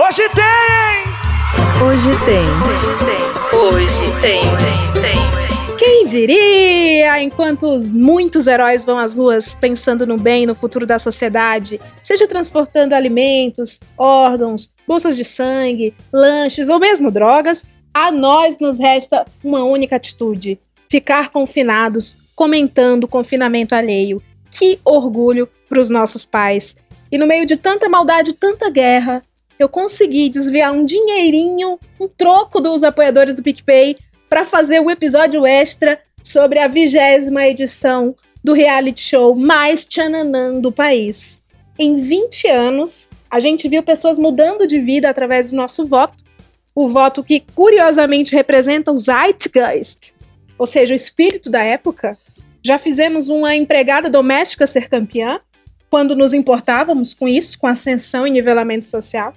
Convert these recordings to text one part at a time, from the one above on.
Hoje tem! Hoje tem. Hoje tem. Hoje tem. Hoje tem. Quem diria? Enquanto muitos heróis vão às ruas pensando no bem e no futuro da sociedade, seja transportando alimentos, órgãos, bolsas de sangue, lanches ou mesmo drogas, a nós nos resta uma única atitude: ficar confinados, comentando o confinamento alheio. Que orgulho para os nossos pais. E no meio de tanta maldade, tanta guerra, eu consegui desviar um dinheirinho, um troco dos apoiadores do PicPay para fazer o episódio extra sobre a vigésima edição do reality show mais tchananã do país. Em 20 anos, a gente viu pessoas mudando de vida através do nosso voto, o voto que curiosamente representa o Zeitgeist, ou seja, o espírito da época. Já fizemos uma empregada doméstica ser campeã, quando nos importávamos com isso, com ascensão e nivelamento social.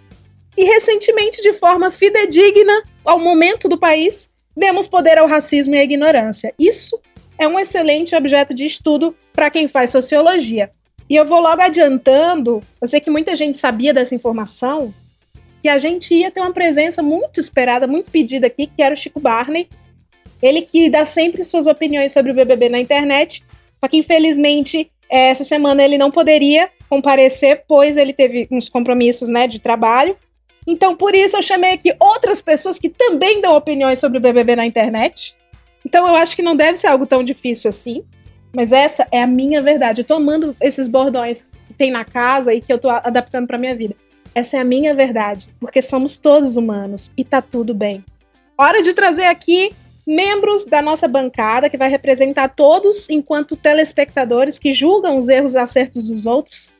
E recentemente, de forma fidedigna ao momento do país, demos poder ao racismo e à ignorância. Isso é um excelente objeto de estudo para quem faz sociologia. E eu vou logo adiantando, eu sei que muita gente sabia dessa informação, que a gente ia ter uma presença muito esperada, muito pedida aqui, que era o Chico Barney. Ele que dá sempre suas opiniões sobre o BBB na internet, só que infelizmente essa semana ele não poderia comparecer, pois ele teve uns compromissos né, de trabalho. Então, por isso, eu chamei aqui outras pessoas que também dão opiniões sobre o BBB na internet. Então, eu acho que não deve ser algo tão difícil assim. Mas essa é a minha verdade. Eu tô amando esses bordões que tem na casa e que eu tô adaptando pra minha vida. Essa é a minha verdade, porque somos todos humanos e tá tudo bem. Hora de trazer aqui membros da nossa bancada, que vai representar todos enquanto telespectadores que julgam os erros e acertos dos outros,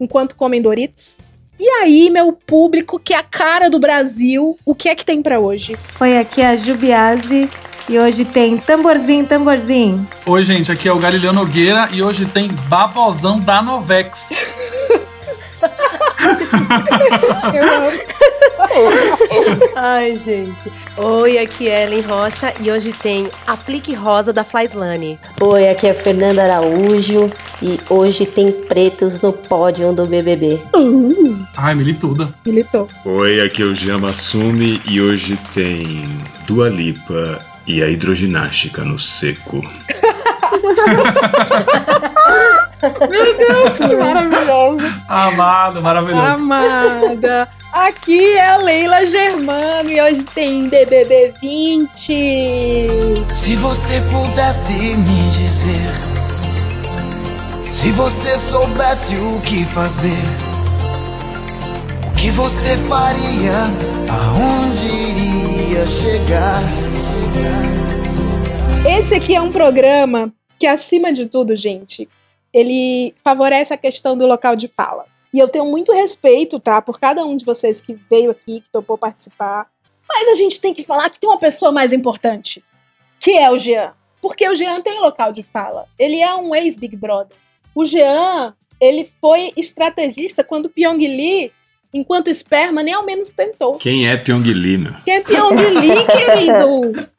enquanto comem Doritos. E aí, meu público, que é a cara do Brasil, o que é que tem para hoje? Oi, aqui é a Jubiase e hoje tem tamborzinho, tamborzinho. Oi, gente, aqui é o Galileu Nogueira e hoje tem babozão da Novex. Eu amo. Ai, gente. Oi, aqui é Ellen Rocha e hoje tem Aplique Rosa da Flyslane. Oi, aqui é Fernanda Araújo e hoje tem pretos no pódio do BBB. Uh. Ai, milituda. Militou. Oi, aqui é o Jean Massumi e hoje tem Dua Lipa e a hidroginástica no seco. Meu Deus, que maravilhoso. Amado, maravilhoso. Amada. Aqui é a Leila Germano e hoje tem BBB 20. Se você pudesse me dizer, se você soubesse o que fazer, o que você faria, aonde iria chegar? Esse aqui é um programa que, acima de tudo, gente, ele favorece a questão do local de fala. E eu tenho muito respeito, tá, por cada um de vocês que veio aqui, que topou participar. Mas a gente tem que falar que tem uma pessoa mais importante, que é o Jean. Porque o Jean tem local de fala. Ele é um ex-Big Brother. O Jean, ele foi estrategista quando Pyong Lee, enquanto esperma, nem ao menos tentou. Quem é Pyong Lee, meu? Quem é Pyong Lee, querido?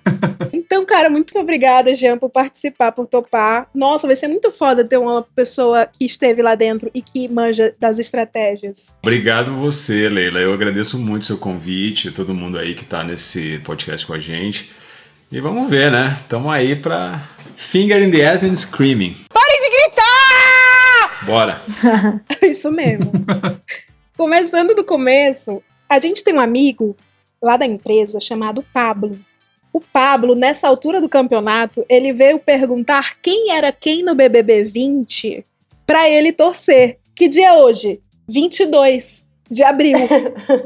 Então, cara, muito obrigada, Jean, por participar, por topar. Nossa, vai ser muito foda ter uma pessoa que esteve lá dentro e que manja das estratégias. Obrigado você, Leila. Eu agradeço muito o seu convite, todo mundo aí que tá nesse podcast com a gente. E vamos ver, né? Tamo aí pra Finger in the Ass and Screaming. Pare de gritar! Bora! Isso mesmo. Começando do começo, a gente tem um amigo lá da empresa chamado Pablo. O Pablo, nessa altura do campeonato, ele veio perguntar quem era quem no BBB 20 para ele torcer. Que dia é hoje? 22 de abril.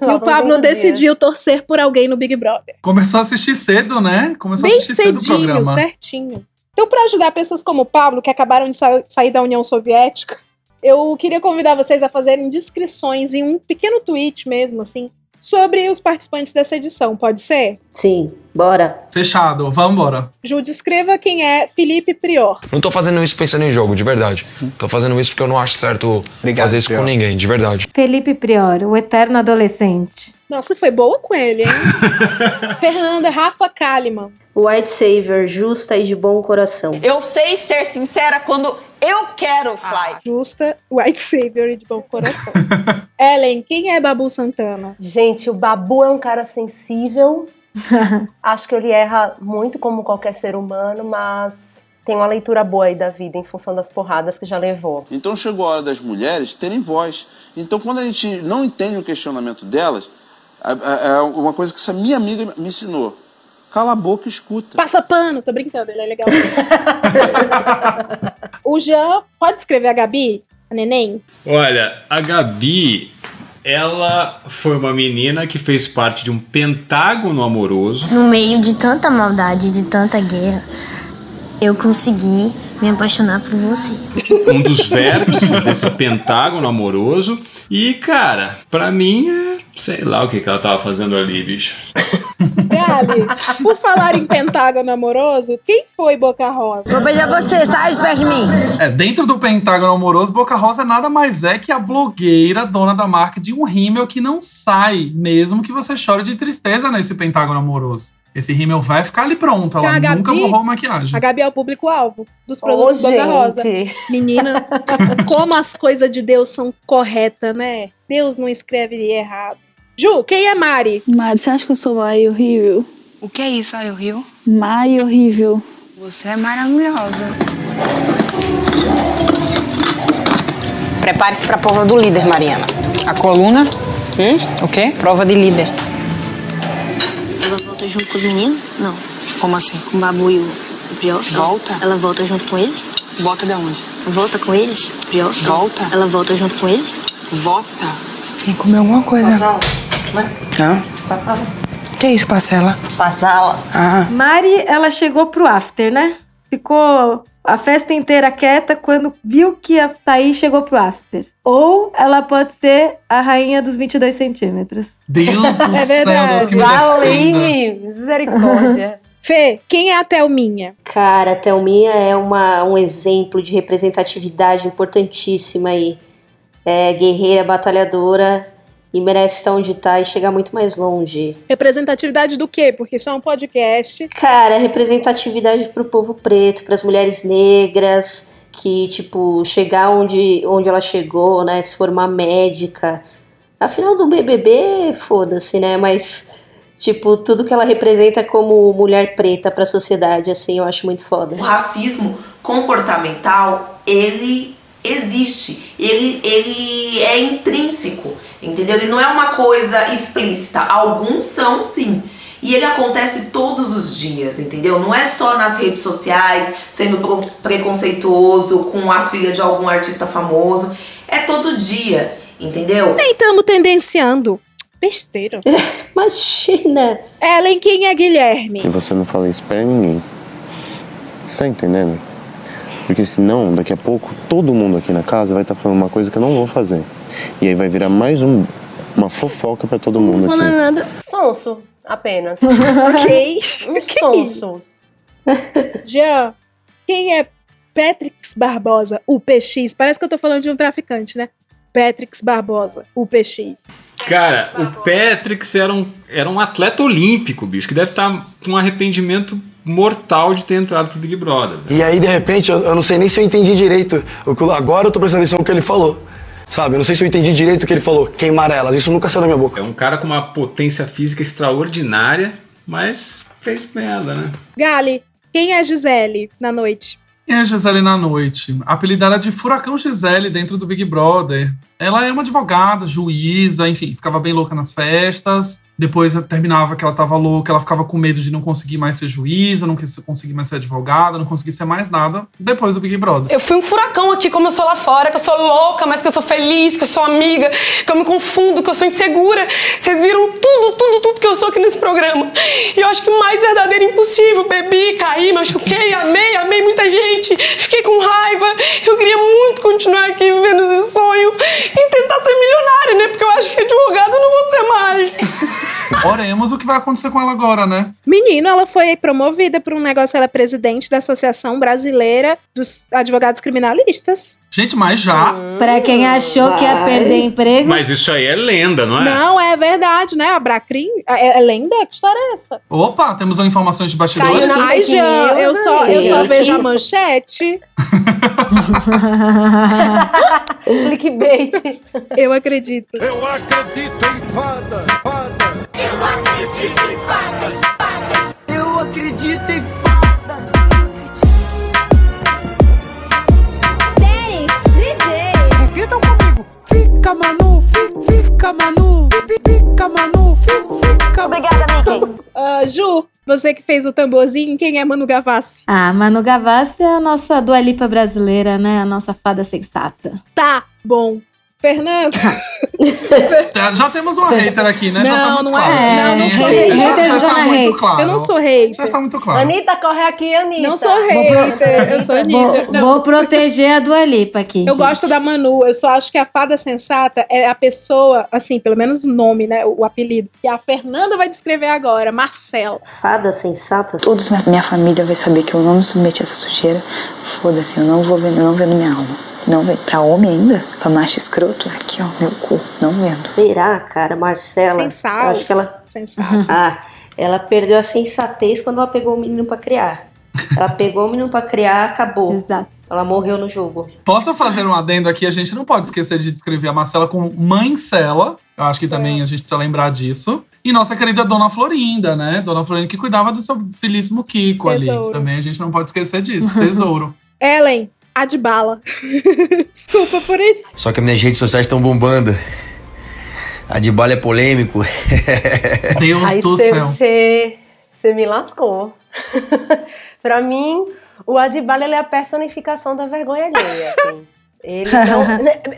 e o Pablo decidiu torcer por alguém no Big Brother. Começou a assistir cedo, né? Começou Bem a assistir cedinho, cedo o programa. certinho. Então, para ajudar pessoas como o Pablo, que acabaram de sa sair da União Soviética, eu queria convidar vocês a fazerem descrições em um pequeno tweet mesmo, assim, sobre os participantes dessa edição, pode ser? Sim, bora. Fechado, vamos embora. Ju, descreva quem é Felipe Prior. Não tô fazendo isso pensando em jogo, de verdade. Tô fazendo isso porque eu não acho certo Obrigado, fazer isso Prior. com ninguém, de verdade. Felipe Prior, o eterno adolescente. Nossa, foi boa com ele, hein? Fernanda Rafa Kalimann. White Savior, justa e de bom coração. Eu sei ser sincera quando eu quero, Fly. Justa, White Savior e de bom coração. Ellen, quem é Babu Santana? Gente, o Babu é um cara sensível. Acho que ele erra muito como qualquer ser humano, mas tem uma leitura boa aí da vida em função das porradas que já levou. Então chegou a hora das mulheres terem voz. Então quando a gente não entende o questionamento delas, é é uma coisa que essa minha amiga me ensinou. Cala a boca e escuta. Passa pano, tô brincando, ele é legal. o Jean, pode escrever a Gabi? A neném? Olha, a Gabi, ela foi uma menina que fez parte de um pentágono amoroso. No meio de tanta maldade, de tanta guerra, eu consegui me apaixonar por você. Um dos vértices desse pentágono amoroso. E, cara, pra mim é. Sei lá o que, que ela tava fazendo ali, bicho. Gali, por falar em pentágono amoroso, quem foi Boca Rosa? Vou beijar você, sai de perto de mim. É, dentro do pentágono amoroso, Boca Rosa nada mais é que a blogueira dona da marca de um rímel que não sai, mesmo que você chore de tristeza nesse pentágono amoroso. Esse rímel vai ficar ali pronto, ela Então, a nunca Gabi- borrou maquiagem. A Gabi é o público-alvo dos produtos Ô, Boca Rosa. Menina, como as coisas de Deus são corretas, né? Deus não escreve errado. Ju, quem é Mari? Mari, você acha que eu sou Mai horrível? O que é isso, o Rio? Mai horrível. Você é maravilhosa. Prepare-se pra prova do líder, Mariana. A coluna? Hum? O quê? Prova de líder. Ela volta junto com os meninos? Não. Como assim? Com o Babu e o? Volta? Ela volta junto com eles? Volta de onde? Volta com eles? Priol? Volta? Ela volta junto com eles? Volta? Vem comer alguma coisa. Hã? Passava. Que isso, parcela? Passava. Ah. Mari, ela chegou pro after, né? Ficou a festa inteira quieta quando viu que a Thaís chegou pro after. Ou ela pode ser a rainha dos 22 centímetros. Deus do É céu, Deus que. Valei-me! Misericórdia. Fê, quem é a Thelminha? Cara, a Thelminha é uma, um exemplo de representatividade importantíssima aí. É guerreira, batalhadora e merece estar onde tá e chegar muito mais longe. Representatividade do quê? Porque isso é um podcast. Cara, representatividade pro povo preto, pras mulheres negras, que, tipo, chegar onde, onde ela chegou, né? Se formar médica. Afinal do BBB, foda-se, né? Mas, tipo, tudo que ela representa como mulher preta pra sociedade, assim, eu acho muito foda. O racismo comportamental, ele existe, ele, ele é intrínseco, entendeu? Ele não é uma coisa explícita, alguns são sim. E ele acontece todos os dias, entendeu? Não é só nas redes sociais, sendo preconceituoso com a filha de algum artista famoso. É todo dia, entendeu? Nem estamos tendenciando. Besteira. Imagina! Ellen, quem é Guilherme? E você não fala isso pra ninguém. Você tá entendendo? Porque senão, daqui a pouco, todo mundo aqui na casa vai estar falando uma coisa que eu não vou fazer. E aí vai virar mais um, uma fofoca pra todo mundo aqui. nada. Sonso, apenas. ok. Um sonso. Jean, quem é Patrix Barbosa, o PX? Parece que eu tô falando de um traficante, né? Patrix Barbosa, o PX. Cara, o Patrick era um, era um atleta olímpico, bicho, que deve estar com um arrependimento mortal de ter entrado pro Big Brother. E aí, de repente, eu, eu não sei nem se eu entendi direito. o que- Agora eu tô prestando atenção no que ele falou. Sabe? Eu não sei se eu entendi direito o que ele falou. Queimar elas. Isso nunca saiu da minha boca. É um cara com uma potência física extraordinária, mas fez merda, né? Gali, quem é Gisele na noite? Quem é Gisele na noite? Apelidada de Furacão Gisele dentro do Big Brother. Ela é uma advogada, juíza, enfim, ficava bem louca nas festas. Depois terminava que ela tava louca, ela ficava com medo de não conseguir mais ser juíza, não conseguir mais ser advogada, não conseguir ser mais nada depois do Big Brother. Eu fui um furacão aqui, como eu sou lá fora, que eu sou louca, mas que eu sou feliz, que eu sou amiga, que eu me confundo, que eu sou insegura. Vocês viram tudo, tudo, tudo que eu sou aqui nesse programa. E eu acho que mais verdadeiro impossível. Bebi, caí, machuquei, amei, amei muita gente. Fiquei com raiva. Eu queria muito continuar aqui vivendo esse sonho e tentar ser milionária, né? Porque eu acho que advogada eu não vou ser mais. Oremos o que vai acontecer com ela agora, né? Menino, ela foi promovida por um negócio, ela é presidente da Associação Brasileira dos Advogados Criminalistas. Gente, mas já. Pra quem achou que ia perder emprego. Mas isso aí é lenda, não é? Não, é verdade, né? A Bracrim. É, é lenda? Que história é essa? Opa, temos informações de bastidores. na Ai, Jean, eu só, eu só vejo a manchete. Clickbait. Eu acredito. Eu acredito em fada, fada. Eu acredito em fadas, fadas. Eu acredito em Repitam comigo. Fica, Manu, fi- fica, Manu. fi- Fica, Manu, fi- fica. Obrigada, Mickey. Ah, Ju, você que fez o tamborzinho, quem é Manu Gavassi? Ah, Manu Gavassi é a nossa Dua Lipa brasileira, né? A nossa fada sensata. Tá, bom. Fernanda. Já- Já temos uma hater aqui, né? já tá Não, muito não claro. é. Não, não sou Já- hater. já, Haters já está muito claro. Eu não sou hater. Já está muito claro. Anitta, corre aqui, Anitta. Não sou hater. Eu sou Vou, Anitta. Não. vou proteger a Dua Lipa aqui. Eu gente. gosto da Manu, eu só acho que a fada sensata é a pessoa, assim, pelo menos o nome, né? O, o apelido. Que a Fernanda vai descrever agora, Marcela. Fada sensata. Todos na minha família vai saber que eu não me submeti a essa sujeira. Foda-se, eu não vou eu não vendo minha alma. Não vendo. Pra homem ainda? Pra macho escroto? Aqui, ó, meu cu. Não vendo. Será, cara, Marcela? Sensal. Eu acho que ela. Sensata. Ah, ela perdeu a sensatez quando ela pegou o menino pra criar. Ela pegou o menino pra criar, acabou. Exato. Ela morreu no jogo. Posso fazer um adendo aqui? A gente não pode esquecer de descrever a Marcela como mãe Cela. Eu acho que Certo. também a gente precisa lembrar disso. E nossa querida Dona Florinda, né? Dona Florinda que cuidava do seu filíssimo Kiko ali. Tesouro. Também a gente não pode esquecer disso. Tesouro. Ellen, Adbala. Desculpa por isso. Só que minhas redes sociais estão bombando. A de bala é polêmico. Deus Aí do você, céu. você, você me lascou. pra mim, o Adibala ele é a personificação da vergonha alheia. assim. Ele não,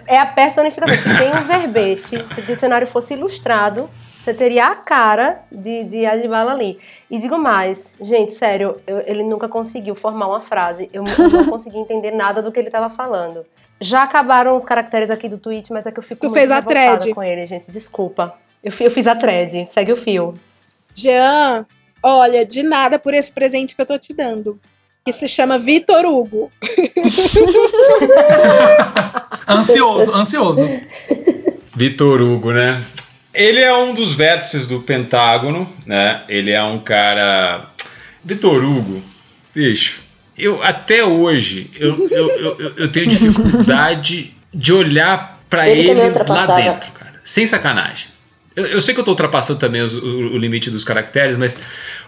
é a personificação. Se tem um verbete, se o dicionário fosse ilustrado, você teria a cara de, de Adibala ali. E digo mais, gente, sério, eu- ele nunca conseguiu formar uma frase. Eu, eu não consegui entender nada do que ele estava falando. Já acabaram os caracteres aqui do tweet, mas é que eu fico Tu muito fez a thread. com ele, gente. Desculpa. Eu, eu fiz a thread. Segue o fio. Jean, olha, de nada por esse presente que eu tô te dando. Que se chama Vitor Hugo. Ansioso, ansioso. Vitor Hugo, né? Ele é um dos vértices do Pentágono, né? Ele é um cara. Vitor Hugo, bicho, eu até hoje eu, eu, eu, eu- tenho dificuldade de olhar pra Ele ele, lá dentro, cara. Sem sacanagem. Eu, eu sei que eu tô ultrapassando também os- o, o limite dos caracteres, mas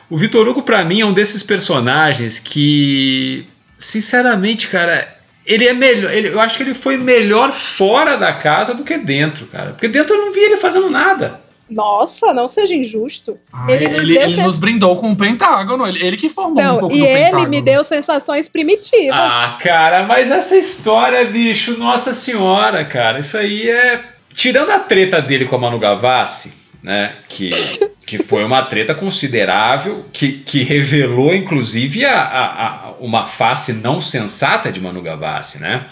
o Vitor Hugo, pra mim, é um desses personagens que, sinceramente, cara, ele é melhor. ele- eu acho que ele foi melhor fora da casa do que dentro, cara. Porque dentro eu não vi ele fazendo nada. Nossa, não seja injusto. Ah, ele ele nos ele deu nos sens- brindou com o Pentágono. Ele, ele que formou um Não, pouco e do ele Pentágono. me deu sensações primitivas. Ah, cara, mas essa história, bicho, nossa senhora, cara, isso aí é. Tirando a treta dele com a Manu Gavassi, né? Que, que foi uma treta considerável, que, que revelou, inclusive, a, a- a- uma face não sensata de Manu Gavassi, né?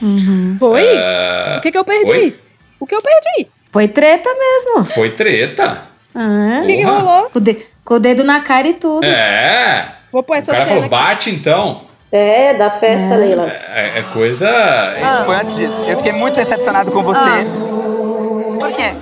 Foi? Ah, o que, que eu perdi? Oi? O que eu perdi? Foi treta mesmo. Foi treta. Ah, O que, que rolou? com, o de- com o dedo na cara e tudo. É. Vou pôr O essa cara cena falou, aqui. bate então. É, da festa, Leila. É, é coisa. Foi antes disso. Eu fiquei muito decepcionado com você. Por quê?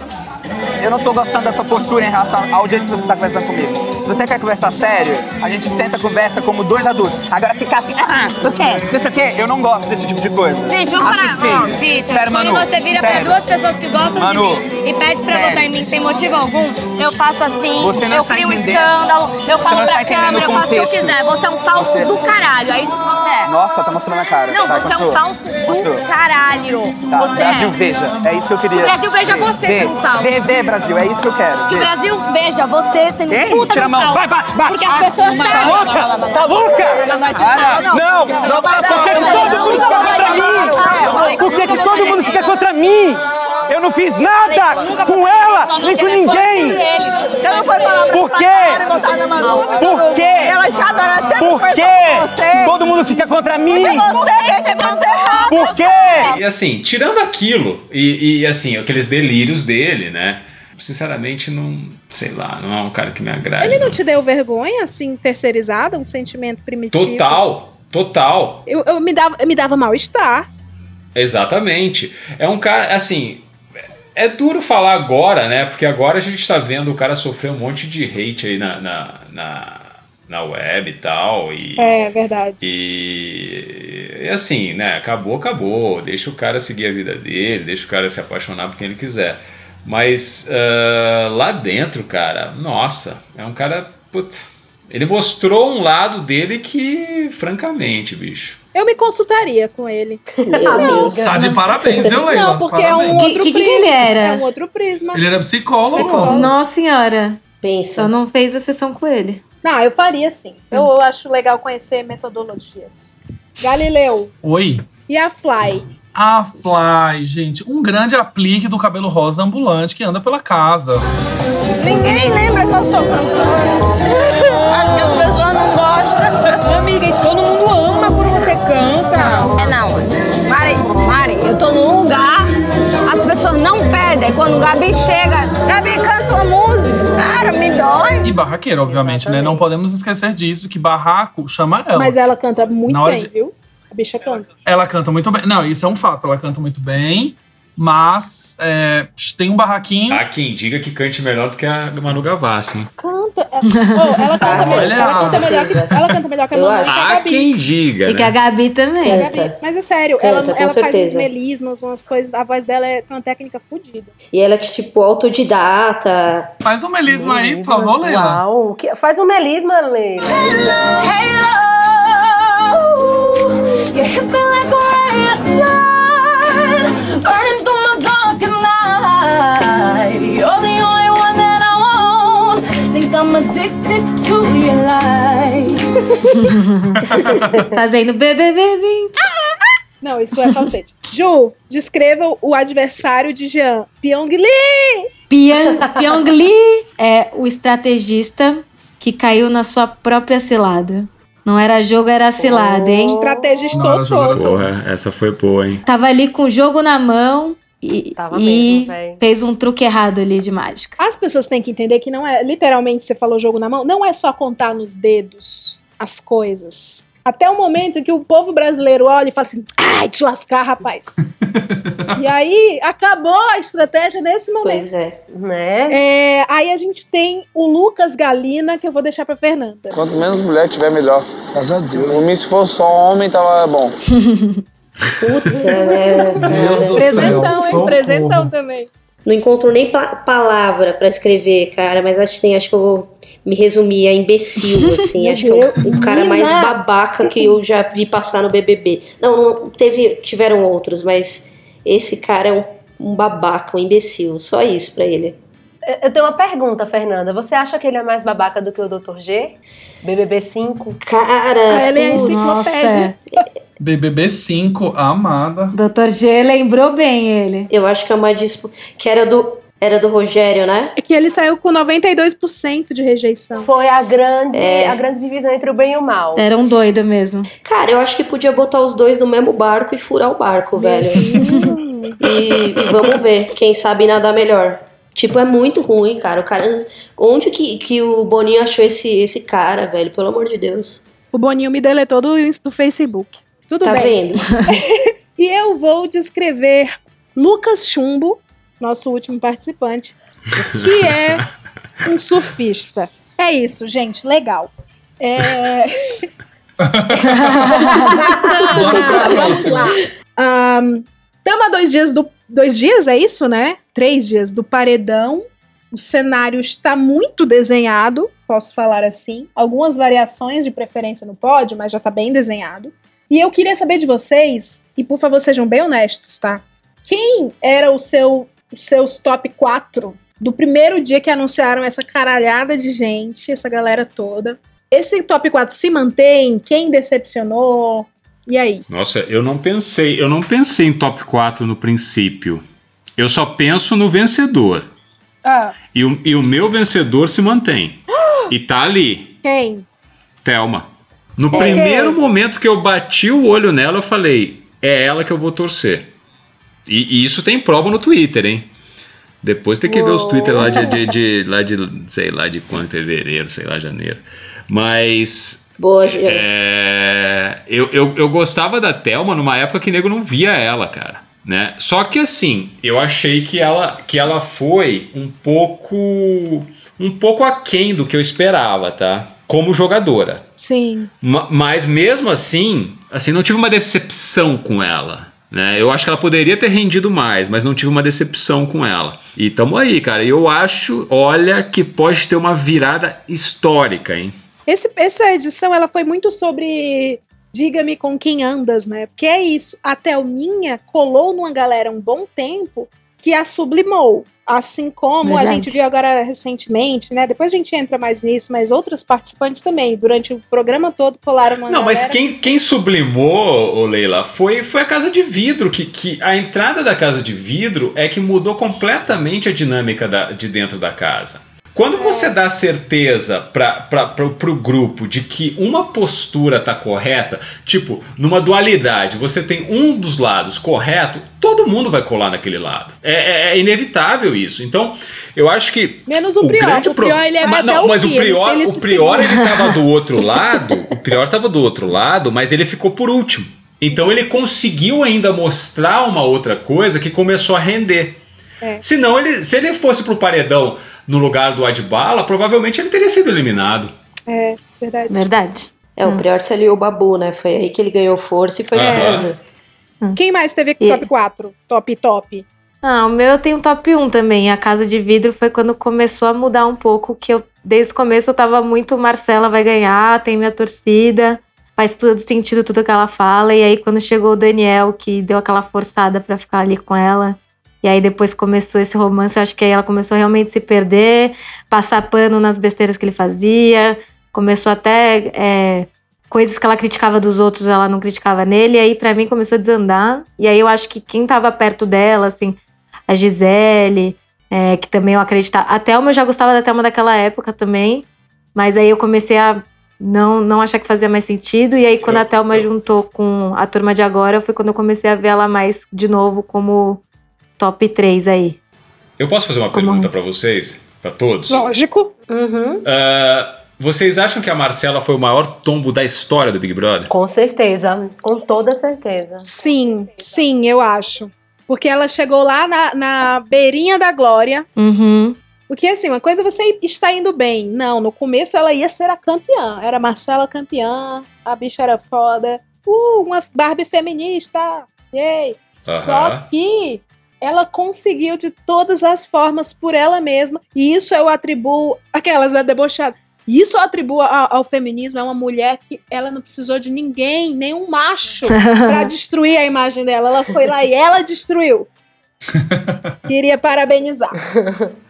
Eu não tô gostando dessa postura em relação ao jeito que você tá conversando comigo. Você quer conversar sério, a gente senta e conversa como dois adultos. Agora ficar assim, ah, do quê? Não sei o quê. Eu não gosto desse tipo de coisa. Gente, vamos Acho parar. feio. Ó, Vitor, sério, quando Manu. você vira sério. pra duas pessoas que gostam Manu, de mim e pede pra sério. votar em mim sem motivo algum, eu faço assim, Você não eu está crio um entendendo. escândalo, eu Você falo pra câmera, eu faço o que eu quiser. Você é um falso Você- do caralho, é isso que você é. Nossa, tá mostrando a cara. Não, Vai, você continua. é um falso Continua. do caralho. Tá, você Brasil, é. veja. É isso que eu queria. O Brasil veja você Vê, sendo um falso. Vê, vê, Brasil. É isso que eu quero. Que o. Brasil veja você sendo Ei, puta tira a do falso. Vai, bate, bate. Porque as pessoas Tá sabem. louca? Tá louca? Ah, não, não, não, porque todo mundo fica contra mim. Por que, que todo mundo fica contra mim? Eu não fiz nada com ela, nem com ninguém. Você não foi falar Por quê? Por quê? Ela te adora, sempre Por quê? Todo mundo fica contra mim. errado. Por quê? E assim, tirando aquilo, e, e, assim, aqueles delírios dele, né? Sinceramente, não. Sei lá, não é um cara que me agrada. Ele não te deu vergonha, assim, terceirizada, um sentimento primitivo? Total, total. Eu, eu me dava, me dava mal-estar. Exatamente. É um cara, assim. É duro falar agora, né? Porque agora a gente tá vendo o cara sofrer um monte de hate aí na, na, na, na web e tal. E, É, verdade. e, e assim, né? Acabou, acabou. Deixa o cara seguir a vida dele, deixa o cara se apaixonar por quem ele quiser. Mas ah, lá dentro, cara, nossa, é um cara. Putz, ele mostrou um lado dele que, francamente, bicho. Eu me consultaria com ele. Não, tá de parabéns, viu, Leila? Não, porque é um Parabéns. outro Que- que prisma. ele era? É um outro prisma. Ele era psicólogo. Nossa senhora. Pensa. Só não fez a sessão com ele. Não, eu faria sim. Eu, eu acho legal conhecer metodologias. Galileu. Oi. E a Fly? A Fly, gente, um grande aplique do cabelo rosa ambulante que anda pela casa. Ninguém lembra que eu sou cantora. Acho que as pessoas não gostam. Amiga, e todo mundo ama quando você canta. É não. Mari, Mari, eu tô num lugar, as pessoas não pedem. Quando o Gabi chega, Gabi canta uma música. Cara, me dói. E barraqueira, obviamente, né? Não podemos esquecer disso, que barraco chama ela. Mas ela canta muito bem, de- viu? A bicha canta. Ela canta muito bem. Não, isso é um fato, ela canta muito bem, mas é, tem um barraquinho. Há quem diga que cante melhor do que a Manu Gavassi, hein? Canta. Ela, oh, ela canta, melhor, Olha, ela canta melhor que, ela canta melhor que a Manu e acho. que a Há Gabi. quem diga, E que a né? Gabi também. A Gabi. Mas é sério, Canta, ela, ela faz uns melismas, umas coisas. A voz dela é uma técnica fodida. E ela é tipo autodidata. Faz um melisma aí, por favor, Leila. Faz um melisma, Leila. You hit me like a ray of sun, burning through my dark night. You're the only one that I want. Think I'm addicted to your light. Fazendo BBB 20. Não, isso é falsete. Ju, descreva o adversário de Jean. Pyong Lee! Pyong, Pyong Lee é o estrategista que caiu na sua própria cilada. Não era jogo, era cilada, hein? Estrategista era todo. Porra, essa foi boa, hein? Tava ali com o jogo na mão e, Tava e mesmo, fez um truque errado ali de mágica. As pessoas têm que entender que não é, literalmente, você falou jogo na mão, não é só contar nos dedos as coisas. Até o momento em que o povo brasileiro olha e fala assim: ai, te lascar, rapaz. e aí acabou a estratégia nesse momento. Pois é. Né? É, aí a gente tem o Lucas Galina, que eu vou deixar pra Fernanda. Quanto menos mulher tiver, melhor. Graças a Deus. Se fosse só homem, tava bom. Puta merda, Deus do cara. Presentão, hein? Presentão também. Não encontro nem pa- palavra pra escrever, cara, mas acho, assim, acho que eu vou me resumir a imbecil, assim. Acho que é o, o cara mais babaca que eu já vi passar no BBB. Não, não teve, tiveram outros, mas esse cara é um, um babaca, um imbecil. Só isso pra ele. Eu- tenho uma pergunta, Fernanda. Você acha que ele é mais babaca do que o Dr. G? BBB 5? Cara, Ah, ela é enciclopédia. BBB 5, a amada. Dr. G lembrou bem ele. eu acho que é uma disputa. Que era do, era do Rogério, né? É que ele saiu com 92% de rejeição. Foi a grande, É. a grande divisão entre o bem e o mal. Era um doido mesmo. Cara, eu acho que podia botar os dois no mesmo barco e furar o barco, velho. E, e vamos ver, quem sabe nadar melhor. Tipo, é muito ruim, cara. O cara. Onde que, que o Boninho achou esse, esse cara, velho? Pelo amor de Deus. O Boninho me deletou do, do Facebook. Tudo tá bem. vendo? E eu vou descrever Lucas Chumbo, nosso último participante, que é um surfista. É isso, gente, legal. É... Bacana, vamos lá. Estamos a dois dias do. Dois dias, é isso, né? Três dias do paredão. O cenário está muito desenhado, posso falar assim. Algumas variações de preferência no pódio, mas já está bem desenhado. E eu queria saber de vocês, e por favor sejam bem honestos, tá? Quem era o seu, os seus top 4 do primeiro dia que anunciaram essa caralhada de gente, essa galera toda? Esse top 4 se mantém? Quem decepcionou? E aí? Nossa, eu não pensei, eu não pensei em top 4 no princípio. Eu só penso no vencedor. Ah, E o, e o meu vencedor se mantém. e tá ali, quem? Thelma. No É. primeiro momento que eu bati o olho nela, eu falei: é ela que eu vou torcer. E, e isso tem prova no Twitter, hein? Depois tem que ver os Uou. Twitter lá de, de, de- lá de, sei lá, de quando, fevereiro, sei lá, janeiro. Mas Boa, é, eu, eu, eu gostava da Thelma numa época que nego não via ela, cara. Né? Só que assim, eu achei que ela, que ela foi um pouco um pouco aquém do que eu esperava, tá? Como jogadora. Sim. Ma- Mas mesmo assim, assim, não tive uma decepção com ela. Né? Eu acho que ela poderia ter rendido mais, mas não tive uma decepção com ela. E tamo aí, cara. Eu acho, olha, que pode ter uma virada histórica, hein? Esse- essa edição ela foi muito sobre diga-me com quem andas, né? Porque é isso. A Thelminha colou numa galera um bom tempo que a sublimou. Assim como a Verdade. gente viu agora recentemente, né? Depois a gente entra mais nisso, mas outras participantes também, durante o programa todo, colaram numa Não, mas galera. quem, quem sublimou, ô Leila, foi, foi a Casa de Vidro, que, que a entrada da Casa de Vidro é que mudou completamente a dinâmica da- de dentro da casa. Quando você dá certeza para o grupo de que uma postura tá correta, tipo, numa dualidade, você tem um dos lados correto, todo mundo vai colar naquele lado. É, é- é inevitável isso. Então, eu acho que Menos o Prior. grande O Prior, pro- ele é mas, não, o mas o Prior, ele o Prior segura. ele tava do outro lado, o Prior tava do outro lado, mas ele ficou por último. Então ele conseguiu ainda mostrar uma outra coisa que começou a render. É. Senão ele, se ele fosse pro paredão no lugar do Adbala, provavelmente ele teria sido eliminado. É, verdade. Verdade. É, o Prior se aliou o Babu, né? Foi aí que ele ganhou força e foi Aham. ficando. Quem mais teve E- top 4? Top, top. Ah, o meu tem um top 1 também. A Casa de Vidro foi quando começou a mudar um pouco, que eu desde o começo eu tava muito Marcela vai ganhar, tem minha torcida, faz todo sentido tudo que ela fala. E aí quando chegou o Daniel, que deu aquela forçada pra ficar ali com ela, e aí depois começou esse romance, eu acho que aí ela começou realmente a se perder, passar pano nas besteiras que ele fazia, começou até é, coisas que ela criticava dos outros, ela não criticava nele, e aí pra mim começou a desandar. E aí eu acho que quem tava perto dela, assim, a Gisele, é, que também eu acreditava. A Thelma eu já gostava da Thelma daquela época também, mas aí eu comecei a não, não achar que fazia mais sentido, e aí quando a Thelma juntou com a turma de agora, foi quando eu comecei a ver ela mais de novo como top 3 aí. Eu posso fazer uma Como- pergunta pra vocês? Pra todos? Lógico. Uhum. Ah, vocês acham que a Marcela foi o maior tombo da história do Big Brother? Com certeza, com toda certeza. Sim, sim, eu acho. Porque ela chegou lá na, na beirinha da glória. Uhum. Porque assim, uma coisa é você está indo bem. Não, no começo ela ia ser a campeã. Era Marcela campeã, a bicha era foda. Uh, uma Barbie feminista. Yay! Só Aham. que ela conseguiu de todas as formas por ela mesma. E isso eu atribuo. Aquelas, né, debochadas. Isso eu atribuo ao, ao feminismo. É uma mulher que ela não precisou de ninguém, nenhum macho, pra destruir a imagem dela. Ela foi lá e ela destruiu. Queria parabenizar.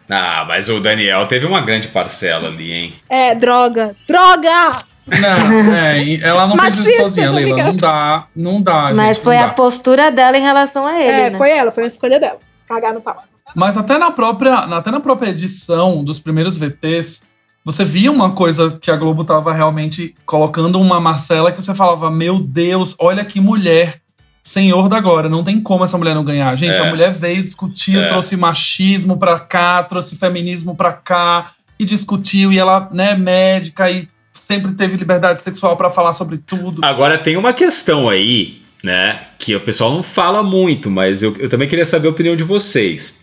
Ah, mas o Daniel teve uma grande parcela ali, hein? É, droga. Droga! Não, é, ela não fez isso Machista, sozinha, tô Leila. Não dá, não dá, Mas gente, foi não a dá. postura dela em relação a ele, É, né? foi ela, foi uma escolha dela. Cagar no pau. Mas até na própria, até na própria edição dos primeiros VTs, você via uma coisa que a Globo tava realmente colocando uma Marcela que você falava, meu Deus, olha que mulher, senhor da agora, não tem como essa mulher não ganhar. Gente, É. a mulher veio discutir, É. trouxe machismo pra cá, trouxe feminismo pra cá, e discutiu, e ela, né, médica, e sempre teve liberdade sexual pra falar sobre tudo. Agora tem uma questão aí, né? Que o pessoal não fala muito, mas eu, eu também queria saber a opinião de vocês.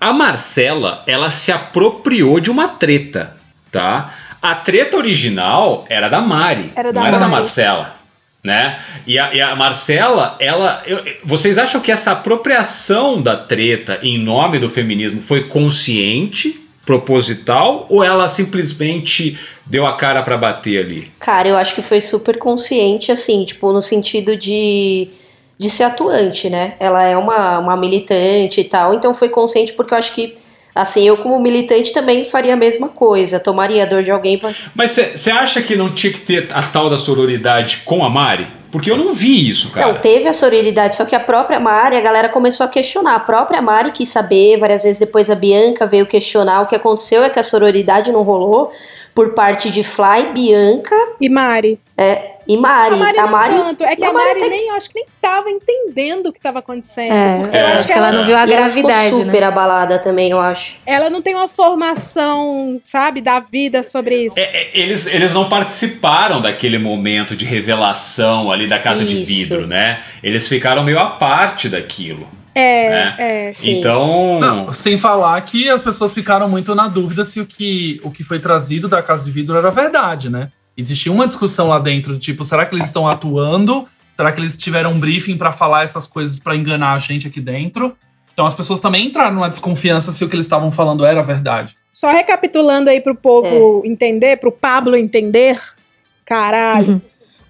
A Marcela, ela se apropriou de uma treta, tá? A treta original era da Mari, Era não da era da Mari. Marcela. Né? E, a, e a Marcela, ela. eu- vocês acham que essa apropriação da treta em nome do feminismo foi consciente, proposital, ou ela simplesmente deu a cara pra bater ali? Cara, eu acho que foi super consciente, assim, tipo, no sentido de, de ser atuante, né? Ela é uma, uma militante e tal, então foi consciente porque eu acho que, assim, eu como militante também faria a mesma coisa, tomaria a dor de alguém pra... Mas você acha que não tinha que ter a tal da sororidade com a Mari? Porque eu não vi isso, cara. Não, teve a sororidade, só que a própria Mari, a galera começou a questionar. A própria Mari quis saber, várias vezes depois a Bianca veio questionar. O que aconteceu é que a sororidade não rolou por parte de Fly, Bianca E Mari. é, E Mari, A Mari, a não Mari, tanto. É que a Mari, até- nem, eu acho que nem tava entendendo o que tava acontecendo. É, porque é, eu acho que ela, não viu a e ela ficou gravidade, super né? abalada também, eu acho. ela não tem uma formação, sabe, da vida sobre isso. É, é, eles, eles não participaram daquele momento de revelação ali da casa de Isso. vidro, né? Eles ficaram meio à parte daquilo. É, né? é. Então. Não, sem falar que as pessoas ficaram muito na dúvida se o que, o que foi trazido da Casa de Vidro era verdade, né? Existia uma discussão lá dentro, tipo, será que eles estão atuando? Será que eles tiveram um briefing pra falar essas coisas pra enganar a gente aqui dentro? Então as pessoas também entraram numa desconfiança se o que eles estavam falando era verdade. Só recapitulando aí pro povo entender, pro Pablo entender, caralho.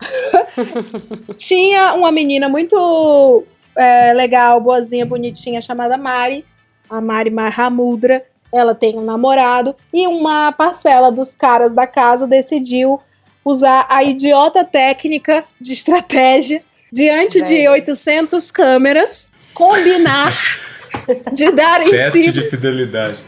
Tinha uma menina muito é, legal, boazinha, bonitinha, chamada Mari, a Mari Marhamudra. Ela tem um namorado e uma parcela dos caras da casa decidiu usar a idiota técnica de estratégia diante de Velho. 800 câmeras, combinar de dar em Teste cima de fidelidade.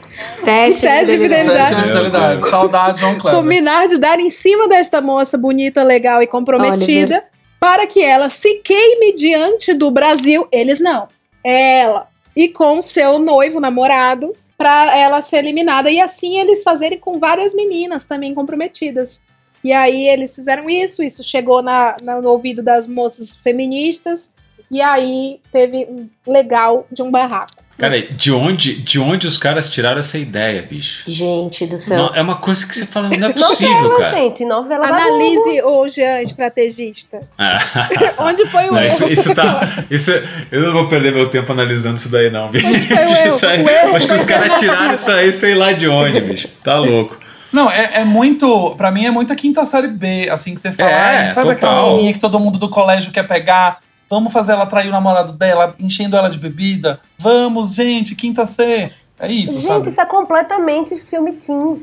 Teste, teste de fidelidade. Teste de fidelidade. Saudade, João Kleber. Combinar de dar em cima desta moça bonita, legal e comprometida para que ela se queime diante do Brasil. Eles não. Ela. E com seu noivo, namorado, para ela ser eliminada. E assim eles fazerem com várias meninas também comprometidas. E aí eles fizeram isso, isso chegou na, na- no ouvido das moças feministas. E aí teve um legal de um barraco. Cara, de onde, de onde os caras tiraram essa ideia, bicho? Gente do céu. Não, é uma coisa que você fala, não é possível, Novela, cara. gente, novela da Analise o Jean, estrategista. Ah. Onde foi o Não, isso, erro? isso tá. Isso, eu não vou perder meu tempo analisando isso daí, não, bicho. foi o erro? Isso aí- O erro acho que os caras tiraram isso aí, sei lá de onde, bicho. Tá louco. Não, é, é muito. Pra mim é muito a quinta série B, assim que você fala. É, "Ai, sabe aquela total. menininha que todo mundo do colégio quer pegar? Vamos fazer ela trair o namorado dela, enchendo ela de bebida? Vamos, gente, quinta C. É isso, Gente, sabe? isso é completamente filme teen.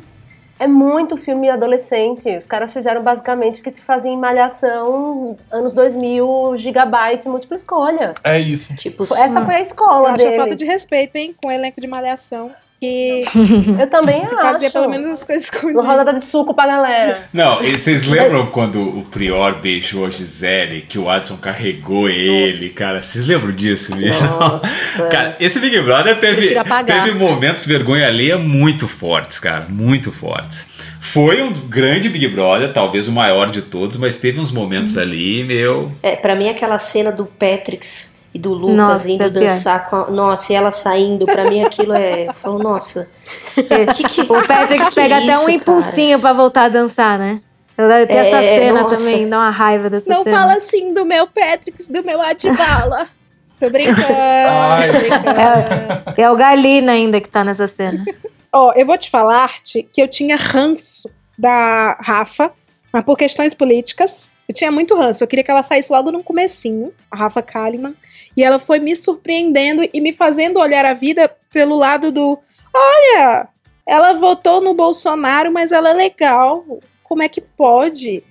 É muito filme adolescente. Os caras fizeram basicamente o que se fazia em Malhação, anos 2000, gigabyte, múltipla escolha. É isso. Tipo, Essa foi a escola Eu acho a deles. falta de respeito, hein, com o elenco de Malhação. Que Eu também acho. fazia pelo menos as coisas escondidas. Uma rodada de suco pra galera. Não, e vocês lembram quando o Prior beijou a Gisele, que o Adson carregou ele, cara? Vocês lembram disso, bicho? Cara, esse Big Brother teve, teve momentos vergonha alheia muito fortes, cara, muito fortes. Foi um grande Big Brother, talvez o maior de todos, mas teve uns momentos ali, meu. É, pra mim aquela cena do Patrix e do Lucas Nossa, indo é dançar com a... Nossa, e ela saindo, pra mim aquilo é. Eu falo, nossa. que, que, O Patrick que pega é até um isso, impulsinho pra voltar a dançar, né? Eu tem essa É, cena nossa. também, dá uma raiva dessa Não cena. fala assim do meu Patrick, do meu Atibala. Tô brincando, tô brincando. É, é o Galina ainda que tá nessa cena. Ó, eu vou te falar, Ti, que eu tinha ranço da Rafa, mas por questões políticas, eu tinha muito ranço. Eu queria que ela saísse logo no comecinho, a Rafa Kalimann. E ela foi me surpreendendo e me fazendo olhar a vida pelo lado do... Olha, ela votou no Bolsonaro, mas ela é legal. Como é que pode?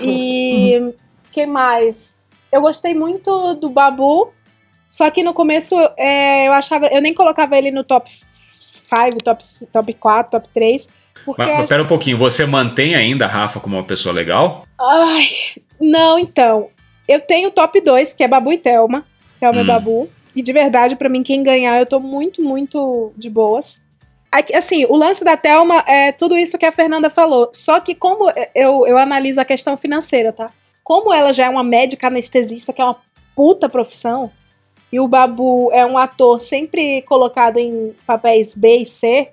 E... que mais? Eu gostei muito do Babu, só que no começo é, eu achava... Eu nem colocava ele no top 5, top, top 4, top 3. Porque Mas, mas pera um pouquinho, você mantém ainda a Rafa como uma pessoa legal? Ai, não, então. Eu tenho o top 2, que é Babu e Thelma, que é o meu Hum. Babu. E de verdade, pra mim, quem ganhar, eu tô muito, muito de boas. Assim, o lance da Thelma é tudo isso que a Fernanda falou. Só que como eu, eu analiso a questão financeira, tá? Como ela já é uma médica anestesista, que é uma puta profissão, e o Babu é um ator sempre colocado em papéis B e C,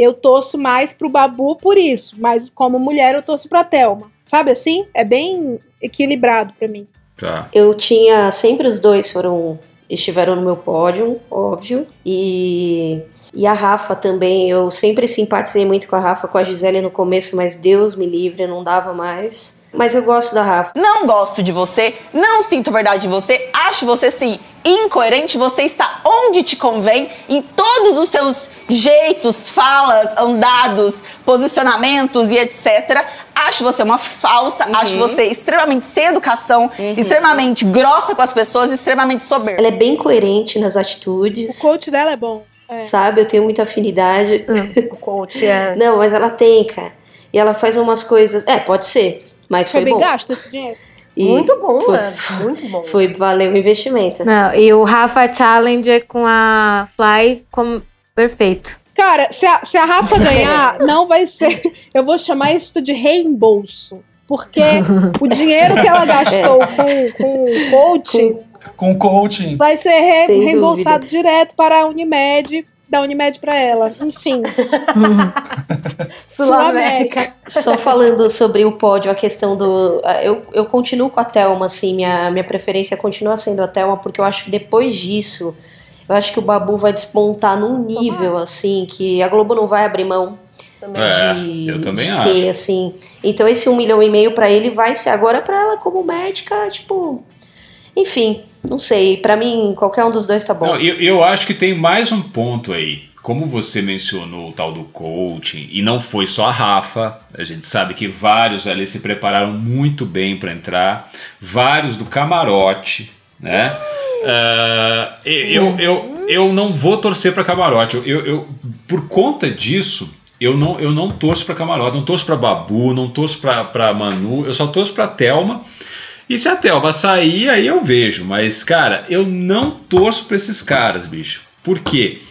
eu torço mais pro Babu por isso. Mas como mulher, eu torço pra Thelma. Sabe assim? É bem equilibrado pra mim. Tá. Eu tinha. Sempre os dois foram. Estiveram no meu pódio, óbvio. E. E a Rafa também, eu sempre simpatizei muito com a Rafa, com a Gisele no começo, mas Deus me livre, não dava mais. Mas eu gosto da Rafa. Não gosto de você, não sinto verdade de você, acho você sim incoerente, você está onde te convém, em todos os seus jeitos, falas, andados, posicionamentos e etc. Acho você uma falsa, acho você extremamente sem educação, extremamente grossa com as pessoas, extremamente soberba. Ela é bem coerente nas atitudes. O coach dela é bom. É. Sabe? Eu tenho muita afinidade. O coach é. Não, mas ela tem, cara. E ela faz umas coisas. É, pode ser. Mas Foi foi, bem bom. gasto esse dinheiro. E Muito bom, foi, né? Muito bom. Foi valer o investimento. Não, e o Rafa Challenger com a Fly como perfeito. Cara, se a, se a Rafa ganhar, não vai ser. Eu vou chamar isso de reembolso. Porque o dinheiro que ela gastou com, com o coaching Com coaching. vai ser re- reembolsado direto para a Unimed, da Unimed para ela. Enfim. Sul América. Só falando sobre o pódio, a questão do. ah, Eu, eu continuo com a Thelma, assim, minha, minha preferência continua sendo a Thelma, porque eu acho que depois disso, eu acho que o Babu vai despontar num nível, assim, que a Globo não vai abrir mão É, de, eu também de acho. ter, assim. Então esse um milhão e meio pra ele vai ser agora pra ela como médica, tipo. Enfim, não sei. Pra mim, qualquer um dos dois tá bom. Não, eu, eu acho que tem mais um ponto aí. Como você mencionou o tal do coaching, e não foi só a Rafa, a gente sabe que vários ali se prepararam muito bem para entrar, vários do camarote, né? Ah, eu, eu, eu não vou torcer para camarote. Eu, eu, por conta disso, eu não, eu não torço para camarote, não torço para Babu, não torço para Manu, eu só torço para Thelma. E se a Thelma sair, aí eu vejo. Mas, cara, eu não torço pra esses caras, bicho. Por quê?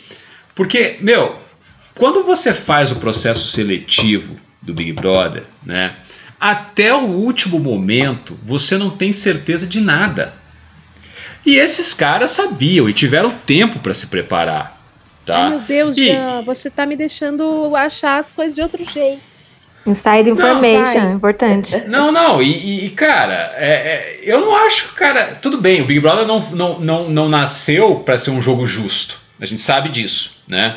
Porque, meu, quando você faz o processo seletivo do Big Brother, né? Até o último momento, você não tem certeza de nada. E esses caras sabiam e tiveram tempo pra se preparar, tá? Ai, meu Deus, E- Jean, você tá me deixando achar as coisas de outro jeito. Inside information, vai. importante. Não, não, e, e- e, cara, é- é, eu não acho, cara, tudo bem, o Big Brother não, não, não, não nasceu pra ser um jogo justo, a gente sabe disso, né?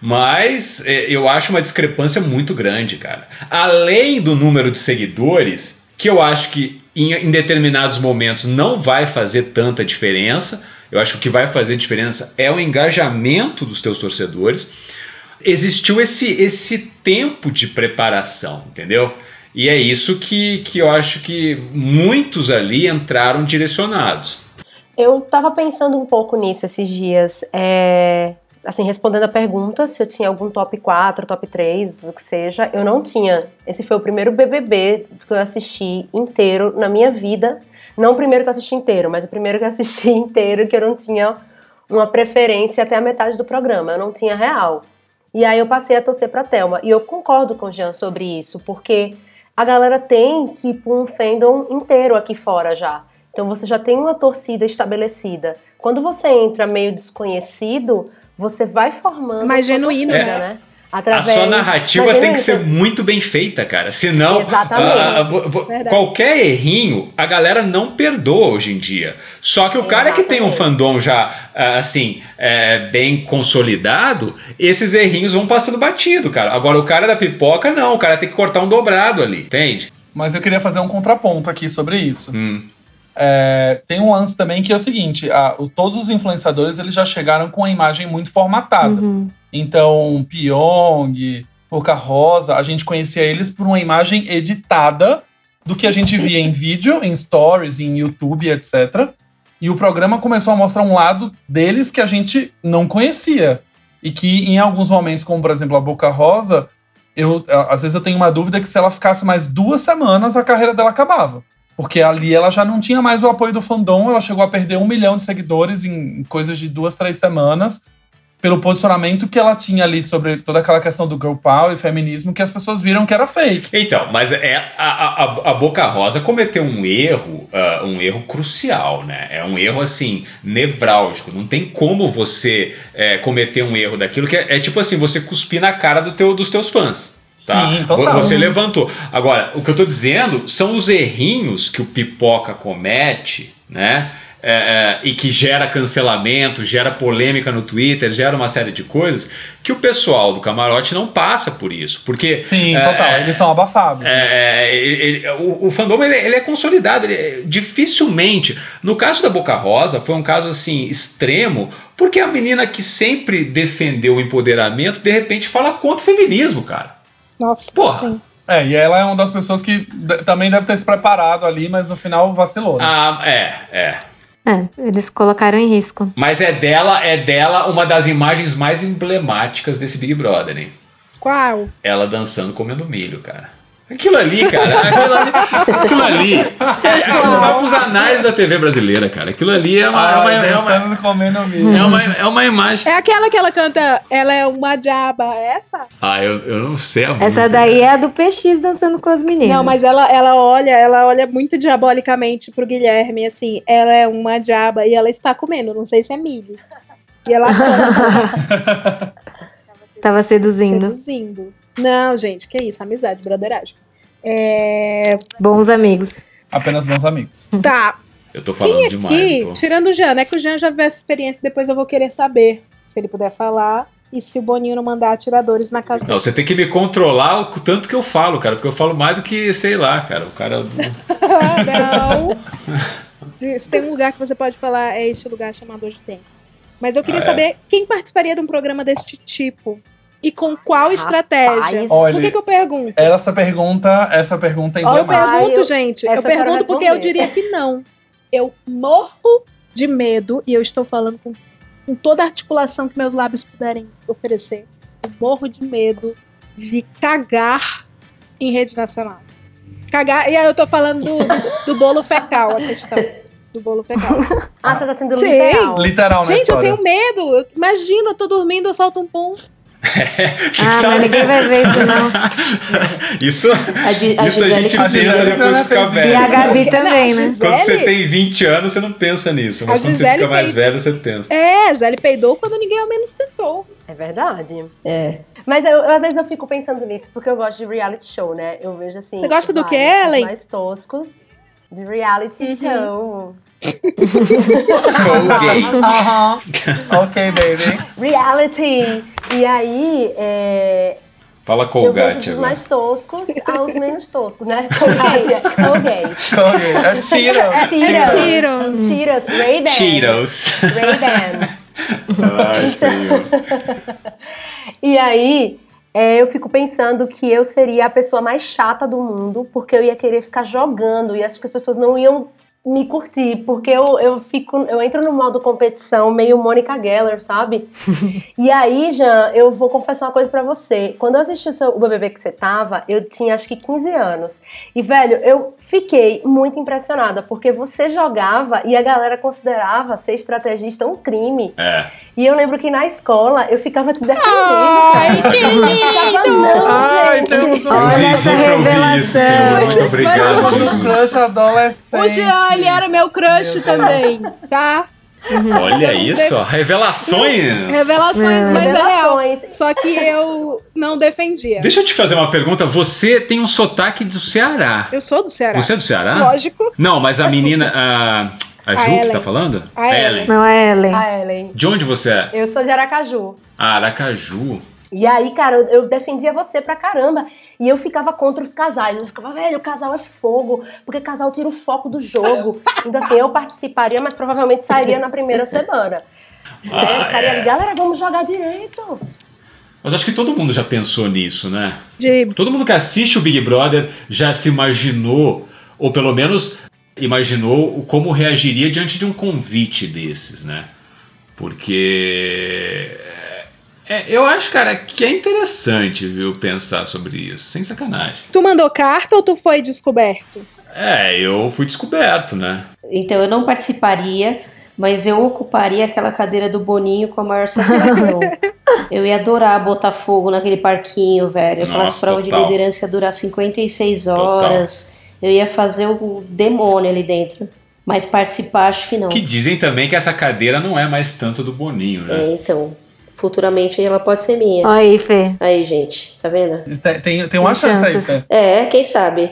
Mas é, eu acho uma discrepância muito grande, cara. Além do número de seguidores, que eu acho que em, em determinados momentos não vai fazer tanta diferença, eu acho que o que vai fazer diferença é o engajamento dos teus torcedores existiu esse, esse tempo de preparação, entendeu? E é isso que, que eu acho que muitos ali entraram direcionados. Eu tava pensando um pouco nisso esses dias. É, assim, respondendo a pergunta, se eu tinha algum top 4, top 3, o que seja, eu não tinha. Esse foi o primeiro BBB que eu assisti inteiro na minha vida. Não o primeiro que eu assisti inteiro, mas o primeiro que eu assisti inteiro que eu não tinha uma preferência até a metade do programa. Eu não tinha real. E aí eu passei a torcer pra Thelma. E eu concordo com o Jean sobre isso, porque a galera tem, tipo, um fandom inteiro aqui fora já. Então você já tem uma torcida estabelecida. Quando você entra meio desconhecido, você vai formando Mais a sua genuíno, torcida, né? né? a sua narrativa tem que ser muito bem feita, cara. Senão, Exatamente. Verdade. qualquer errinho, a galera não perdoa hoje em dia. Só que o cara que tem um fandom já, ah, assim, é, bem consolidado, esses errinhos vão passando batido, cara. Agora, o cara da pipoca, não. O cara tem que cortar um dobrado ali, entende? Mas eu queria fazer um contraponto aqui sobre isso. Hum. É, tem um lance também que é o seguinte: a- o- todos os influenciadores eles já chegaram com a imagem muito formatada. Então, Pyong, Boca Rosa, a gente conhecia eles por uma imagem editada do que a gente via em vídeo, em stories, em YouTube, etc. E o programa começou a mostrar um lado deles que a gente não conhecia. E que em alguns momentos, como por exemplo a Boca Rosa, eu, às vezes eu tenho uma dúvida que se ela ficasse mais duas semanas, a carreira dela acabava. Porque ali ela já não tinha mais o apoio do fandom, ela chegou a perder um milhão de seguidores em coisas de duas, três semanas, pelo posicionamento que ela tinha ali sobre toda aquela questão do girl power e feminismo, que as pessoas viram que era fake. Então, mas é a, a, a- Boca Rosa cometeu um erro, ah, um erro crucial, né? É um erro assim nevrálgico. Não tem como você é, cometer um erro daquilo que é, é tipo assim você cuspir na cara do teu, dos teus fãs. Tá? Sim, total. Você levantou. Agora, o que eu tô dizendo são os errinhos que o pipoca comete, né? É, é, e que gera cancelamento, gera polêmica no Twitter, gera uma série de coisas que o pessoal do camarote não passa por isso. Porque. Sim, é, total. é, Eles são abafados. é, é, ele- ele- o, o fandom ele, ele é consolidado, ele dificilmente. No caso da Boca Rosa, foi um caso assim extremo, porque a menina que sempre defendeu o empoderamento, de repente fala contra o feminismo, cara. Nossa, Porra. sim. É, e ela é uma das pessoas que também deve ter se preparado ali, mas no final vacilou. Né? Ah, é, é. É, eles colocaram em risco. Mas é dela, é dela uma das imagens mais emblemáticas desse Big Brother, hein? Qual? Ela dançando comendo milho, cara. Aquilo ali, cara, aquilo ali, aquilo ali é, Sensual. vai pros anais da TV brasileira, cara. Aquilo ali é uma, é uma, é uma, comendo milho. é uma, é uma imagem. É aquela que ela canta, ela é uma diaba, é essa? Ah, eu, eu não sei a música. Essa daí é a do PX dançando com as meninas. Não, mas ela, ela olha, ela olha muito diabolicamente pro Guilherme, assim, ela é uma diaba e ela está comendo, não sei se é milho. E ela canta, Tava seduzindo. seduzindo. Não, gente, que isso, amizade, broderagem. É... Bons amigos. Apenas bons amigos. Tá, Eu tô falando quem demais. aqui, não tô. tirando o Jean, é que o Jean já viu essa experiência, depois eu vou querer saber, se ele puder falar, e se o Boninho não mandar atiradores na casa Não, você tem que me controlar o tanto que eu falo, cara, porque eu falo mais do que, sei lá, cara. O cara. não. Se, se tem um lugar que você pode falar, é este lugar chamado Hoje Tem. Mas eu queria Ah, é? saber quem participaria de um programa deste tipo e com qual estratégia. Olha, Por que, que eu pergunto? Essa pergunta, essa pergunta é Ó, eu pergunto, eu- gente. Eu pergunto porque eu diria que não. Eu morro de medo, e eu estou falando com, com toda a articulação que meus lábios puderem oferecer. Eu morro de medo de cagar em rede nacional. Cagar, e aí eu tô falando do, do, do bolo fecal, a questão. Do bolo fecal. Ah, você tá sendo Sim. literal. Literal, né? Gente, eu tenho medo. Eu- Imagina, eu tô dormindo, eu solto um pum. Ah, mas ninguém vai ver isso, não. Isso, A, Gi- a isso a Gisele gente que pensa diga. depois de ficar E a velho. Gabi também, Não, né? Quando você Gisele- tem 20 anos, você não pensa nisso. Mas A quando você Gisele fica mais velho, você pensa. É, Zé, ele peidou quando ninguém ao menos tentou. É verdade. É. Mas eu, eu, às vezes eu fico pensando nisso, porque eu gosto de reality show, né? Eu vejo assim. Você gosta do os Ellen? mais toscos de reality Uhum. show. Ok. Aham. ok, baby. Reality! E aí, é, Fala eu vejo Colgate dos mais toscos aos menos toscos, né? Colgate, é Colgate. Colgate. É Cheetos. Cheetos. Cheetos. Cheetos. Ray-Ban. Cheetos. Ray-Ban. Ai, senhor. E aí, é, eu fico pensando que eu seria a pessoa mais chata do mundo, porque eu ia querer ficar jogando e acho que as pessoas não iam me curtir, porque eu, eu fico, eu entro no modo competição meio Mônica Geller, sabe? e aí, Jean, eu vou confessar uma coisa pra você. Quando eu assisti o, seu, o BBB que você tava, eu tinha acho que 15 anos. E, velho, eu fiquei muito impressionada, porque você jogava e a galera considerava ser estrategista um crime. É. E eu lembro que na escola eu ficava te defendendo. Ai, cara. que ficava, não, Ai, gente. Deus Eu Olha essa ouvir isso, senhor. revelação. Muito obrigado, mas-. Crush adolescente. O Jean, ele era meu crush também, tá? Olha isso, ó. Revelações. Revelações, mas é real. Revelações. Só que eu não defendia. Deixa eu te fazer uma pergunta. Você tem um sotaque do Ceará. Eu sou do Ceará. Você é do Ceará? Lógico. Não, mas a menina, a, a A Ju que Ellen. tá falando? A Ellen. Não é Ellen. A Ellen. De onde você é? Eu sou de Aracaju. Ah, Aracaju. E aí, cara, eu- eu defendia você pra caramba. E eu ficava contra os casais. Eu ficava, velho, o casal é fogo, porque casal tira o foco do jogo. Então, assim, eu participaria, mas provavelmente sairia na primeira semana. Né? Ah, ficaria é. ali, galera, vamos jogar direito. Mas acho que todo mundo já pensou nisso, né? De Todo mundo que assiste o Big Brother já se imaginou, ou pelo menos imaginou como reagiria diante de um convite desses, né? Porque é, eu acho, cara, que é interessante, viu, pensar sobre isso, sem sacanagem. Tu mandou carta ou tu foi descoberto? É, eu fui descoberto, né? Então eu não participaria, mas eu ocuparia aquela cadeira do Boninho com a maior satisfação. eu ia adorar botar fogo naquele parquinho, velho. Aquelas Nossa, provas de total. liderança ia durar 56 horas. Eu ia fazer o demônio ali dentro. Mas participar, acho que não. Que dizem também que essa cadeira não é mais tanto do Boninho, né? É, então. Futuramente ela pode ser minha. Aí, Fê. Aí, gente, tá vendo? Tem, tem, tem uma Tem chance aí. Fê. É, quem sabe?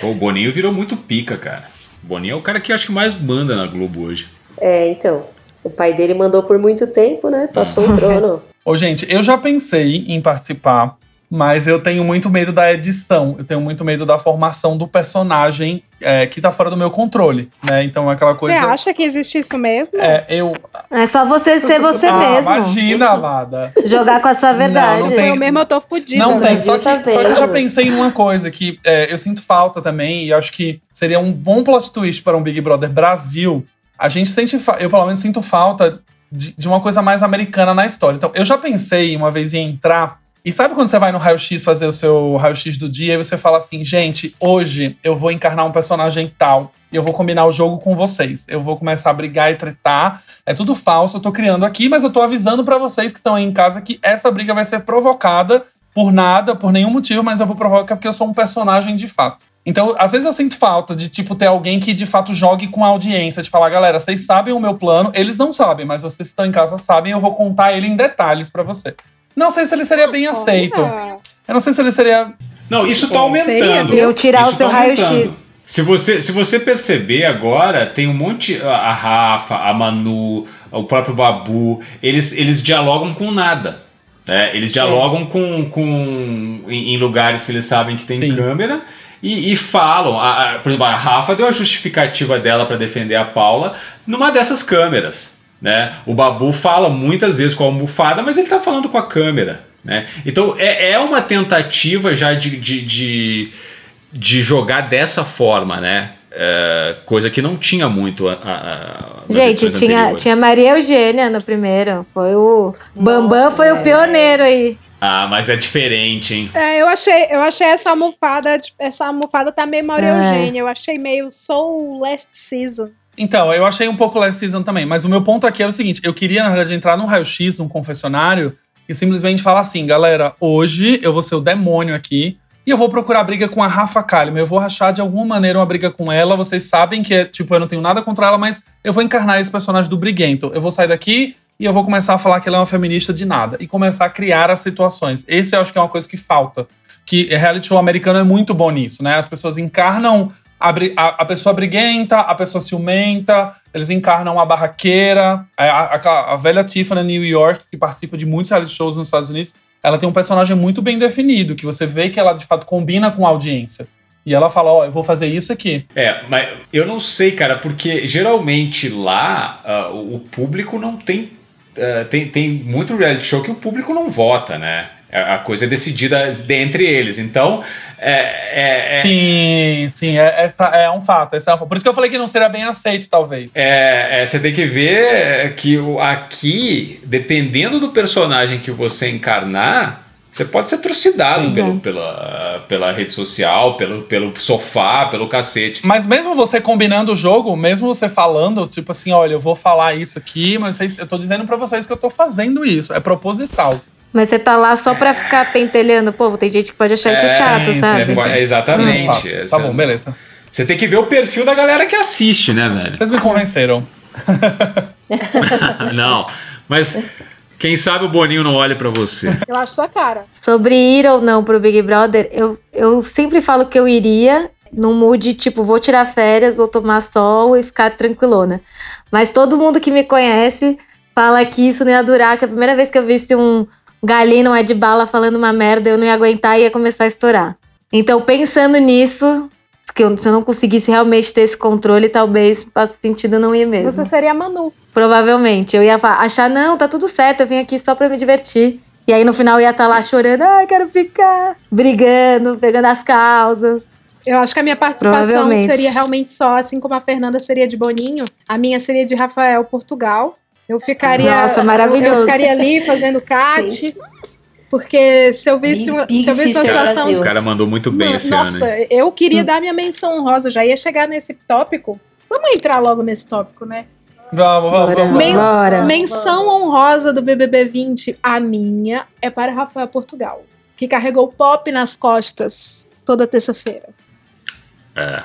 Pô, o Boninho virou muito pica, cara. O Boninho é o cara que acho que mais manda na Globo hoje. É, então. O pai dele mandou por muito tempo, né? Passou o trono. Ô, gente, eu já pensei em participar, mas eu tenho muito medo da edição. Eu tenho muito medo da formação do personagem é, que tá fora do meu controle, né? Então é aquela Você coisa. acha que existe isso mesmo? É, eu. É só você ser você ah, mesmo. Imagina, amada. Jogar com a sua verdade. Não, Se tem- eu mesmo eu tô fudida. Não tem, só que, tá só que eu já pensei em uma coisa que é, eu sinto falta também, e acho que seria um bom plot twist para um Big Brother Brasil. A gente sente, fa- eu pelo menos sinto falta de, de uma coisa mais americana na história. Então, eu já pensei uma vez em entrar E sabe quando você vai no raio-x fazer o seu raio-x do dia e você fala assim, gente, hoje eu vou encarnar um personagem tal e eu vou combinar o jogo com vocês. Eu vou começar a brigar e tretar. É tudo falso, eu tô criando aqui, mas eu tô avisando pra vocês que estão aí em casa que essa briga vai ser provocada por nada, por nenhum motivo, mas eu vou provocar porque eu sou um personagem de fato. Então, às vezes eu sinto falta de, tipo, ter alguém que de fato jogue com a audiência, de falar, galera, vocês sabem o meu plano, eles não sabem, mas vocês que estão em casa sabem, eu vou contar ele em detalhes pra você. Não sei se ele seria bem aceito. Eu não sei se ele seria. Não, isso tá aumentando. seria eu tirar o Isso seu tá raio-x. Se você, se você perceber agora, tem um monte. A Rafa, a Manu, o próprio Babu, eles, eles dialogam com nada. né? Eles dialogam com, com em, em lugares que eles sabem que tem câmera e, e falam. A- a- por exemplo, a Rafa deu a justificativa dela para defender a Paula numa dessas câmeras. Né? O Babu fala muitas vezes com a almofada, mas ele tá falando com a câmera. Né? Então é, é uma tentativa já de, de, de, de jogar dessa forma, né? É, coisa que não tinha muito a, a- a- Gente, tinha, anteriores. tinha Maria Eugênia no primeiro. Foi o. Bambam foi o pioneiro aí. Ah, mas é diferente, hein? É, eu achei, eu achei essa almofada, essa almofada tá meio Maria É. Eugênia. Eu achei meio Soul Last Season. Então, eu achei um pouco last season também, mas o meu ponto aqui era o seguinte: eu queria, na verdade, entrar num raio-x, num confessionário, e simplesmente falar assim, galera, hoje eu vou ser o demônio aqui. E eu vou procurar briga com a Rafa Kalimann. Eu vou rachar de alguma maneira uma briga com ela. Vocês sabem que, é, tipo, eu não tenho nada contra ela, mas eu vou encarnar esse personagem do Briguento. Eu vou sair daqui e eu vou começar a falar que ela é uma feminista de nada. E começar a criar as situações. Esse eu acho que é uma coisa que falta. Que reality show americano é muito bom nisso, né? As pessoas encarnam a, a- pessoa briguenta, a pessoa ciumenta, eles encarnam a barraqueira. A, a- a- a velha Tiffany New York, que participa de muitos reality shows nos Estados Unidos, ela tem um personagem muito bem definido, que você vê que ela de fato combina com a audiência. E ela fala: Ó, eu vou fazer isso aqui. É, mas eu não sei, cara, porque geralmente lá ah, o público não tem, ah, tem. Tem muito reality show que o público não vota, né? A a coisa é decidida de- entre eles. Então, é. é- é- Sim, sim, é, essa é um fato, é um fato. Por isso que eu falei que não seria bem aceito, talvez. É, é, você tem que ver que aqui, dependendo do personagem que você encarnar, você pode ser trucidado pelo, pela, pela rede social, pelo, pelo sofá, pelo cacete. Mas mesmo você combinando o jogo, mesmo você falando, tipo assim, olha, eu vou falar isso aqui, mas eu tô dizendo pra vocês que eu tô fazendo isso, é proposital. Mas você tá lá só pra ficar pentelhando o povo. Tem gente que pode achar isso É, chato, é, sabe? é, exatamente. Hum, tá. Essa- Tá bom, beleza. Você tem que ver o perfil da galera que assiste, né, velho? Vocês me convenceram. não, mas quem sabe o Boninho não olha pra você. Eu acho sua cara. Sobre ir ou não pro Big Brother, eu, eu sempre falo que eu iria num mood tipo, vou tirar férias, vou tomar sol e ficar tranquilona. Mas todo mundo que me conhece fala que isso não ia durar, que a primeira vez que eu visse um galinho um de bala falando uma merda, eu não ia aguentar e ia começar a estourar. Então, pensando nisso, que eu- se eu não conseguisse realmente ter esse controle, talvez faça sentido não ir mesmo. Você seria a Manu. Provavelmente. Eu ia achar, não, tá tudo certo, eu vim aqui só pra me divertir. E aí no final ia estar lá chorando, ai, quero ficar, brigando, pegando as causas. Eu acho que a minha participação seria realmente só, assim como a Fernanda seria de Boninho, a minha seria de Rafael Portugal. Eu ficaria. Nossa, eu- maravilhoso. Eu, ficaria ali fazendo cat. Porque se eu visse, uma, se eu visse uma situação. O cara mandou muito bem esse Nossa, ano. eu queria dar minha menção honrosa, já ia chegar nesse tópico. Vamos entrar logo nesse tópico, né? Vamos, vamos, vamos. Mens- menção honrosa do BBB 20, a minha, é para Rafael Portugal, que carregou pop nas costas toda terça-feira. É,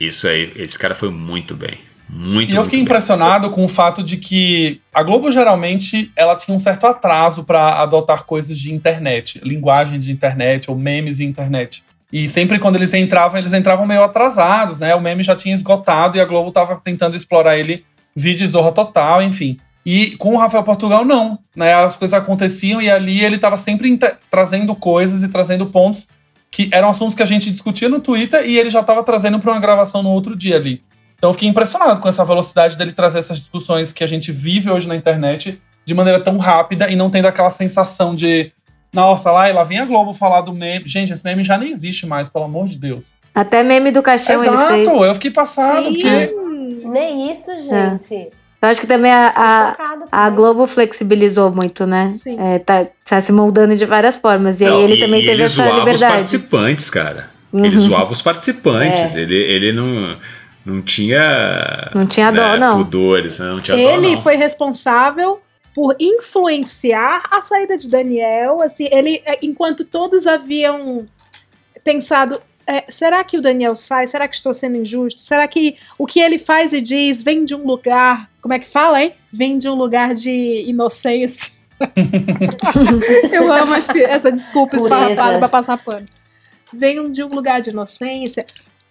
isso aí, esse cara foi muito bem. Muito, E eu fiquei muito bem. impressionado com o fato de que a Globo geralmente ela tinha um certo atraso para adotar coisas de internet, linguagem de internet ou memes de internet. E sempre quando eles entravam, eles entravam meio atrasados, né? O meme já tinha esgotado e a Globo tava tentando explorar ele vídeo Zorra Total, enfim. E com o Rafael Portugal, não. Né? As coisas aconteciam e ali ele estava sempre trazendo coisas e trazendo pontos que eram assuntos que a gente discutia no Twitter e ele já estava trazendo para uma gravação no outro dia ali. Então eu fiquei impressionado com essa velocidade dele trazer essas discussões que a gente vive hoje na internet de maneira tão rápida e não tendo aquela sensação de nossa, lá, e lá vem a Globo falar do meme. Gente, esse meme já nem existe mais, pelo amor de Deus. Até meme do caixão ele fez. Exato, eu fiquei passado. Sim. Porque... Nem isso, gente. Eu acho que também a, a, a Globo flexibilizou muito, né? Sim. É, tá, tá se moldando de várias formas. E aí Não, ele e- também e teve ele essa zoava os liberdade. participantes, cara. Uhum. Ele zoava os participantes. É. Ele, ele não, não tinha. Não tinha dó, né, não. Pudores, né? não tinha dó, Ele não. foi responsável por influenciar a saída de Daniel. Assim, ele, é, enquanto todos haviam pensado. é, será que o Daniel sai? Será que estou sendo injusto? Será que o que ele faz e diz vem de um lugar. Como é que fala, hein? Vem de um lugar de inocência. Eu amo esse- essa desculpa esfarrapada pra passar pano. Vem de um lugar de inocência.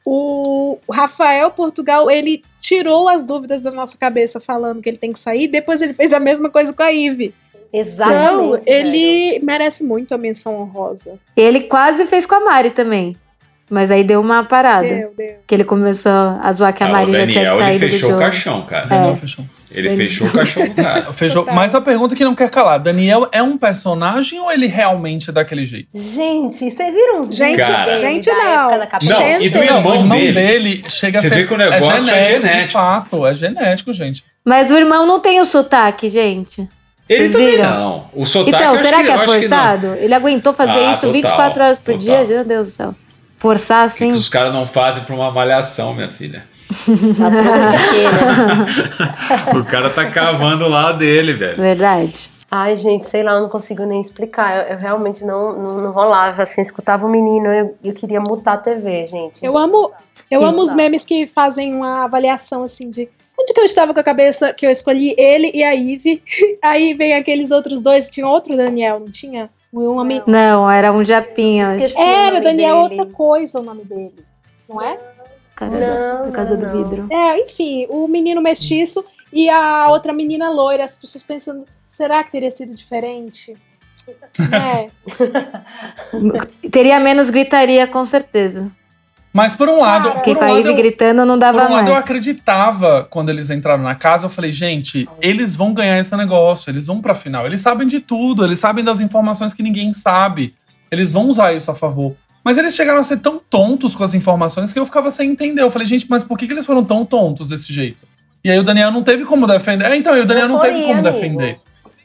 O Rafael Portugal, ele tirou as dúvidas da nossa cabeça falando que ele tem que sair. Depois ele fez a mesma coisa com a Ive. Exatamente, Então, ele merece muito a menção honrosa. Ele quase fez com a Mari também. Mas aí deu uma parada. Deu, deu. Que ele começou a zoar que a Ah, Mari já tinha Daniel, ele saído do fechou o jogo. caixão, cara. É. Daniel fechou. Ele Ele- fechou o caixão do cara. Fechou. Mas a pergunta que não quer calar: Daniel é um personagem ou ele realmente é daquele jeito? Gente, vocês viram os Gente, Cara. gente, não. Não, e do irmão, o dele. dele chega Você a ser. vê que o negócio é genético, de genético. fato. É genético, gente. Mas o irmão não tem o sotaque, gente. Ele Vocês também viram? não. O sotaque Então, será que, eu é forçado? Ele aguentou fazer Ah, isso total, 24 horas por total. dia? Meu Deus do céu. Forçar O que, assim? que os caras não fazem pra uma malhação, minha filha? o cara tá cavando lá dele, velho. Verdade. Ai, gente, sei lá, eu não consigo nem explicar. Eu, eu realmente não, não, não rolava, assim, escutava o menino, eu, eu queria mutar a TV, gente. Eu amo, eu amo os memes que fazem uma avaliação assim de onde que eu estava com a cabeça que eu escolhi ele e a Ive. Aí vem aqueles outros dois, tinha outro Daniel, não tinha? Homem. Não, era um japinha. Esqueci o Era, nome Daniel dele. outra coisa o nome dele. Não é? Da- Não, casa não, do não. vidro. É, enfim, o menino mestiço e a outra menina loira, as pessoas pensando, será que teria sido diferente? É. Teria menos gritaria, com certeza. Mas por um lado, Porque por com um a lado Ivy eu, gritando não por dava um lado eu mais. acreditava quando eles entraram na casa. Eu falei, gente, eles vão ganhar esse negócio, eles vão pra final. Eles sabem de tudo, eles sabem das informações que ninguém sabe. Eles vão usar isso a favor. Mas eles chegaram a ser tão tontos com as informações que eu ficava sem entender. Eu falei, gente, mas por que, que eles foram tão tontos desse jeito? E aí o Daniel não teve como defender. É, então, e o Daniel não teve como amigo. defender.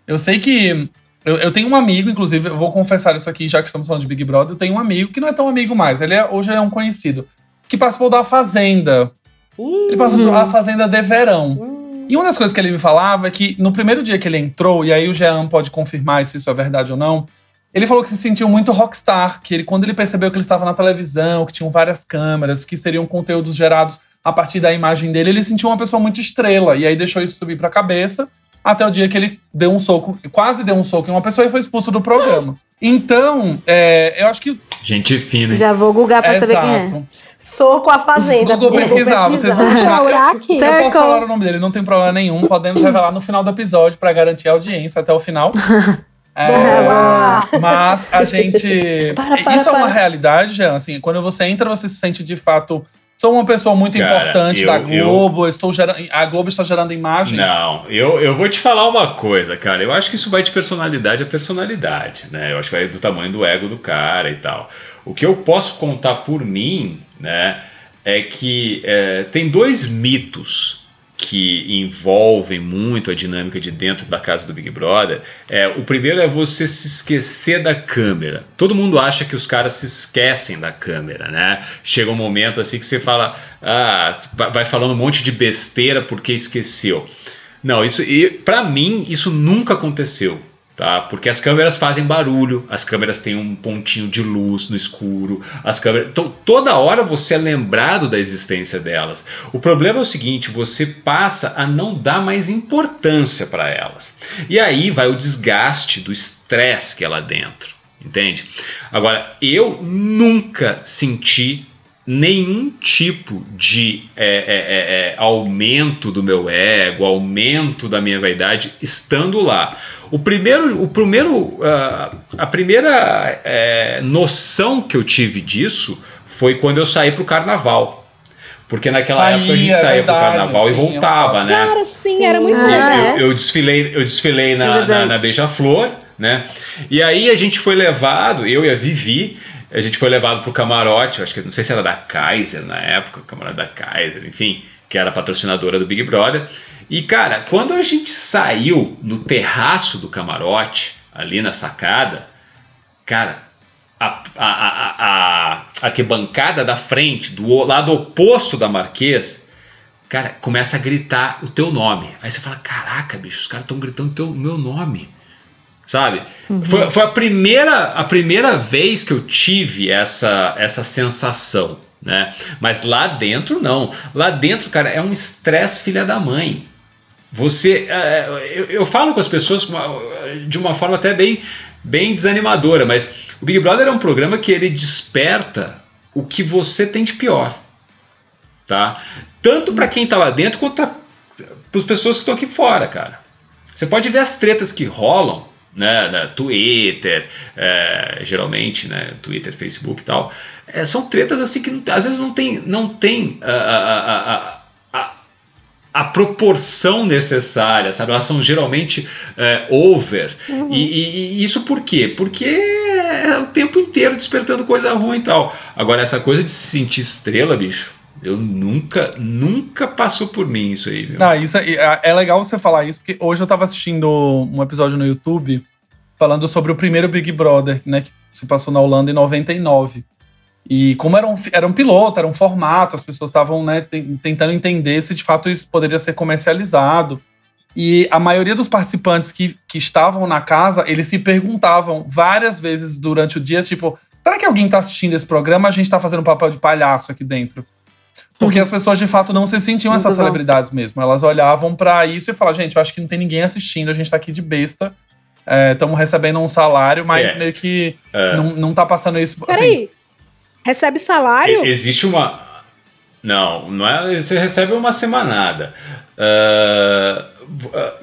Eu sei que. Eu, eu tenho um amigo, inclusive, eu vou confessar isso aqui, já que estamos falando de Big Brother. Eu tenho um amigo que não é tão amigo mais. Ele é- hoje é um conhecido. Que participou da Fazenda. Ele participou da Fazenda de Verão. E uma das coisas que ele me falava é que no primeiro dia que ele entrou, e aí o Jean pode confirmar se isso é verdade ou não, ele falou que se sentiu muito rockstar, que ele, quando ele percebeu que ele estava na televisão, que tinham várias câmeras, que seriam conteúdos gerados a partir da imagem dele, ele sentiu uma pessoa muito estrela, e aí deixou isso subir pra cabeça, até o dia que ele deu um soco, quase deu um soco em uma pessoa e foi expulso do programa. Então, é, eu acho que. Gente fina, hein? Já vou googar pra saber quem é. Soco a fazenda. Google Vou pesquisar, vocês vão pesquisar. achar. Uraki? Eu posso falar o nome dele, não tem problema nenhum. Podemos revelar no final do episódio pra garantir a audiência até o final. É, Boa! mas a gente. Para, para, Isso é uma para. realidade, Jean. Assim, quando você entra, você se sente de fato. Sou uma pessoa muito Cara, importante eu- da Globo, estou gerando, a Globo está gerando imagem. Não, eu, eu vou te falar uma coisa, cara. Eu acho que isso vai de personalidade a personalidade, né? Eu acho que vai do tamanho do ego do cara e tal. O que eu posso contar por mim, né, é que é, tem dois mitos que envolvem muito a dinâmica de dentro da casa do Big Brother. É, o primeiro é você se esquecer da câmera. Todo mundo acha que os caras se esquecem da câmera, né? Chega um momento assim que você fala, ah, vai- falando um monte de besteira porque esqueceu. Não, isso e para mim isso nunca aconteceu, tá? Porque as câmeras fazem barulho, as câmeras têm um pontinho de luz no escuro, as câmeras, então toda hora você é lembrado da existência delas. O problema é o seguinte, você passa a não dar mais importância para elas. E aí vai o desgaste do estresse que é lá dentro, entende? Agora, eu nunca senti nenhum tipo de é, é, é, é, aumento do meu ego, aumento da minha vaidade estando lá. O primeiro, o primeiro, ah, a primeira é, noção que eu tive disso foi quando eu saí para o carnaval. Porque naquela Saía, época a gente saía para o verdade, carnaval e sim, voltava, né? Cara, sim, era muito Ah, legal. é? Eu, eu desfilei, eu desfilei na, na, na Beija-Flor, né? E aí a gente foi levado, eu e a Vivi, a gente foi levado pro camarote, acho que não sei se era da Kaiser na época, camarote da Kaiser, enfim, que era patrocinadora do Big Brother. E, cara, quando a gente saiu no terraço do camarote, ali na sacada, cara, a, a, a, a arquibancada da frente, do lado oposto da Marquês, cara, começa a gritar o teu nome. Aí você fala: caraca, bicho, os caras estão gritando o meu nome. Sabe? Uhum. Foi, foi a, primeira, a primeira vez que eu tive essa, essa sensação. Né? Mas lá dentro, não. Lá dentro, cara, é um estresse filha da mãe. Você, é, eu, eu falo com as pessoas de uma forma até bem, bem desanimadora, mas o Big Brother é um programa que ele desperta o que você tem de pior, tá? Tanto para quem tá lá dentro quanto para as pessoas que estão aqui fora, cara. Você pode ver as tretas que rolam, né, na Twitter, é, geralmente, né, Twitter, Facebook e tal. É, são tretas assim que não- às vezes não tem, não tem a, a, a, a, a proporção necessária, sabe? Elas são geralmente é, over. Uhum. E, e- e isso por quê? Porque é o tempo inteiro despertando coisa ruim e tal. Agora, essa coisa de se sentir estrela, bicho, eu nunca, nunca passou por mim isso aí, viu? Não, isso é, é- é legal você falar isso, porque hoje eu tava assistindo um episódio no YouTube falando sobre o primeiro Big Brother, né, que se passou na Holanda em 99. E como era um, era um piloto, era um formato, as pessoas estavam né, ten- tentando entender se de fato isso poderia ser comercializado. E a maioria dos participantes que, que estavam na casa, eles se perguntavam várias vezes durante o dia, tipo, será que alguém tá assistindo esse programa? A gente tá fazendo papel de palhaço aqui dentro. Porque as pessoas de fato não se sentiam essas bom. celebridades mesmo. Elas olhavam pra isso e falavam, gente, eu acho que não tem ninguém assistindo, a gente tá aqui de besta. Estamos recebendo um salário, mas É. meio que É. não, não tá passando isso. Peraí. Recebe salário? E- Existe uma. Não, não é. Você recebe uma semanada. Ah,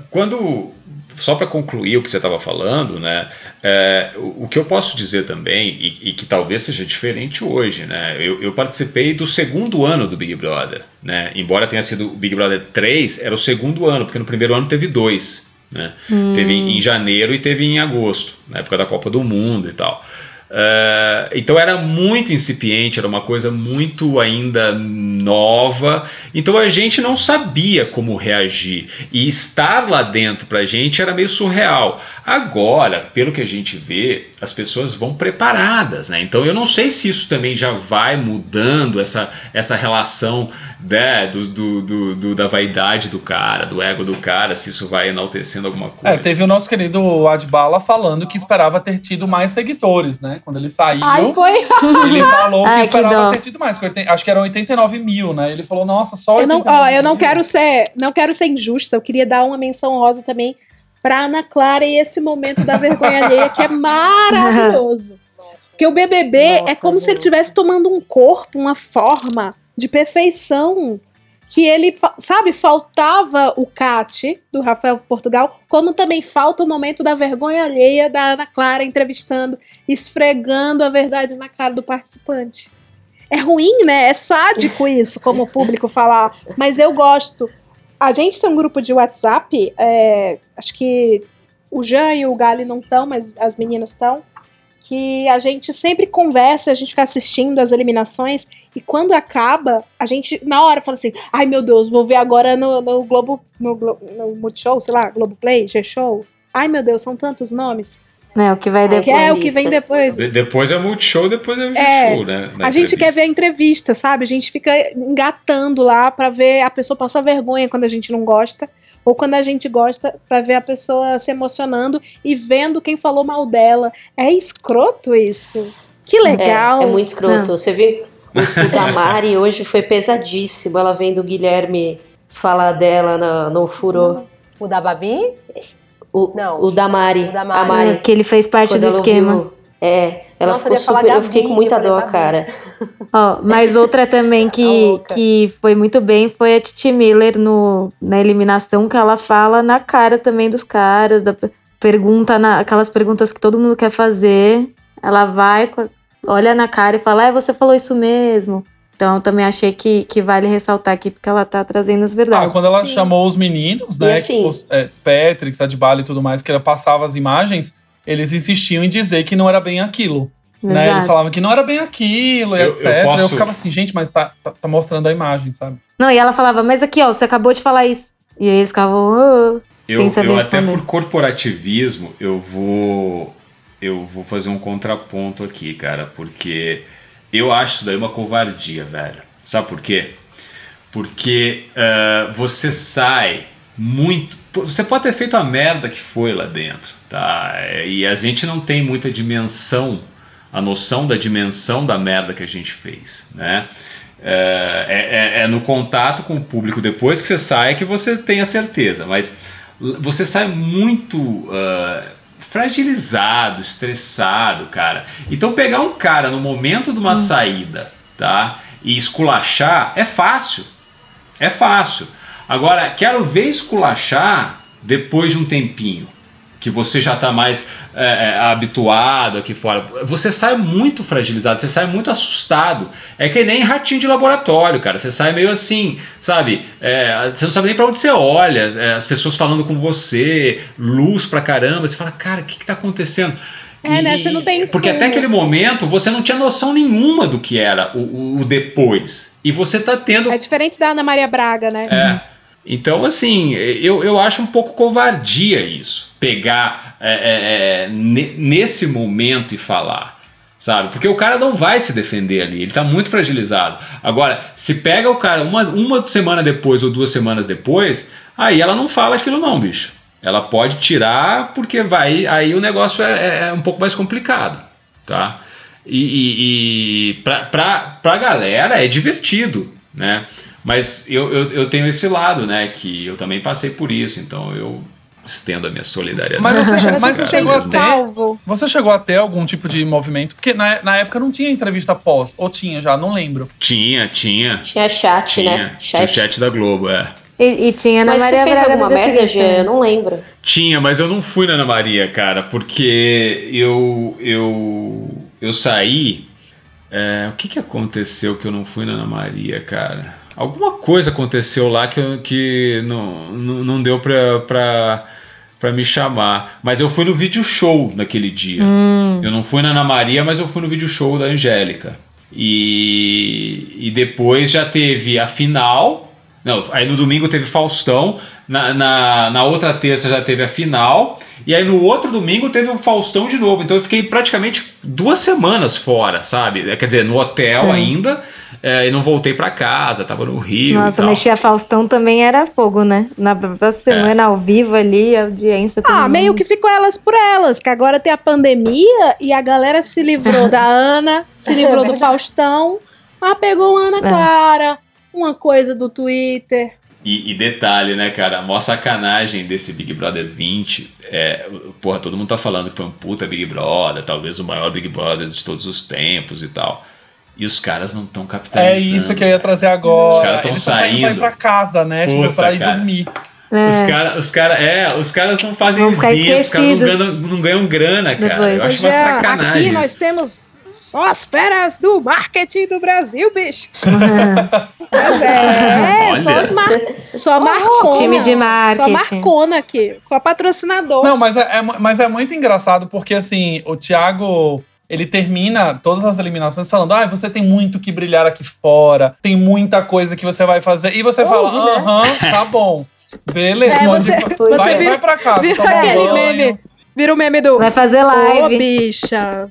quando. Só para concluir o que você estava falando, né? é, o, o que eu posso dizer também, e, e que talvez seja diferente hoje, né? Eu, eu participei do segundo ano do Big Brother, né? Embora tenha sido o Big Brother 3, era o segundo ano, porque no primeiro ano teve dois. Né? Hum. Teve em janeiro e teve em agosto, na época da Copa do Mundo e tal. É, então era muito incipiente, era uma coisa muito ainda nova. Então a gente não sabia como reagir. E estar lá dentro pra gente era meio surreal. Agora, pelo que a gente vê, as pessoas vão preparadas, né? Então eu não sei se isso também já vai mudando essa, essa relação né, do, do, do- do- da vaidade do cara, do ego do cara, se isso vai enaltecendo alguma coisa. É, teve o nosso querido Adbala falando que esperava ter tido mais seguidores, né? Quando ele saiu. Ai, foi. Ele falou que Ai, que esperava dó. ter tido mais. que Acho que eram 89 mil, né? Ele falou, nossa, só Eu não, 89 ó, eu não mil. quero ser, não quero ser injusta. Eu queria dar uma menção rosa também pra Ana Clara e esse momento da vergonha alheia que é maravilhoso. Porque o BBB é como se ele estivesse tomando um corpo, uma forma de perfeição. Que ele, sabe, faltava o Cat do Rafael Portugal, como também falta o momento da vergonha alheia da Ana Clara entrevistando, esfregando a verdade na cara do participante. É ruim, né? É sádico isso, como o público falar. Mas eu gosto. A gente tem um grupo de WhatsApp, é, acho que o Jean e o Gali não estão, mas as meninas estão. Que a gente sempre conversa, a gente fica assistindo as eliminações, e quando acaba, a gente na hora fala assim: ai meu Deus, vou ver agora no, no Globo, no, no Multishow, sei lá, Globoplay, G-Show. Ai meu Deus, são tantos nomes. É, o que vai Que depois. é o que vem depois. De- Depois é Multishow, depois é o É, show, né? na a gente entrevista. quer ver a entrevista, sabe? A gente fica engatando lá pra ver a pessoa passar vergonha quando a gente não gosta, ou quando a gente gosta pra ver a pessoa se emocionando e vendo quem falou mal dela. É escroto isso. Que legal. É, é muito escroto. Você viu? O, da Mari hoje foi pesadíssimo. Ela vendo o Guilherme falar dela no, no furor. O da Babi? O, o da Mari. O da A Mari. Mari. Que ele fez parte Quando do esquema. ouviu- é, ela Nossa, ficou eu super. Eu fiquei com muita dó, cara. Ó, mas outra também que, que foi muito bem foi a Titi Miller no, na eliminação, que ela fala na cara também dos caras, da, pergunta na, aquelas perguntas que todo mundo quer fazer. Ela vai, com a- olha na cara e fala, é, você falou isso mesmo. Então eu também achei que, que vale ressaltar aqui, porque ela tá trazendo as Ah, verdades. quando ela chamou os meninos, E né? assim- que é, Patrick, Sadbala e tudo mais, que ela passava as imagens, eles insistiam em dizer que não era bem aquilo. Né? Exato. Eles falavam que não era bem aquilo, e Eu- eu etc. Eu, posso- ficava assim, gente, mas tá, tá, tá mostrando a imagem, sabe? Não, e ela falava, mas aqui, ó, você acabou de falar isso. E aí eles ficavam, "Ah", Eu, eu até por corporativismo, eu vou eu vou fazer um contraponto aqui, cara, porque eu acho isso daí uma covardia, velho. Sabe por quê? Porque eh, você sai muito. Você pode ter feito a merda que foi lá dentro, tá? E a gente não tem muita dimensão, a noção da dimensão da merda que a gente fez, né? É, é- é- é no contato com o público depois que você sai que você tem a certeza, mas você sai muito ah, fragilizado, estressado, cara. Então pegar um cara no momento de uma saída, tá? E esculachar é fácil. É fácil. Agora, quero ver esculachar depois de um tempinho. Que você já está mais é, é, habituado aqui fora. Você sai muito fragilizado, você sai muito assustado. É que nem ratinho de laboratório, cara. Você sai meio assim, sabe? É, você não sabe nem para onde você olha. é, as pessoas falando com você, luz pra caramba. Você fala, cara, o que, que tá acontecendo? É, né? Você não tem Porque até aquele momento você não tinha noção nenhuma do que era o, o- o depois. E você tá tendo. É diferente da Ana Maria Braga, né? É. Então, assim, eu, eu acho um pouco covardia isso. Pegar é, é, é, ne- nesse momento e falar. Sabe? Porque o cara não vai se defender ali, ele tá muito fragilizado. Agora, se pega o cara uma, uma semana depois ou duas semanas depois, aí ela não fala aquilo, não, bicho. Ela pode tirar porque vai. Aí o negócio é, é um pouco mais complicado. Tá? E, e, e pra, pra, pra galera é divertido, né? Mas eu, eu, eu tenho esse lado, né? Que eu também passei por isso, então eu estendo a minha solidariedade. Mas você, mas você chegou sente a ter, salvo. você chegou a ter algum tipo de movimento? Porque na, na época não tinha entrevista pós, ou tinha já, não lembro. Tinha, tinha. Tinha chat, Tinha. né? Tinha o chat da Globo, é. E, e tinha na Mas Maria você fez Braga alguma merda. Jean? Eu não lembro. Tinha, mas eu não fui na Ana Maria, cara, porque eu eu eu saí. é, o que que aconteceu que eu não fui na Ana Maria, cara? Alguma coisa aconteceu lá que, que não, não, não deu pra, pra, pra me chamar. Mas eu fui no vídeo show naquele dia. Hum. Eu não fui na Ana Maria, mas eu fui no vídeo show da Angélica. E, e depois já teve a final. Não, aí no domingo teve Faustão. Na, na, na outra terça já teve a final. E aí no outro domingo teve o Faustão de novo. Então eu fiquei praticamente duas semanas fora, sabe? Quer dizer, no hotel Hum. ainda. é, e não voltei pra casa, tava no Rio. Nossa, mexer a Faustão também era fogo, né? Na na semana ao vivo ali, a audiência. Ah, mundo. meio que ficou elas por elas, que agora tem a pandemia e a galera se livrou da Ana, se livrou do Faustão, ah, pegou a Ana Clara, uma coisa do Twitter. E, e detalhe, né, cara? A maior sacanagem desse Big Brother 20 é. Porra, todo mundo tá falando que foi um puta Big Brother, talvez o maior Big Brother de todos os tempos e tal. E os caras não estão É capitalizando. isso que eu ia trazer agora. Os caras tão Eles tão saindo pra ir pra casa, né? tipo, Puta, pra ir cara. dormir. Os caras, os cara, é, os caras não fazem evento, os caras não ganham, não ganham grana, cara. Eu acho uma é- sacanagem. aqui nós temos as feras do marketing do Brasil, bicho. Mas é, Olha. só as mar... só marcona. time de Só marketing. marcona aqui, só patrocinador. Não, mas é, é mas é muito engraçado porque, assim, o Thiago, ele termina todas as eliminações falando: ah, você tem muito que brilhar aqui fora, tem muita coisa que você vai fazer. E você fala: Ouve, né? aham, tá bom. Beleza, É, você, vai, você vira, vai pra casa. vira aquele banho. meme. Vira o meme do. Vai fazer live. Ô, bicha.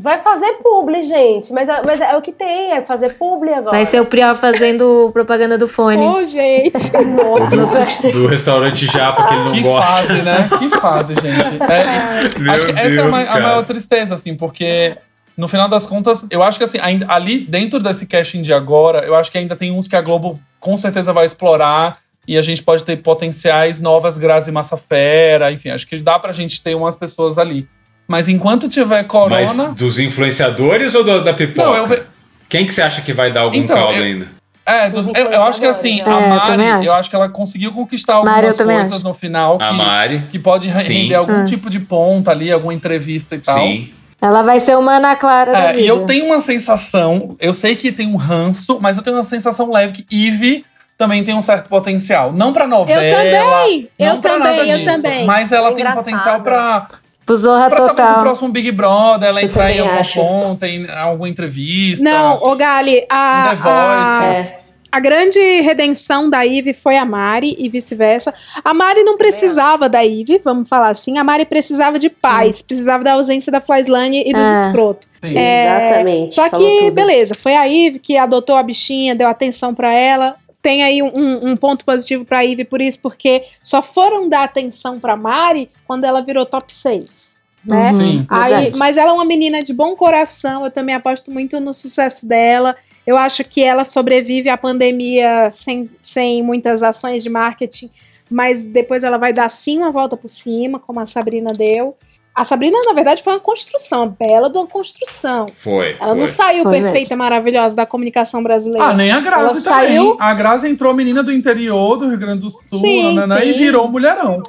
Vai fazer publi, gente. Mas, é- mas é o que tem, é fazer publi agora. Vai ser o Priol fazendo propaganda do fone. Ô, gente. Nossa, Do restaurante Japa que ele não Que gosta. fase, né? Que fase, gente. É, Meu acho que essa é a, Deus, ma- a maior tristeza, assim, porque no final das contas, eu acho que assim, ainda, ali dentro desse casting de agora, eu acho que ainda tem uns que a Globo com certeza vai explorar e a gente pode ter potenciais novas Grazi Massafera, enfim, acho que dá pra gente ter umas pessoas ali. Mas enquanto tiver Mas corona. dos influenciadores ou do- da pipoca? Não, eu ve- Quem que você acha que vai dar algum Então, caldo eu- ainda? É, dos- eu, eu acho que assim, É, a eu Mari, acho. eu acho que ela conseguiu conquistar Mari, eu algumas também coisas acho. no final que, A Mari. que pode re- Sim. render algum Ah. tipo de ponta ali, alguma entrevista e tal. Sim. Ela vai ser uma Ana Clara É, e vida. eu tenho uma sensação, eu sei que tem um ranço, mas eu tenho uma sensação leve que Eve também tem um certo potencial. Não pra novela. Eu também, não eu pra também, nada eu disso, também. Mas ela É tem um potencial pra Zorra Pra talvez o total. próximo Big Brother ela Eu entrar em alguma acho. ponta, em alguma entrevista. Não, ô Gali, a, Um a, É. a grande redenção da Ive foi a Mari e vice-versa. A Mari não precisava da Ive, vamos falar assim. A Mari precisava de paz, precisava da ausência da Flyslane e dos É. escrotos. É, Exatamente. Só que, tudo. beleza, foi a Ive que adotou a bichinha, deu atenção pra ela. Tem aí um, um ponto positivo pra Ive por isso, porque só foram dar atenção pra Mari quando ela virou top 6. Né? Sim. Aí, mas ela é uma menina de bom coração, eu também aposto muito no sucesso dela. Eu acho que ela sobrevive à pandemia sem, sem muitas ações de marketing, mas depois ela vai dar sim uma volta por cima, como a Sabrina deu. A Sabrina, na verdade, foi uma construção, uma bela de uma construção. Foi. Ela não foi. saiu Foi perfeita, maravilhosa da comunicação brasileira. Ah, nem a Grazi Ela também. saiu- A Grazi entrou menina do interior do Rio Grande do Sul, Sim, né, e sim. virou mulherão.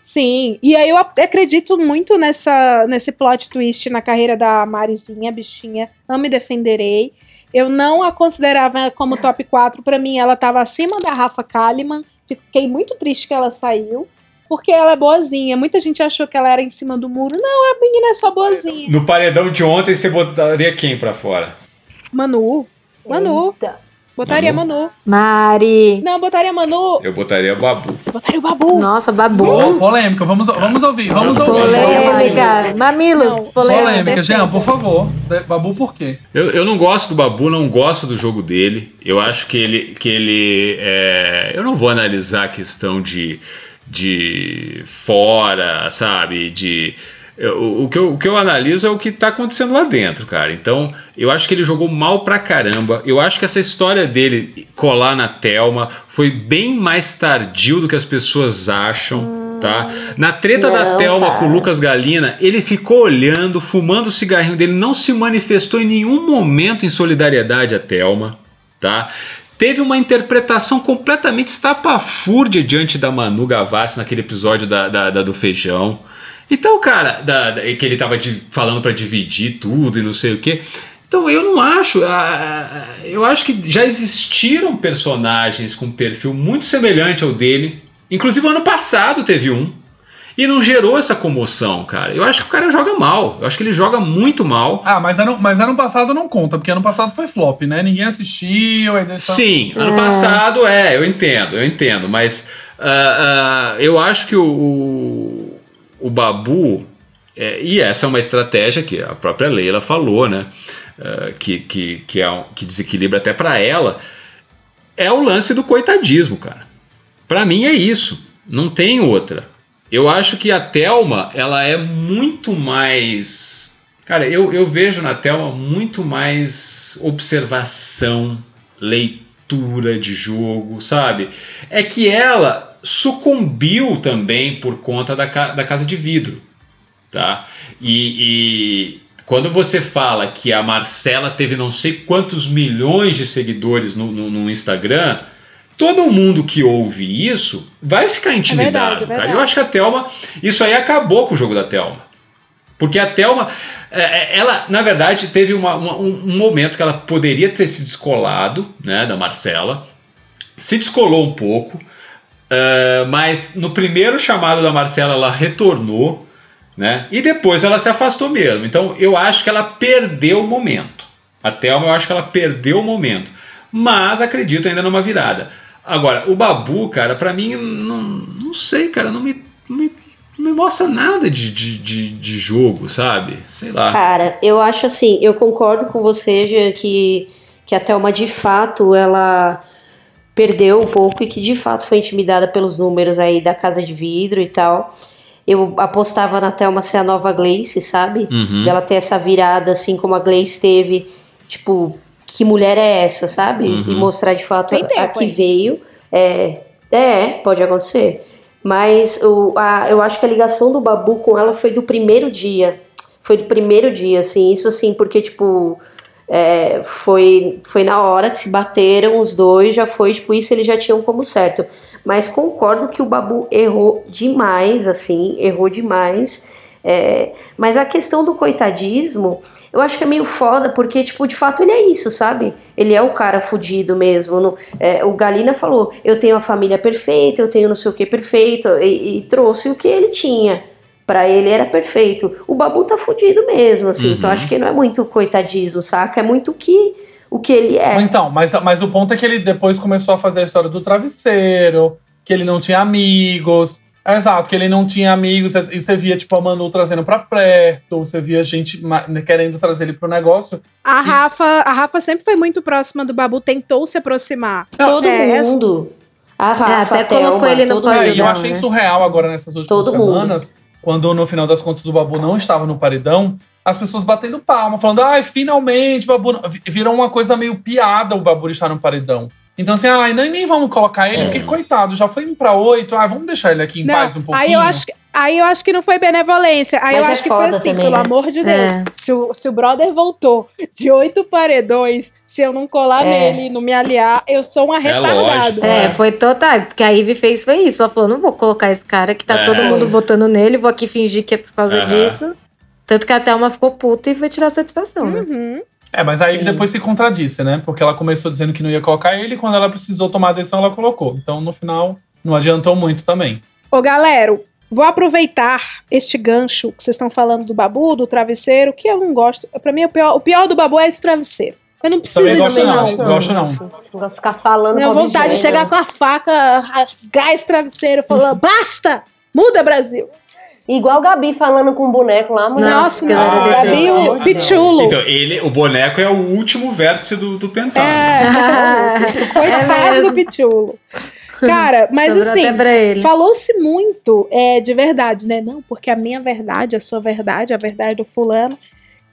Sim, e aí eu acredito muito nessa, nesse plot twist na carreira da Marizinha, bichinha. Não me defenderei. Eu não a considerava como top 4. Pra mim, ela tava acima da Rafa Kalimann. Fiquei muito triste que ela saiu. Porque ela é boazinha. Muita gente achou que ela era em cima do muro. Não, a menina é só boazinha. No paredão de ontem, você botaria quem pra fora? Manu. Manu. Eita. Botaria Manu. Mari. Não, botaria Manu. Eu botaria o Babu. Você botaria o Babu. Nossa, Babu. Pô, polêmica, vamos, vamos ouvir, vamos ouvir. Polêmica. Mamilos, Não, polêmica. Polêmica, Jean, por favor. Babu, por quê? Eu, eu não gosto do Babu, não gosto do jogo dele. Eu acho que ele. Que ele é, eu não vou analisar a questão de, de fora, sabe? De. eu- o, que eu, o que eu analiso é o que tá acontecendo lá dentro, cara. Então, eu acho que ele jogou mal pra caramba. Eu acho que essa história dele colar na Thelma foi bem mais tardio do que as pessoas acham, tá? Na treta da Não, Thelma cara. com o Lucas Galina, ele ficou olhando, fumando o cigarrinho dele, não se manifestou em nenhum momento em solidariedade à Thelma, tá? Teve uma interpretação completamente estapafúrdia diante da Manu Gavassi naquele episódio da, da- da- do feijão. Então, cara, da- da- que ele tava di- falando pra dividir tudo e não sei o quê. Então, eu não acho. ah, ah, eu acho que já existiram personagens com perfil muito semelhante ao dele. Inclusive, ano passado teve um. E não gerou essa comoção, cara. Eu acho que o cara joga mal. Eu acho que ele joga muito mal. Ah, mas ano, mas ano passado não conta, porque ano passado foi flop, né? Ninguém assistiu, aí deixou... Sim, ano É. passado é, eu entendo, eu entendo, mas ah, ah, eu acho que o, o, o Babu, é, e essa é uma estratégia que a própria Leila falou, né? ah, que, que, que, é um- que desequilibra até pra ela, é o lance do coitadismo, cara. Pra mim é isso, não tem outra. Eu acho que a Thelma, ela é muito mais. Cara, eu, eu vejo na Thelma muito mais observação, leitura de jogo, sabe? É que ela sucumbiu também por conta da, da casa de vidro, tá? E, e quando você fala que a Marcela teve não sei quantos milhões de seguidores no, no- no Instagram, todo mundo que ouve isso vai ficar intimidado. verdade, é cara. verdade. Eu acho que a Thelma, isso aí acabou com o jogo da Thelma. Porque a Thelma, é, é, ela, na verdade, teve uma- uma- um, momento que ela poderia ter se descolado né, da Marcela, se descolou um pouco, é, mas no primeiro chamado da Marcela ela retornou, né? E depois ela se afastou mesmo. Então eu acho que ela perdeu o momento. A Thelma eu acho que ela perdeu o momento. Mas acredito ainda numa virada. Agora, o Babu, cara, pra mim, não, não sei, cara, não me, não me, não me mostra nada de, de, de, de jogo, sabe? Sei lá. Cara, eu acho assim, eu concordo com você, Jean, que, que a Thelma de fato ela perdeu um pouco e que de fato foi intimidada pelos números aí da casa de vidro e tal. Eu apostava na Thelma ser a nova Gleice, sabe? Uhum. Dela ter essa virada, assim como a Gleice teve, tipo, que mulher é essa, sabe? Uhum. E mostrar de fato Tem a, a tempo, que veio. É, é, pode acontecer. Mas o, a, eu acho que a ligação do Babu com ela foi do primeiro dia. Foi do primeiro dia, assim. Isso assim, porque, tipo, é, foi, foi na hora que se bateram os dois, já foi, tipo, isso eles já tinham como certo. Mas concordo que o Babu errou demais, assim, errou demais. É, mas a questão do coitadismo, eu acho que é meio foda, porque, tipo, de fato ele é isso, sabe? Ele é o cara fudido mesmo. no- é, o Galina falou: eu tenho a família perfeita, eu tenho não sei o que perfeito, e, e trouxe o que ele tinha, Pra ele era perfeito. O Babu tá fudido mesmo, assim. Então Uhum. acho que não é muito coitadismo, saca? É muito o que, o que ele é. Então, mas, mas o ponto é que ele depois começou a fazer a história do travesseiro, que ele não tinha amigos. É, Exato, que ele não tinha amigos, e você via, tipo, a Manu trazendo pra perto, você via gente querendo trazer ele pro negócio. A Rafa, a Rafa sempre foi muito próxima do Babu, tentou se aproximar. Todo É, mundo. A É, Rafa, até a Thelma, colocou ele no todo É, mundo. e eu achei surreal agora nessas últimas Todo mundo. semanas, quando no final das contas o Babu não estava no paredão, as pessoas batendo palma, falando, ai, finalmente, Babu. não-" Vi- Virou uma coisa meio piada o Babu estar no paredão. Então, assim, ai, nem, nem vamos colocar ele, porque, coitado, já foi um pra oito, ai, vamos deixar ele aqui em Não, paz um pouquinho. aí eu acho que Aí eu acho que não foi benevolência. Aí Mas eu é acho que foi assim, também, pelo né? amor de Deus. É. Se, o, se o brother voltou de oito paredões, se eu não colar É. nele, não me aliar, eu sou um arretardado. É, foi total. Porque a Ivy fez foi isso. Ela falou: não vou colocar esse cara que tá É. todo mundo votando nele, vou aqui fingir que é por causa disso. Tanto que a Thelma ficou puta e foi tirar satisfação, né? É, mas aí Sim. depois se contradisse, né? Porque ela começou dizendo que não ia colocar ele, e quando ela precisou tomar a decisão, ela colocou. Então, no final, não adiantou muito também. Ô, galera, vou aproveitar este gancho que vocês estão falando do babu, do travesseiro, que eu não gosto. Pra mim, o pior, o pior do babu é esse travesseiro. Eu não preciso disso, gosto não, não. gosto não. Não gosto de ficar falando Minha vontade de objetos. chegar com a faca, rasgar esse travesseiro, falando: basta! Muda, Brasil! Igual o Gabi falando com o boneco lá, mulher. Nossa, não. Ah, Gabi, o Pichulo. Então, ele, o boneco é o último vértice do, do Pentágono. É, coitado do Pichulo. Cara, mas assim, falou-se muito é, de verdade, né? Não, porque a minha verdade, a sua verdade, a verdade do fulano.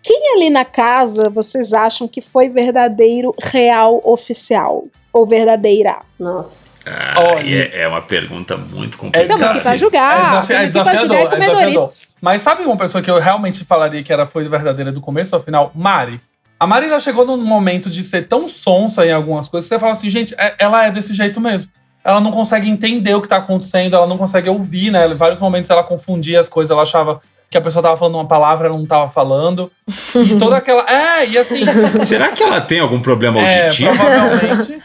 Quem ali na casa vocês acham que foi verdadeiro, real, oficial? Ou verdadeira? Nossa. Ah, é, é uma pergunta muito É complicada. Estamos aqui pra julgar. É, desafi- é desafiador, é desafiador. Mas sabe uma pessoa que eu realmente falaria que era foi verdadeira do começo ao final? Mari. A Mari ela chegou num momento de ser tão sonsa em algumas coisas que você fala assim, gente, é- ela é desse jeito mesmo. Ela não consegue entender o que tá acontecendo, ela não consegue ouvir, né? Em vários momentos ela confundia as coisas, ela achava que a pessoa tava falando uma palavra, ela não tava falando. E toda aquela. É, e assim. Será que ela tem algum problema É, auditivo? provavelmente.